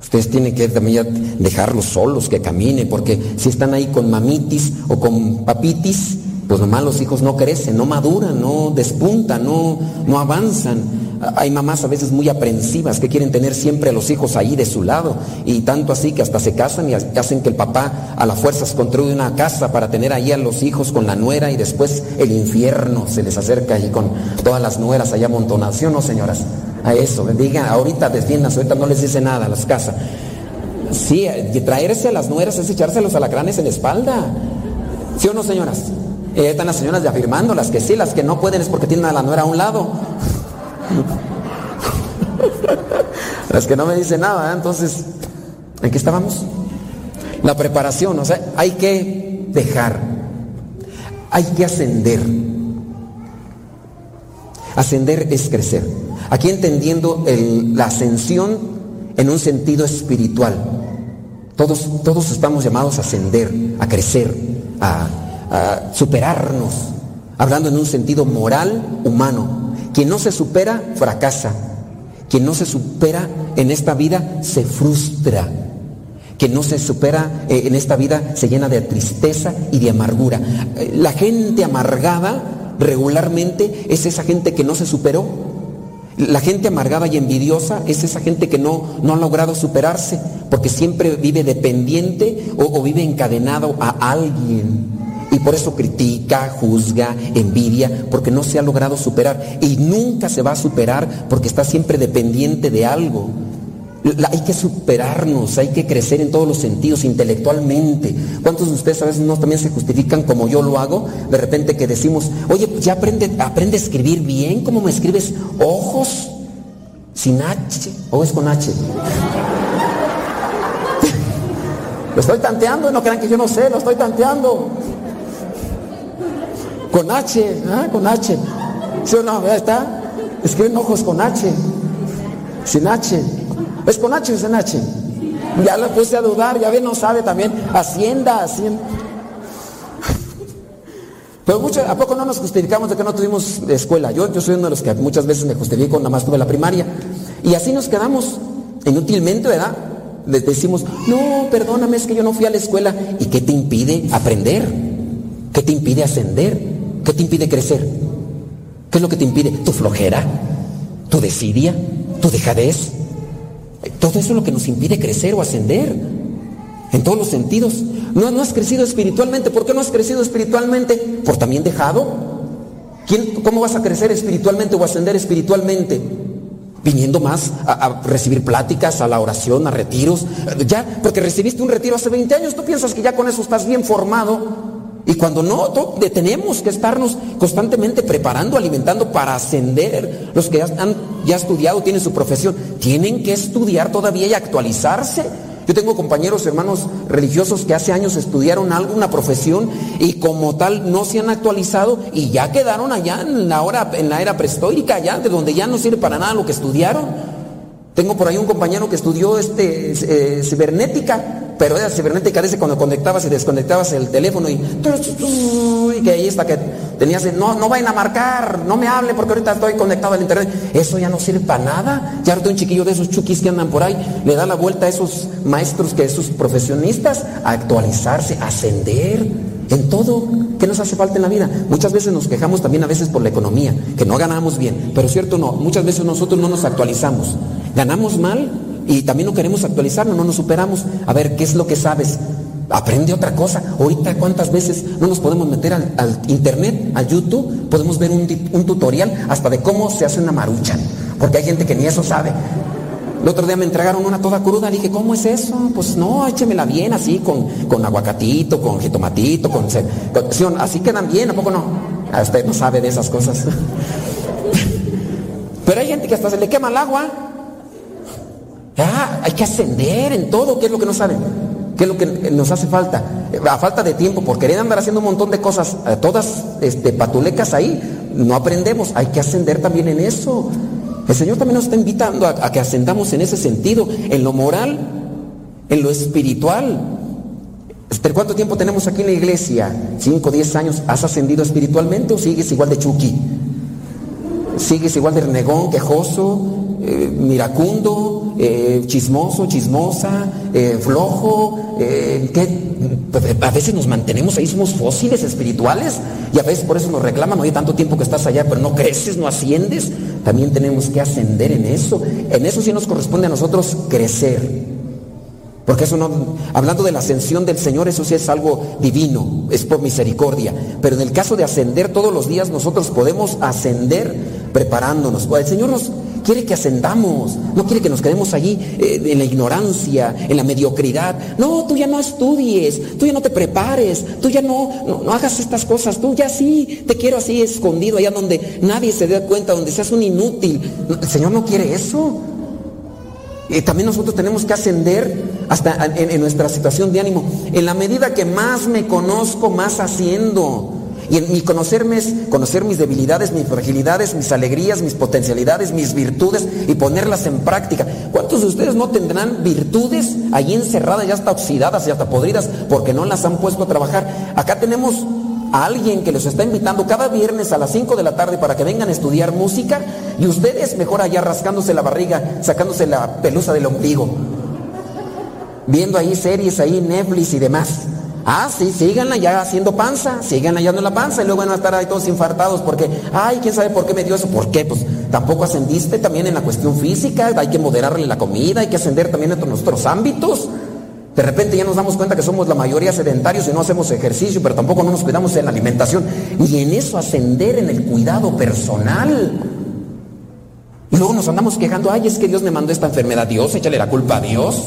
Ustedes tienen que también dejarlos solos, que caminen, porque si están ahí con mamitis o con papitis, pues nomás los hijos no crecen, no maduran, no despuntan, no, no avanzan. Hay mamás a veces muy aprensivas que quieren tener siempre a los hijos ahí de su lado y tanto así que hasta se casan y hacen que el papá a las fuerzas construye una casa para tener ahí a los hijos con la nuera y después el infierno se les acerca allí con todas las nueras allá amontonadas, ¿sí o no señoras? A eso, digan, ahorita defiéndanse, ahorita no les dice nada a las casas. Sí, y traerse a las nueras es echarse los alacranes en la espalda. ¿Sí o no, señoras? Eh, ahí están las señoras ya afirmando, las que sí, las que no pueden es porque tienen a la nuera a un lado. las que no me dicen nada, ¿eh? entonces, ¿en qué estábamos? La preparación, o sea, hay que dejar, hay que ascender. Ascender es crecer. Aquí entendiendo la ascensión en un sentido espiritual. Todos, todos estamos llamados a ascender, a crecer, a, a superarnos, hablando en un sentido moral, humano. Quien no se supera, fracasa. Quien no se supera en esta vida, se frustra. Quien no se supera eh, en esta vida, se llena de tristeza y de amargura. Eh, La gente amargada regularmente es esa gente que no se superó. La gente amargada y envidiosa es esa gente que no, no ha logrado superarse, porque siempre vive dependiente o, o vive encadenado a alguien. Y por eso critica, juzga, envidia, porque no se ha logrado superar. Y nunca se va a superar porque está siempre dependiente de algo. Hay que superarnos, hay que crecer en todos los sentidos, intelectualmente. ¿Cuántos de ustedes a veces no también se justifican como yo lo hago? De repente que decimos, oye, pues ya aprende, aprende a escribir bien, ¿cómo me escribes? Ojos, sin H, o es con H. lo estoy tanteando, no crean que yo no sé, lo estoy tanteando. Con H, ¿ah? con H. ¿Sí o no? ¿Ya está? Escriben ojos con H. Sin H. ¿Es con H o sin H? Ya lo puse a dudar, ya ve, no sabe también. Hacienda, Hacienda. Pero mucho, ¿a poco no nos justificamos de que no tuvimos escuela? Yo, yo soy uno de los que muchas veces me justifico, nada más tuve la primaria. Y así nos quedamos inútilmente, ¿verdad? Les decimos, no, perdóname, es que yo no fui a la escuela. ¿Y qué te impide aprender? ¿Qué te impide ascender? ¿Qué te impide crecer? ¿Qué es lo que te impide? Tu flojera, tu desidia, tu dejadez. Todo eso es lo que nos impide crecer o ascender. En todos los sentidos. No, no has crecido espiritualmente. ¿Por qué no has crecido espiritualmente? Por también dejado. ¿Quién, ¿Cómo vas a crecer espiritualmente o ascender espiritualmente? Viniendo más a, a, recibir pláticas, a la oración, a retiros. Ya, porque recibiste un retiro hace 20 años, tú piensas que ya con eso estás bien formado. Y cuando no, tenemos que estarnos constantemente preparando, alimentando para ascender. Los que ya han ya estudiado, tienen su profesión, tienen que estudiar todavía y actualizarse. Yo tengo compañeros, hermanos religiosos que hace años estudiaron alguna profesión y como tal no se han actualizado y ya quedaron allá en la, hora, en la era prehistórica, allá de donde ya no sirve para nada lo que estudiaron. Tengo por ahí un compañero que estudió este, eh, cibernética, pero era cibernética dice cuando conectabas y desconectabas el teléfono y, y que ahí está que tenías, no, no vayan a marcar, no me hable porque ahorita estoy conectado al internet. Eso ya no sirve para nada. Ya ahorita un chiquillo de esos chukis que andan por ahí le da la vuelta a esos maestros, que esos profesionistas, a actualizarse, a ascender en todo. ¿Qué nos hace falta en la vida? Muchas veces nos quejamos también a veces por la economía, que no ganamos bien, pero cierto no, muchas veces nosotros no nos actualizamos. Ganamos mal y también no queremos actualizarnos, no nos superamos. A ver, ¿qué es lo que sabes? Aprende otra cosa. Ahorita, ¿cuántas veces no nos podemos meter al, al internet, al YouTube? Podemos ver un, un, tutorial hasta de cómo se hace una marucha. Porque hay gente que ni eso sabe. El otro día me entregaron una toda cruda. Le dije, ¿cómo es eso? Pues no, échemela bien así, con, con aguacatito, con jitomatito, con, con. Así quedan bien, ¿a poco no? A usted no sabe de esas cosas. Pero hay gente que hasta se le quema el agua. Ah, hay que ascender en todo. ¿Qué es lo que no saben? ¿Qué es lo que nos hace falta? A falta de tiempo, por querer andar haciendo un montón de cosas, todas este, patulecas ahí, no aprendemos. Hay que ascender también en eso. El Señor también nos está invitando a, que ascendamos en ese sentido, en lo moral, en lo espiritual. ¿Este, ¿Cuánto tiempo tenemos aquí en la iglesia? ¿Cinco, diez años? ¿Has ascendido espiritualmente o sigues igual de chuki? ¿Sigues igual de renegón, quejoso, eh, miracundo, eh, chismoso, chismosa, eh, flojo? ¿qué? A veces nos mantenemos ahí, somos fósiles espirituales y a veces por eso nos reclaman, oye, tanto tiempo que estás allá, pero no creces, no asciendes. También tenemos que ascender en eso. En eso sí nos corresponde a nosotros crecer. Porque eso no, hablando de la ascensión del Señor, eso sí es algo divino, es por misericordia. Pero en el caso de ascender todos los días, nosotros podemos ascender preparándonos. El Señor nos quiere que ascendamos, no quiere que nos quedemos allí eh, en la ignorancia, en la mediocridad. No, tú ya no estudies, tú ya no te prepares, tú ya no, no, hagas estas cosas, tú ya sí, te quiero así escondido, allá donde nadie se dé cuenta, donde seas un inútil. El Señor no quiere eso. Y también nosotros tenemos que ascender hasta en, en, nuestra situación de ánimo. En la medida que más me conozco, más haciendo. Y en mi conocerme es conocer mis debilidades, mis fragilidades, mis alegrías, mis potencialidades, mis virtudes y ponerlas en práctica. ¿Cuántos de ustedes no tendrán virtudes ahí encerradas, ya hasta oxidadas y hasta podridas, porque no las han puesto a trabajar? Acá tenemos a alguien que los está invitando cada viernes a las 5 de la tarde para que vengan a estudiar música y ustedes mejor allá rascándose la barriga, sacándose la pelusa del ombligo, viendo ahí series, ahí Netflix y demás. Ah, sí, síganla ya haciendo panza, síganla hallando la panza y luego van a estar ahí todos infartados porque, ay, quién sabe por qué me dio eso, ¿por qué? Pues tampoco ascendiste también en la cuestión física, hay que moderarle la comida, hay que ascender también en nuestros ámbitos. De repente ya nos damos cuenta que somos la mayoría sedentarios y no hacemos ejercicio, pero tampoco no nos cuidamos en la alimentación. Y en eso ascender en el cuidado personal. Y luego nos andamos quejando, ay, es que Dios me mandó esta enfermedad. Dios, échale la culpa a Dios.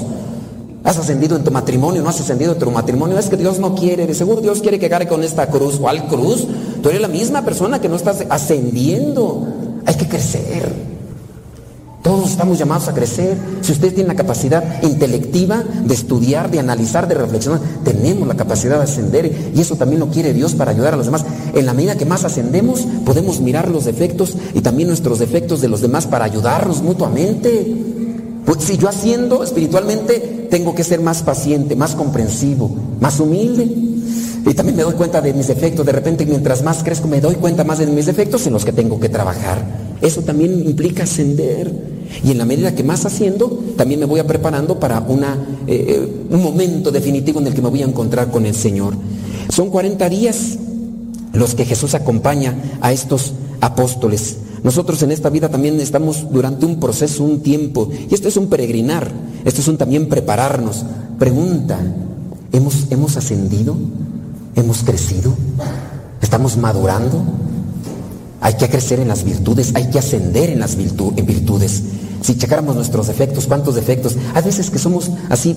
Has ascendido en tu matrimonio, no has ascendido en tu matrimonio. Es que Dios no quiere, de seguro Dios quiere que cargue con esta cruz. ¿Cuál cruz? Tú eres la misma persona que no estás ascendiendo. Hay que crecer. Todos estamos llamados a crecer. Si usted tiene la capacidad intelectiva de estudiar, de analizar, de reflexionar, tenemos la capacidad de ascender y eso también lo quiere Dios para ayudar a los demás. En la medida que más ascendemos, podemos mirar los defectos y también nuestros defectos de los demás para ayudarnos mutuamente. Pues si yo asciendo espiritualmente, tengo que ser más paciente, más comprensivo, más humilde. Y también me doy cuenta de mis defectos. De repente, mientras más crezco, me doy cuenta más de mis defectos en los que tengo que trabajar. Eso también implica ascender. Y en la medida que más haciendo, también me voy a preparando para una, eh, un momento definitivo en el que me voy a encontrar con el Señor. Son 40 días los que Jesús acompaña a estos apóstoles. Nosotros en esta vida también estamos durante un proceso, un tiempo. Y esto es un peregrinar. Esto es un también prepararnos. Pregunta, ¿hemos, hemos ascendido? ¿Hemos crecido? ¿Estamos madurando? Hay que crecer en las virtudes, hay que ascender en las virtudes. Si checáramos nuestros defectos, ¿cuántos defectos? Hay veces que somos así,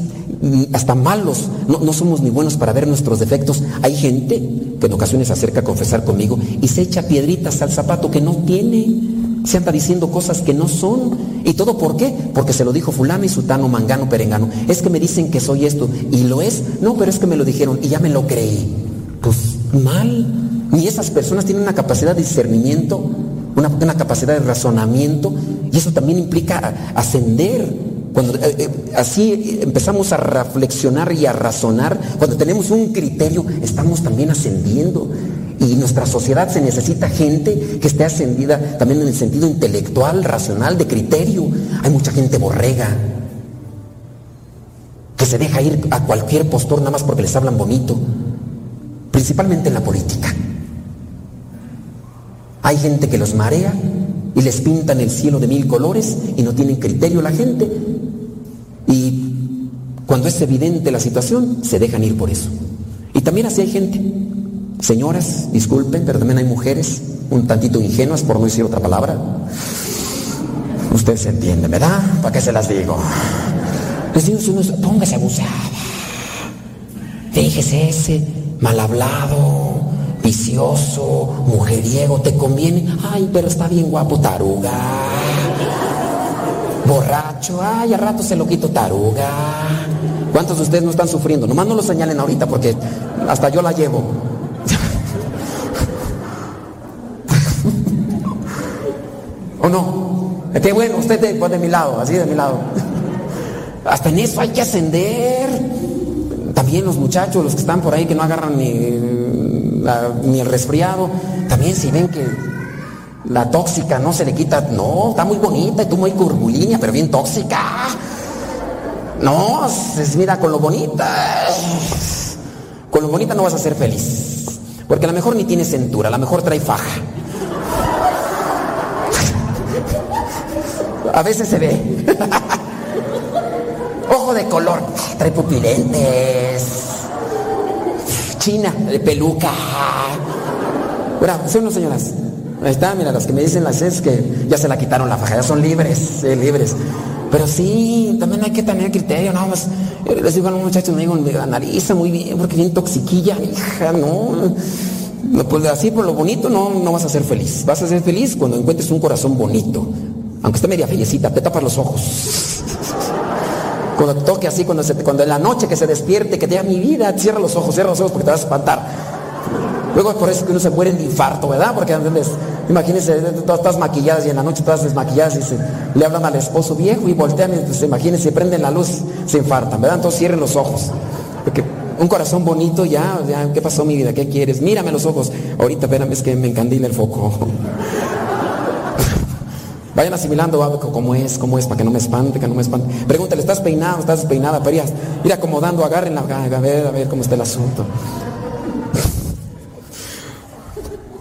hasta malos, no, no somos ni buenos para ver nuestros defectos. Hay gente que en ocasiones se acerca a confesar conmigo y se echa piedritas al zapato que no tiene. Se anda diciendo cosas que no son. ¿Y todo por qué? Porque se lo dijo fulano y sutano, mangano, perengano. Es que me dicen que soy esto. ¿Y lo es? No, pero es que me lo dijeron y ya me lo creí. Pues mal. Ni esas personas tienen una capacidad de discernimiento, una, una capacidad de razonamiento, y eso también implica ascender. Cuando eh, eh, así empezamos a reflexionar y a razonar, cuando tenemos un criterio, estamos también ascendiendo. Y nuestra sociedad se necesita gente que esté ascendida también en el sentido intelectual, racional, de criterio. Hay mucha gente borrega que se deja ir a cualquier postor nada más porque les hablan bonito, principalmente en la política. Hay gente que los marea y les pintan el cielo de mil colores y no tienen criterio la gente. Y cuando es evidente la situación, se dejan ir por eso. Y también así hay gente. Señoras, disculpen, pero también hay mujeres un tantito ingenuas, por no decir otra palabra. Usted se entiende, ¿verdad? ¿Para qué se las digo? Les digo, uno, póngase abusada. Déjese ese mal hablado, vicioso, mujeriego, ¿te conviene? Ay, pero está bien guapo, taruga. Borracho, ay, a rato se lo quito, taruga. ¿Cuántos de ustedes no están sufriendo? Nomás no lo señalen ahorita porque hasta yo la llevo. ¿O no? Qué bueno, usted de, pues de mi lado, así de mi lado. Hasta en eso hay que ascender. También los muchachos, los que están por ahí que no agarran ni, la- ni el resfriado, también si ven que la tóxica no se le quita, no, está muy bonita y tú muy curvilínea, pero bien tóxica. No, es, mira, con lo bonita, con lo bonita no vas a ser feliz. Porque a lo mejor ni tiene cintura, a lo mejor trae faja. A veces se ve. Ojo de color, trae pupilentes. China, de peluca. Mira, ¿sí o señoras? Ahí está, mira, las que me dicen las es que ya se la quitaron la faja, ya son libres, libres. Pero sí, también hay que tener criterio, nada más. Les digo a los muchachos, me digo, me analiza muy bien, porque bien toxiquilla, hija, no. No, Pues así por lo bonito no, no vas a ser feliz. Vas a ser feliz cuando encuentres un corazón bonito. Aunque esté media fellecita, te tapas los ojos. Cuando toque así, cuando, en la noche que se despierte, que te diga mi vida, cierra los ojos, cierra los ojos porque te vas a espantar. Luego es por eso que uno se muere de infarto, ¿verdad? Porque ¿entiendes? imagínense, todas estás maquilladas y en la noche todas desmaquilladas y le hablan al esposo viejo y voltean, entonces imagínense, prenden la luz, se infartan, ¿verdad? Entonces cierren los ojos. Porque un corazón bonito ya, ya, ¿qué pasó mi vida? ¿Qué quieres? Mírame los ojos. Ahorita, espérame, es que me encandila el foco. Vayan asimilando a cómo es, cómo es, para que no me espante, que no me espante. Pregúntale, ¿estás peinado? ¿Estás despeinada? Pero ir, acomodando, agárrenla, a ver, a ver cómo está el asunto.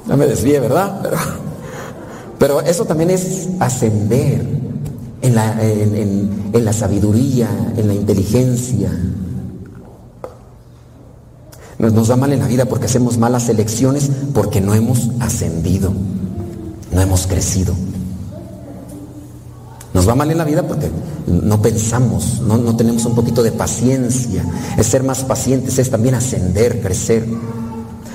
Ya me desvié, ¿verdad? Pero, eso también es ascender en la, en- en la sabiduría, en la inteligencia. Nos, nos va mal en la vida porque hacemos malas elecciones, porque no hemos ascendido, no hemos crecido. Nos va mal en la vida porque no pensamos, no, tenemos un poquito de paciencia. Es ser más pacientes, es también ascender, crecer.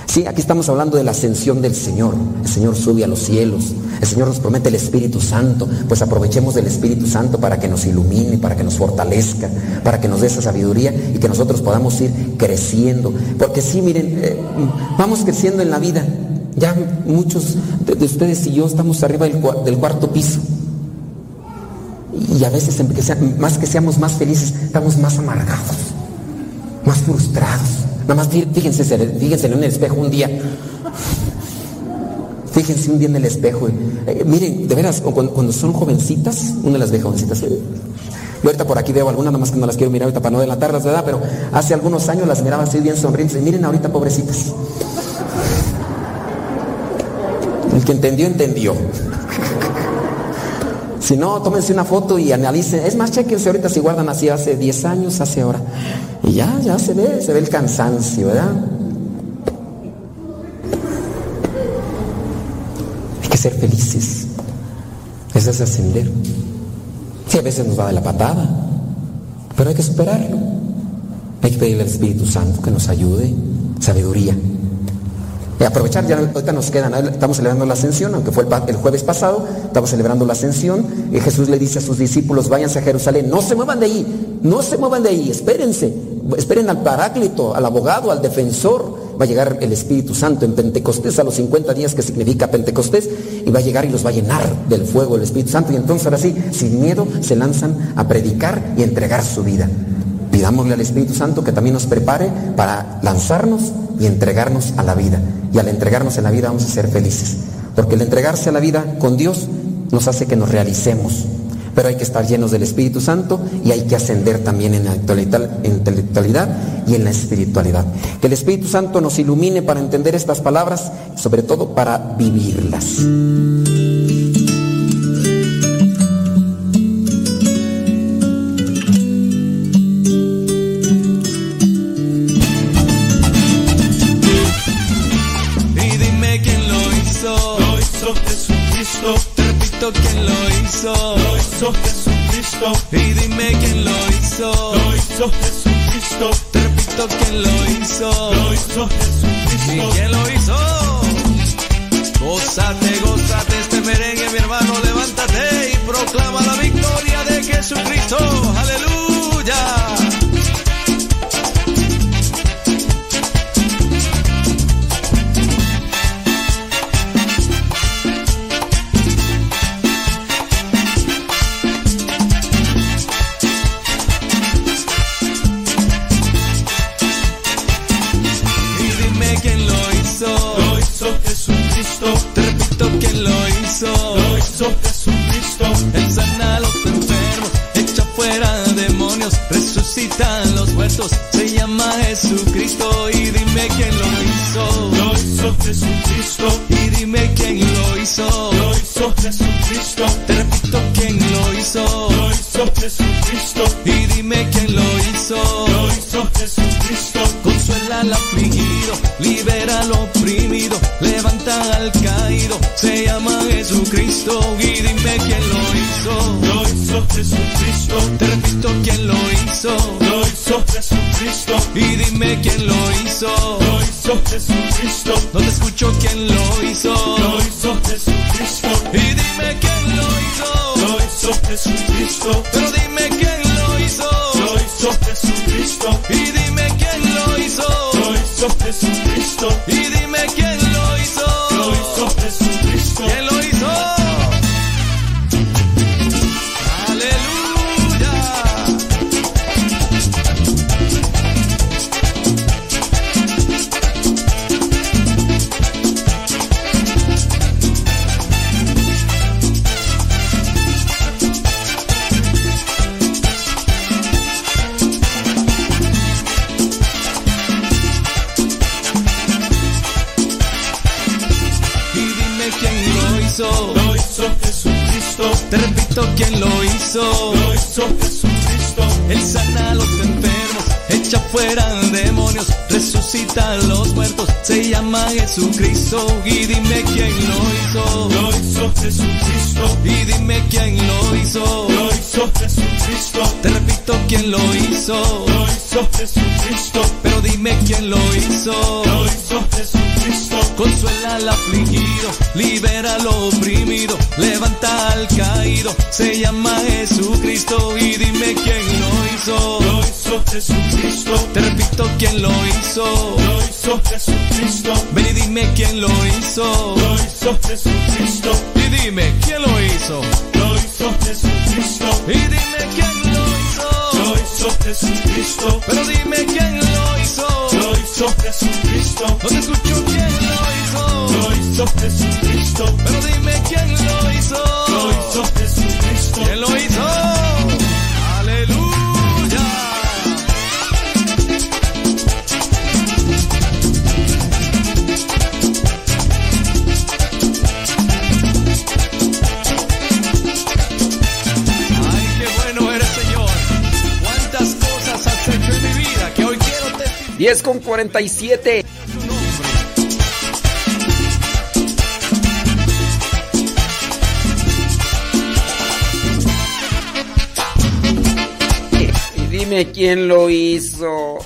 Sí, aquí estamos hablando de la ascensión del Señor. El Señor sube a los cielos. El Señor nos promete el Espíritu Santo, pues aprovechemos del Espíritu Santo para que nos ilumine, para que nos fortalezca, para que nos dé esa sabiduría y que nosotros podamos ir creciendo. Porque sí, miren, eh, vamos creciendo en la vida. Ya muchos de, de ustedes y yo estamos arriba del cuarto piso. Y a veces, más que seamos más felices, estamos más amargados, más frustrados. Nada más fí- fíjense, fíjense en el espejo un día. Fíjense un día en el espejo. eh, miren, de veras, cuando, son jovencitas, una las ve jovencitas. eh, Yo ahorita por aquí veo algunas, nada más que no las quiero mirar ahorita para no delatarlas, ¿verdad? Pero hace algunos años las miraba así bien sonrientes. Miren ahorita, pobrecitas. El que entendió, entendió. Si no, tómense una foto y analicen. Es más, chequense ahorita si guardan así hace 10 años, hace ahora. Y ya, ya se ve, se ve el cansancio, ¿verdad? Hay que ser felices. Ese es el sendero. Sí, a veces nos va de la patada, pero hay que superarlo. Hay que pedirle al Espíritu Santo que nos ayude, sabiduría. Y aprovechar, ya ahorita nos quedan, estamos celebrando la ascensión, aunque fue el, jueves pasado, estamos celebrando la ascensión, y Jesús le dice a sus discípulos, váyanse a Jerusalén, no se muevan de ahí, no se muevan de ahí, espérense, esperen al paráclito, al abogado, al defensor, va a llegar el Espíritu Santo en Pentecostés a los 50 días que significa Pentecostés, y va a llegar y los va a llenar del fuego del Espíritu Santo, y entonces ahora sí, sin miedo, se lanzan a predicar y entregar su vida. Pidámosle al Espíritu Santo que también nos prepare para lanzarnos y entregarnos a la vida. Y al entregarnos en la vida vamos a ser felices. Porque el entregarse a la vida con Dios nos hace que nos realicemos. Pero hay que estar llenos del Espíritu Santo y hay que ascender también en la intelectual- intelectualidad y en la espiritualidad. Que el Espíritu Santo nos ilumine para entender estas palabras, sobre todo para vivirlas. Hizo Jesucristo. Y dime quién lo hizo. Lo hizo Jesucristo. Te repito quién lo hizo. Lo hizo Jesucristo. ¿Y quién lo hizo? Gózate, gózate este merengue, mi hermano, levántate y proclama la victoria de Jesucristo. Aleluya. Se llama Jesucristo. Y dime quién lo hizo. Lo hizo Jesucristo. Y dime quién lo hizo. Lo hizo Jesucristo. Te repito quién lo hizo. Lo hizo Jesucristo. Y dime quién lo hizo. Lo hizo Jesucristo. Consuela al afligido, libera al oprimido, levanta al caído. Se llama Jesucristo. Y dime quién lo hizo. Jesucristo. Te repito quién lo hizo. Lo hizo Jesucristo. Y dime quién lo hizo. Lo hizo Jesucristo. No te escucho quién lo hizo. Lo hizo Jesucristo. Y dime quién lo hizo. Lo hizo Jesucristo. Pero dime quién lo hizo. Lo hizo Jesucristo. Y dime quién lo hizo. Lo hizo Jesucristo. Y Jesucristo y dime quién lo hizo. Lo hizo Jesucristo. Y dime quién lo hizo. Repito quién lo hizo. Lo hizo Jesucristo. Pero dime quién lo hizo. Lo hizo Jesucristo. Consuela al afligido, libera al oprimido, levanta al caído. Se llama Jesucristo y dime quién lo hizo. Lo hizo Jesucristo. Te repito quién lo hizo. Lo hizo Jesucristo. Ven y dime quién lo hizo. Lo hizo Jesucristo. Y dime quién lo hizo. Lo hizo Jesucristo. Y dime quién lo hizo. Hizo Jesucristo. Pero dime quién lo hizo. Lo hizo Jesucristo. No te escucho quién lo hizo. Lo hizo Jesucristo. Pero dime quién lo hizo. Lo hizo Jesucristo. ¿Quién lo hizo? 10 con 47. Y dime quién lo hizo.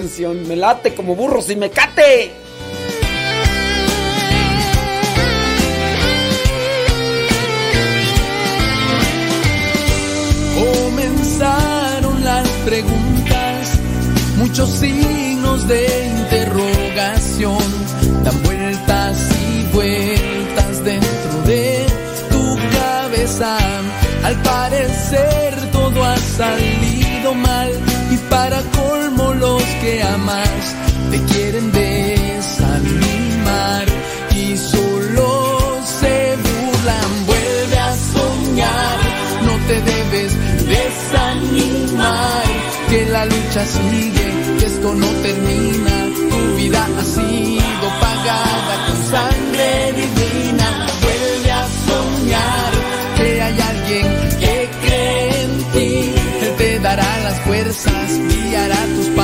Me late como burro si me cate. Comenzaron las preguntas, muchos signos de interrogación, dan vueltas y vueltas dentro de tu cabeza. Al parecer todo ha salido mal y para te quieren desanimar y solo se burlan. Vuelve a soñar, no te debes desanimar, que la lucha sigue, que esto no termina, tu vida ha sido pagada con sangre divina. Vuelve a soñar, que hay alguien que cree en ti, Él te dará las fuerzas, guiará tus pasos,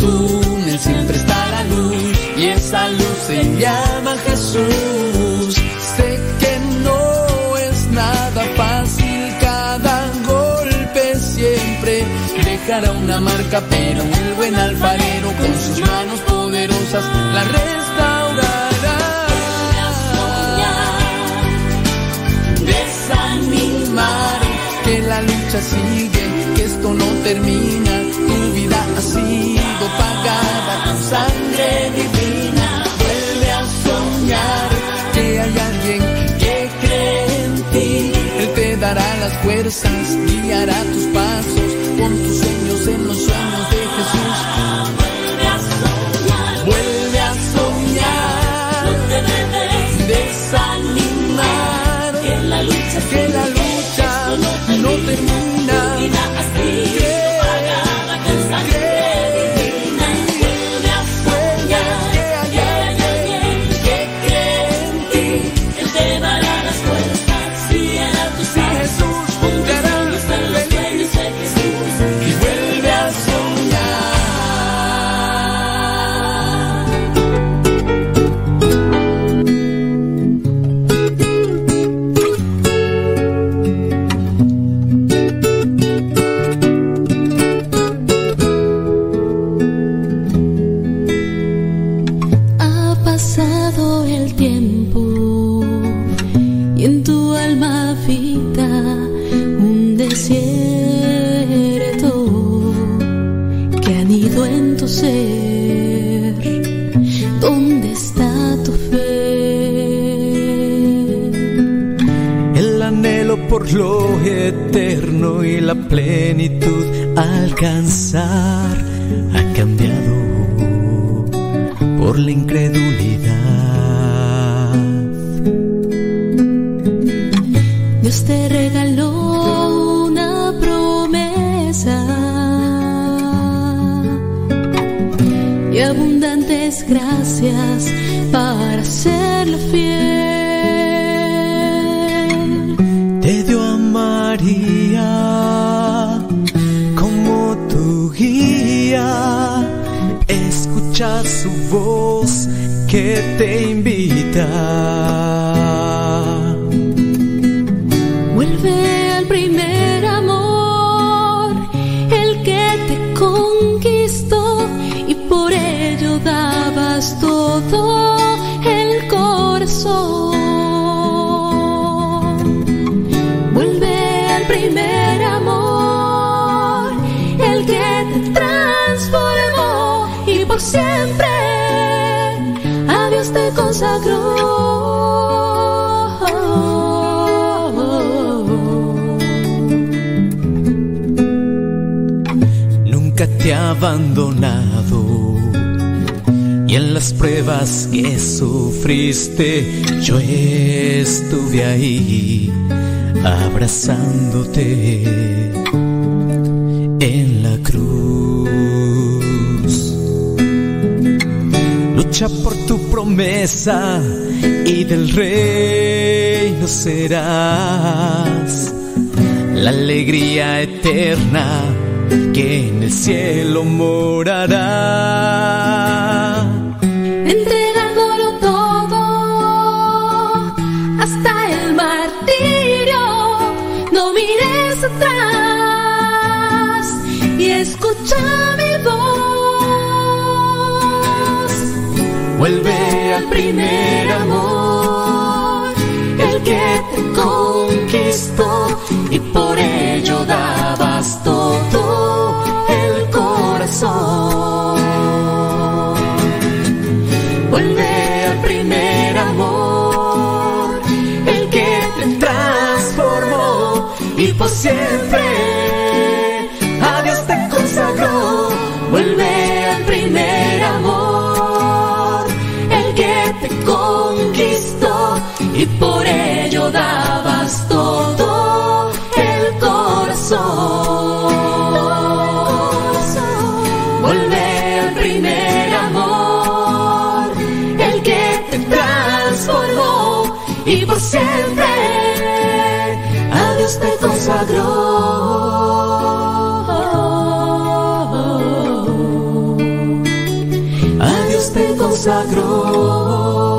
túnel siempre está la luz y esa luz se llama Jesús. Sé que no es nada fácil, cada golpe siempre dejará una marca, pero el buen alfarero con sus manos poderosas la restaurará. desanimar, que la lucha sigue, que esto no termina, pagada con sangre divina, vuelve a soñar, que hay alguien que cree en ti, Él te dará las fuerzas, guiará tus pasos, con tus sueños en los sueños de Jesús. Vuelve a soñar, no te debes desanimar, que la lucha, que la lucha cansar. yo estuve ahí abrazándote en la cruz. Lucha por tu promesa y del reino serás la alegría eterna que en el cielo morará. Entre Vuelve al primer amor, el que te conquistó y por ello da consagró. A Dios te consagró.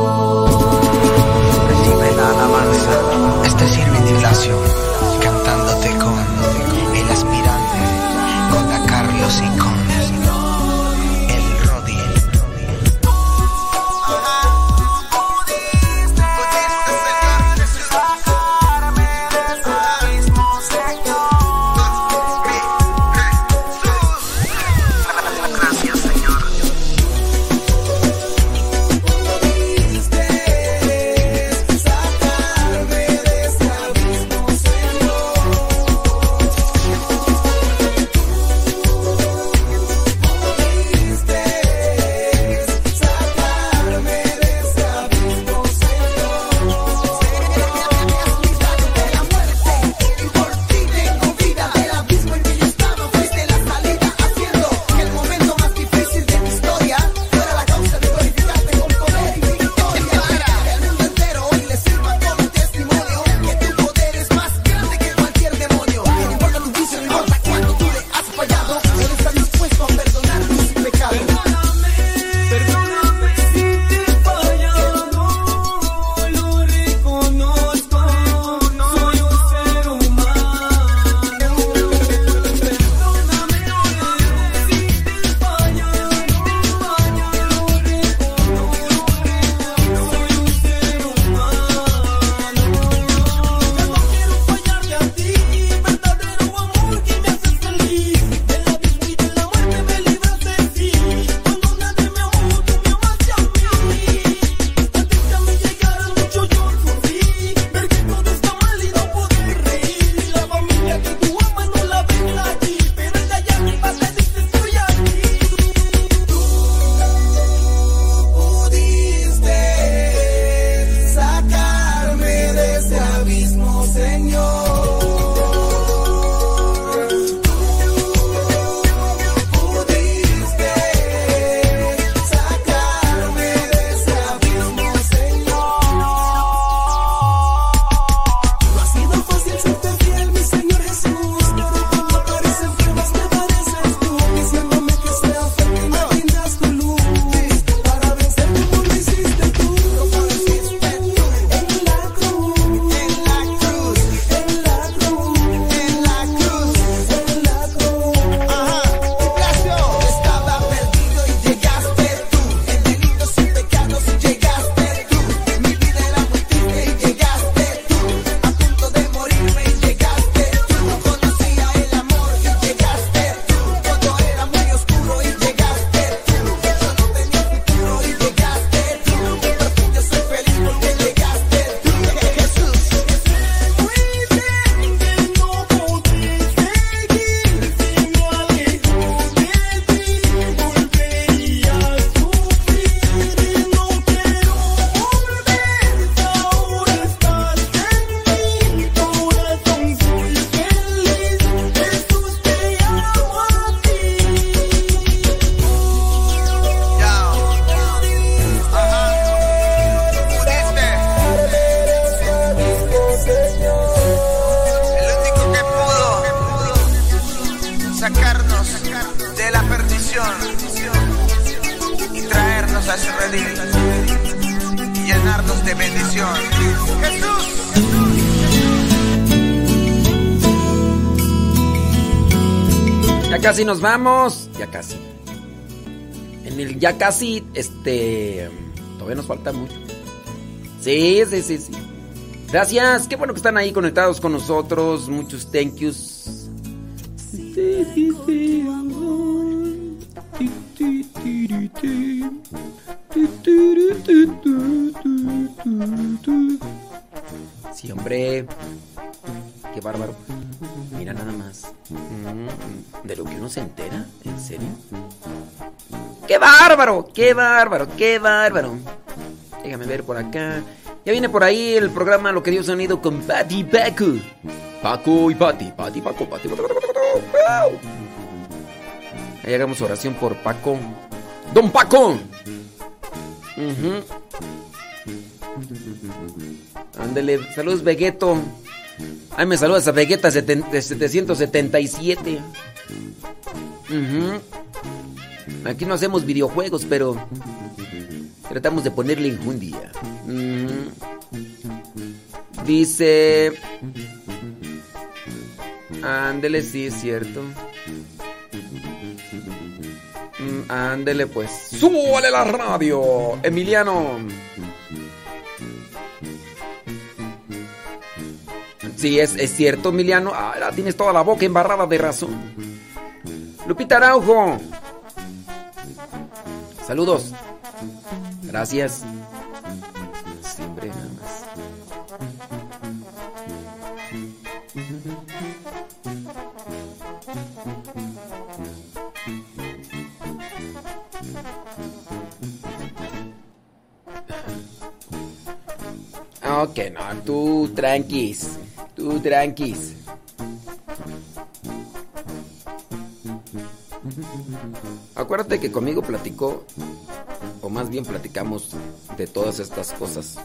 Casi nos vamos. Ya casi. En el ya casi, este. Todavía nos falta mucho. Sí, sí, sí, sí. Gracias. Qué bueno que están ahí conectados con nosotros. Muchos thank yous. Sí, sí, sí. Sí, hombre. Qué bárbaro. Mira nada más. Mm, de lo que uno se entera, ¿en serio? ¡Qué bárbaro! ¡Qué bárbaro! ¡Qué bárbaro! Déjame ver por acá. Ya viene por ahí el programa Lo que dio sonido con Patty Paco. Paco y Patty, Patty Paco, Patty Ahí hagamos oración por Paco. ¡Don Paco! Uh -huh. Ándele, saludos Vegeto. Ay, me saludas a Vegeta 777. Uh. Aquí no hacemos videojuegos, pero tratamos de ponerle injundia. Uh -huh. Dice... Ándele, sí, es cierto. Mm, ándele, pues. ¡Súbale la radio! Emiliano. Sí, es, es cierto, Emiliano. Ah, tienes toda la boca embarrada de razón. Lupita Araujo. Saludos. Gracias. Siempre nada más. Ok, no, tú tranquis. Tú tranquis. Acuérdate que conmigo platicó, o más bien platicamos de todas estas cosas.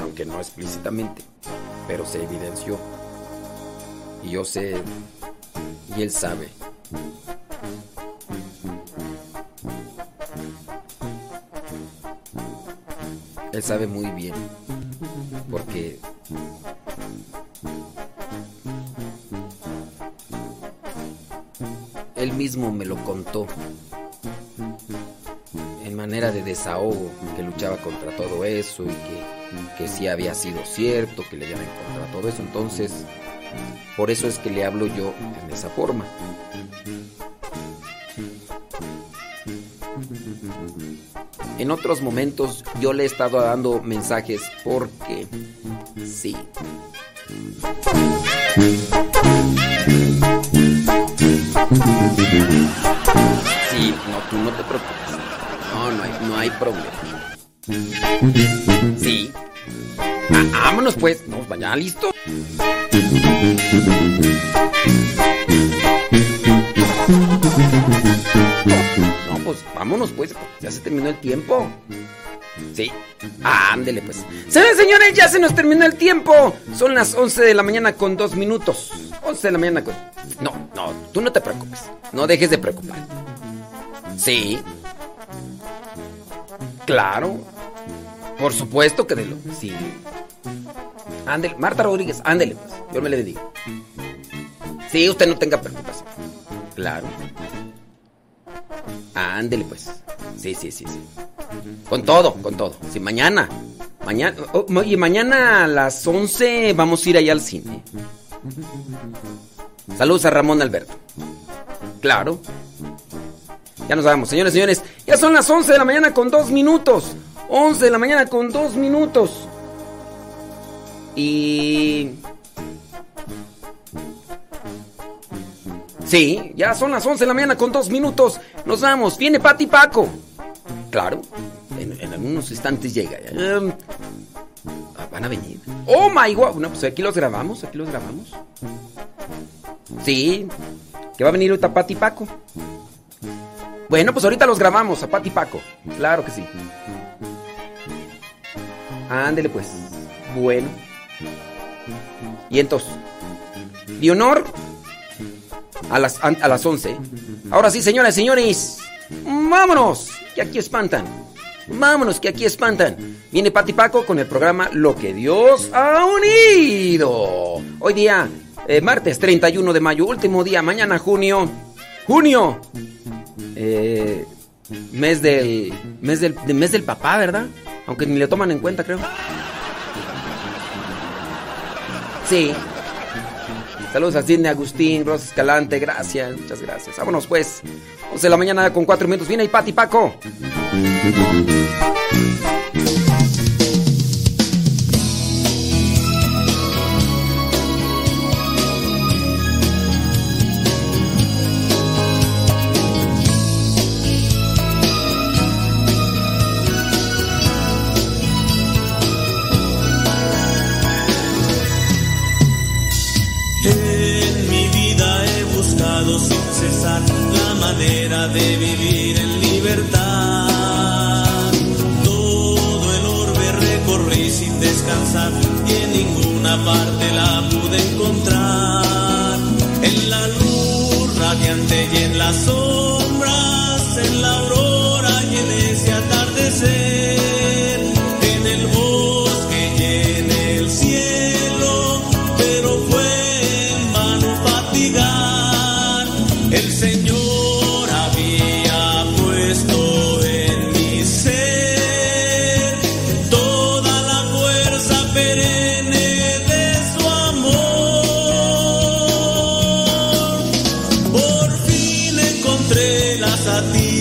Aunque no explícitamente, pero se evidenció. Y yo sé, y él sabe. Él sabe muy bien. Porque mismo me lo contó. En manera de desahogo, que luchaba contra todo eso y que, que sí había sido cierto, que le habían encontrado todo eso. Entonces, por eso es que le hablo yo en esa forma. En otros momentos yo le he estado dando mensajes porque sí. Sí, no, tú no te preocupes. No, no hay, no hay problema. Sí. Ah, vámonos pues. No, vaya, listo. No, pues vámonos pues. Ya se terminó el tiempo. Sí. Ándele pues. Señores, señores, ya se nos terminó el tiempo. Son las 11 de la mañana con dos minutos. 11 de la mañana. No, no, tú no te preocupes. No dejes de preocupar. Sí. Claro. Por supuesto que de lo... Sí. Ándele. Marta Rodríguez, ándele pues. Yo me le digo. Sí, usted no tenga preocupación. Claro. Ándele pues. Sí, sí, sí, sí. Con todo, con todo. Sí, mañana. Mañana. oh, y mañana a las 11 vamos a ir allá al cine. Saludos a Ramón Alberto. Claro. Ya nos vamos, señores, señores. Ya son las 11 de la mañana con dos minutos. 11 de la mañana con dos minutos. Y... Sí, ya son las 11 de la mañana con dos minutos. Nos vamos. Viene Pati Paco. Claro. En, en algunos instantes llega. Ah, van a venir. Oh my god. No, pues aquí los grabamos. Aquí los grabamos. Sí. Que va a venir ahorita Pati Paco. Bueno, pues ahorita los grabamos a Pati Paco. Claro que sí. Ándele pues. Bueno. Y entonces. De a las, a las 11. Ahora sí, señoras y señores. Vámonos, que aquí espantan. Vámonos, que aquí espantan. Viene Pati Paco con el programa Lo que Dios ha unido. Hoy día, eh, martes 31 de mayo, último día, mañana junio. Junio. Eh, mes del mes del de- mes del papá, ¿verdad? Aunque ni le toman en cuenta, creo. Sí. Saludos a Sidney Agustín, Rosa Escalante, gracias, muchas gracias. Vámonos pues. 11 de la mañana con 4 minutos. Viene ahí Pati Paco.